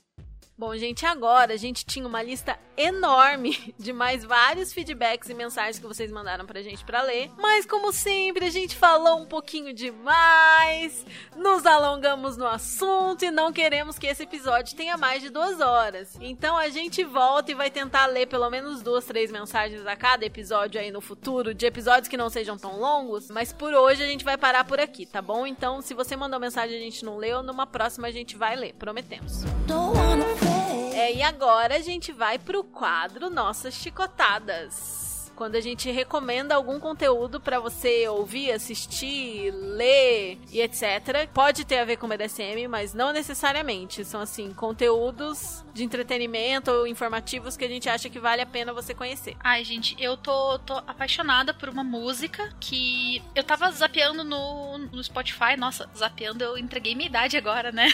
Bom, gente, agora a gente tinha uma lista enorme de mais vários feedbacks e mensagens que vocês mandaram pra gente pra ler. Mas, como sempre, a gente falou um pouquinho demais, nos alongamos no assunto e não queremos que esse episódio tenha mais de duas horas. Então a gente volta e vai tentar ler pelo menos duas, três mensagens a cada episódio aí no futuro, de episódios que não sejam tão longos. Mas por hoje a gente vai parar por aqui, tá bom? Então, se você mandou mensagem e a gente não leu, numa próxima a gente vai ler, prometemos. Don't wanna. É, e agora a gente vai pro quadro Nossas Chicotadas. Quando a gente recomenda algum conteúdo pra você ouvir, assistir, ler e etc. Pode ter a ver com BDSM, mas não necessariamente. São assim, conteúdos de entretenimento ou informativos que a gente acha que vale a pena você conhecer. Ai, gente, eu tô, tô apaixonada por uma música que eu tava zapeando no, no Spotify. Nossa, zapeando eu entreguei minha idade agora, né?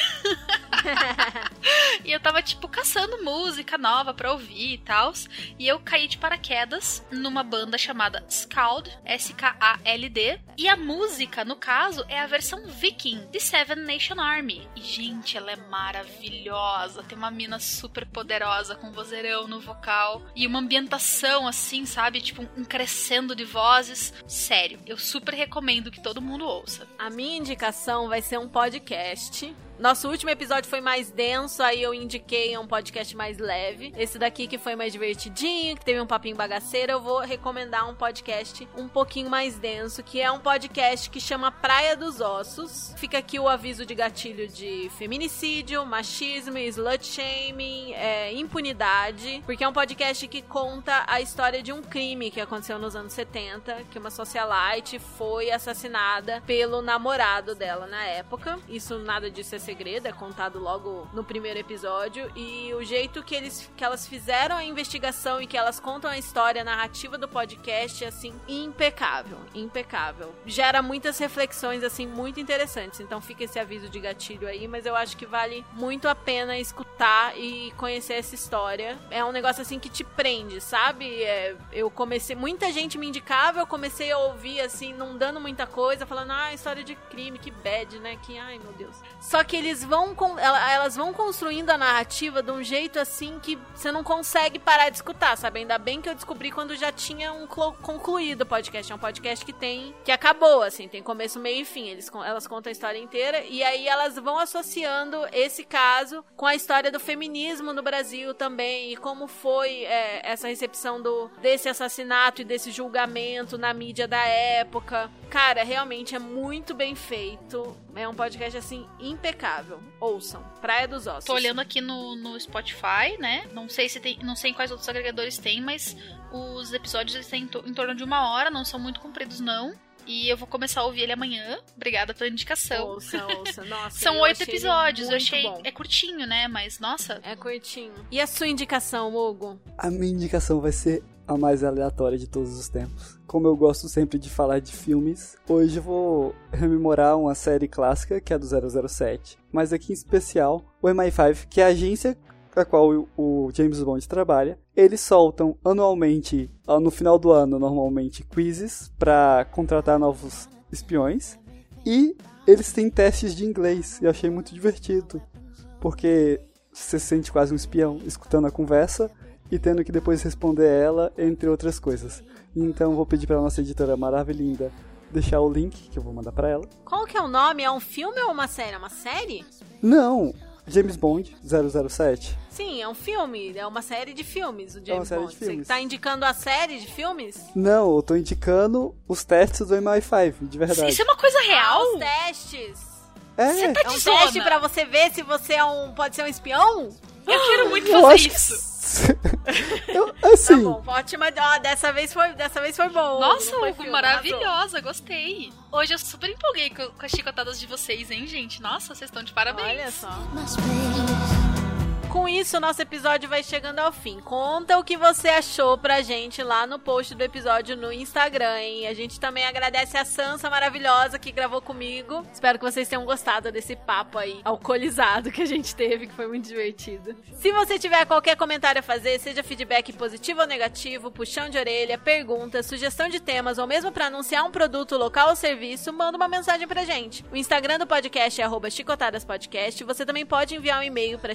e eu tava, tipo, caçando música nova pra ouvir e tal. E eu caí de paraquedas numa banda chamada Scald, S-K-A-L-D. E a música, no caso, é a versão Viking de Seven Nation Army. E, gente, ela é maravilhosa. Tem uma mina super poderosa com vozeirão no vocal. E uma ambientação, assim, sabe? Tipo, um crescendo de vozes. Sério, eu super recomendo que todo mundo ouça. A minha indicação vai ser um podcast. Nosso último episódio foi mais denso, aí eu indiquei um podcast mais leve. Esse daqui que foi mais divertidinho, que teve um papinho bagaceiro, eu vou recomendar um podcast um pouquinho mais denso, que é um podcast que chama Praia dos Ossos. Fica aqui o aviso de gatilho de feminicídio, machismo, slut shaming, é, impunidade, porque é um podcast que conta a história de um crime que aconteceu nos anos 70, que uma socialite foi assassinada pelo namorado dela na época. Isso nada disso é segredo, é contado logo no primeiro episódio. E o jeito que, eles, que elas fizeram a investigação e que elas contam a história, a narrativa do podcast é assim, impecável. Impecável. Gera muitas reflexões, assim, muito interessantes. Então fica esse aviso de gatilho aí, mas eu acho que vale muito a pena escutar e conhecer essa história. É um negócio assim que te prende, sabe? É, eu comecei. Muita gente me indicava, eu comecei a ouvir, assim, não dando muita coisa, falando, ah, história de crime, que bad, né? Que, ai meu Deus. Só que eles vão. Elas vão construindo a narrativa de um jeito assim que você não consegue parar de escutar, sabe? Ainda bem que eu descobri quando já tinha um concluído o podcast. É um podcast que tem. que acabou, assim, tem começo, meio e fim. Eles, elas contam a história inteira e aí elas vão associando esse caso com a história do feminismo no Brasil também e como foi é, essa recepção do, desse assassinato e desse julgamento na mídia da época. Cara, realmente é muito bem feito. É um podcast assim impecável. Ouçam. Praia dos Ossos. Tô olhando aqui no, no Spotify, né? Não sei se tem. Não sei em quais outros agregadores tem, mas os episódios eles têm em, to- em torno de uma hora, não são muito compridos, não. E eu vou começar a ouvir ele amanhã. Obrigada pela indicação. Ouça, ouça. Nossa, São oito episódios, eu achei. bom. É curtinho, né? Mas, nossa. É curtinho. E a sua indicação, Hugo? A minha indicação vai ser a mais aleatória de todos os tempos. Como eu gosto sempre de falar de filmes, hoje vou rememorar uma série clássica que é do 007, mas aqui em especial o MI5, que é a agência a qual o- o James Bond trabalha. Eles soltam anualmente, ah, no final do ano, normalmente, quizzes para contratar novos espiões. E eles têm testes de inglês. Eu achei muito divertido. Porque você se sente quase um espião escutando a conversa e tendo que depois responder ela, entre outras coisas. Então vou pedir para nossa editora maravilhinda deixar o link que eu vou mandar para ela. Qual que é o nome? É um filme ou uma série? É uma série? Não, James Bond 007. Sim, é um filme. É uma série de filmes, o James É uma série Bond. de filmes. Você tá indicando a série de filmes? Não, eu tô indicando os testes do MI5, de verdade. Isso é uma coisa Ah, real? os testes. É, Você tá É um de teste pra você ver se você é um, pode ser um espião? Eu quero muito eu fazer acho isso. eu, Tá assim, bom, ótima. Ó, dessa vez foi, dessa vez foi bom. Nossa, foi filme, maravilhosa, gostei. Hoje eu super empolguei com, com as chicotadas de vocês, hein, gente? Nossa, vocês estão de parabéns. Olha só. Com isso, nosso episódio vai chegando ao fim. Conta o que você achou pra gente lá no post do episódio no Instagram, hein? A gente também agradece a Sansa maravilhosa que gravou comigo. Espero que vocês tenham gostado desse papo aí alcoolizado que a gente teve, que foi muito divertido. Se você tiver qualquer comentário a fazer, seja feedback positivo ou negativo, puxão de orelha, pergunta, sugestão de temas ou mesmo para anunciar um produto local ou serviço, manda uma mensagem pra gente. O Instagram do podcast é chicotadaspodcast. Você também pode enviar um e-mail para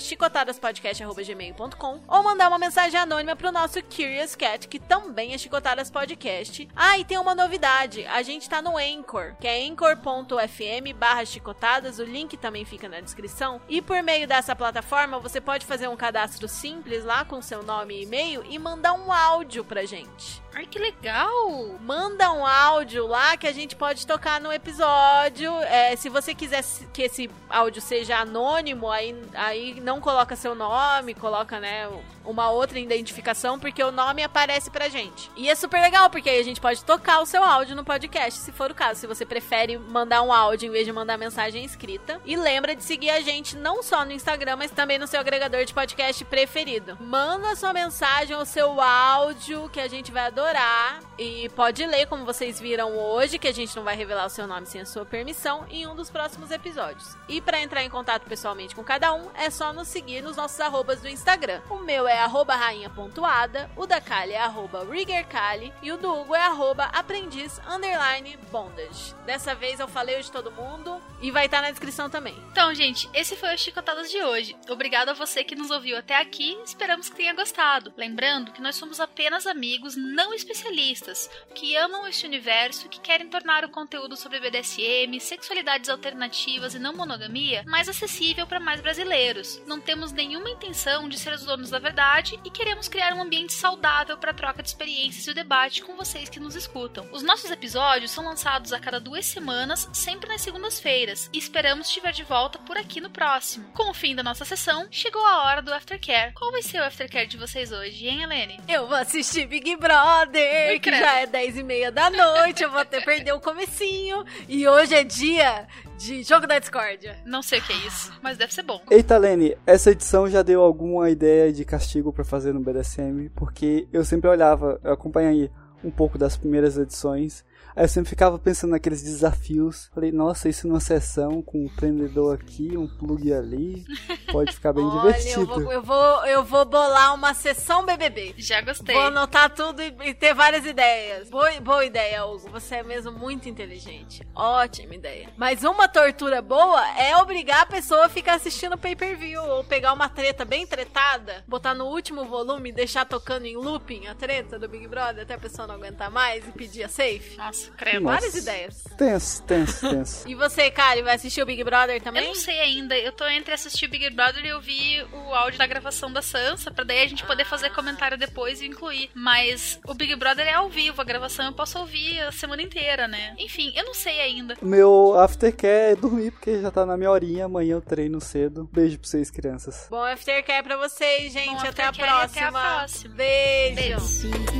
chicotadaspodcast.gmail.com ou mandar uma mensagem anônima pro nosso Curious Cat, que também é Chicotadas Podcast. Ah, e tem uma novidade. A gente tá no Anchor, que é anchor.fm barra chicotadas. O link também fica na descrição. E por meio dessa plataforma, você pode fazer um cadastro simples lá com seu nome e e-mail e mandar um áudio pra gente. Ai, que legal! Manda um áudio lá que a gente pode tocar no episódio. É, se você quiser que esse áudio seja anônimo, aí, aí não coloca seu nome, coloca, né, uma outra identificação, porque o nome aparece pra gente. E é super legal, porque aí a gente pode tocar o seu áudio no podcast, se for o caso. Se você prefere mandar um áudio em vez de mandar mensagem escrita. E lembra de seguir a gente não só no Instagram, mas também no seu agregador de podcast preferido. Manda sua mensagem ou seu áudio que a gente vai adorar adorar e pode ler, como vocês viram hoje, que a gente não vai revelar o seu nome sem a sua permissão, em um dos próximos episódios. E para entrar em contato pessoalmente com cada um, é só nos seguir nos nossos arrobas do Instagram. O meu é arroba rainha.ada, o da Kali é arroba riggerkali e o do Hugo é arroba aprendiz underline bondage. Dessa vez eu falei o de todo mundo e vai estar na descrição também. Então, gente, esse foi o Chicotadas de hoje. Obrigado a você que nos ouviu até aqui, esperamos que tenha gostado. Lembrando que nós somos apenas amigos, não especialistas que amam este universo que querem tornar o conteúdo sobre BDSM, sexualidades alternativas e não monogamia mais acessível para mais brasileiros. Não temos nenhuma intenção de ser os donos da verdade e queremos criar um ambiente saudável para troca de experiências e o debate com vocês que nos escutam. Os nossos episódios são lançados a cada duas semanas, sempre nas segundas-feiras, e esperamos estiver de volta por aqui no próximo. Com o fim da nossa sessão, chegou a hora do Aftercare. Qual vai ser o Aftercare de vocês hoje, hein, Helene? Eu vou assistir Big Brother, que já é 10 e meia da noite, eu vou até perder o comecinho. E hoje é dia de Jogo da Discórdia. Não sei o que é isso, mas deve ser bom. Eita, Lene, essa edição já deu alguma ideia de castigo pra fazer no BDSM? Porque eu sempre olhava, eu acompanhei um pouco das primeiras edições Aí eu sempre ficava pensando naqueles desafios. Falei, nossa, isso numa sessão com um prendedor aqui, um plug ali, pode ficar bem Olha, divertido. Eu vou, eu, vou, eu vou bolar uma sessão BBB. Já gostei. Vou anotar tudo e, e ter várias ideias. Boa, boa ideia, Hugo. Você é mesmo muito inteligente. Ótima ideia. Mas uma tortura boa é obrigar a pessoa a ficar assistindo pay-per-view ou pegar uma treta bem tretada, botar no último volume e deixar tocando em looping a treta do Big Brother até a pessoa não aguentar mais e pedir a safe. Nossa, Nossa. Várias ideias. Tenso, tenso, tenso. E você, Kari, vai assistir o Big Brother também? Eu não sei ainda. Eu tô entre assistir Big Brother e ouvir o áudio da gravação da Sansa, pra daí a gente poder fazer comentário depois e incluir. Mas o Big Brother é ao vivo, a gravação eu posso ouvir a semana inteira, né? Enfim, eu não sei ainda. O meu aftercare é dormir, porque já tá na minha horinha. Amanhã eu treino cedo. Beijo pra vocês, crianças. Bom aftercare pra vocês, gente. Bom até, a próxima. até a próxima. Beijo. Beijo.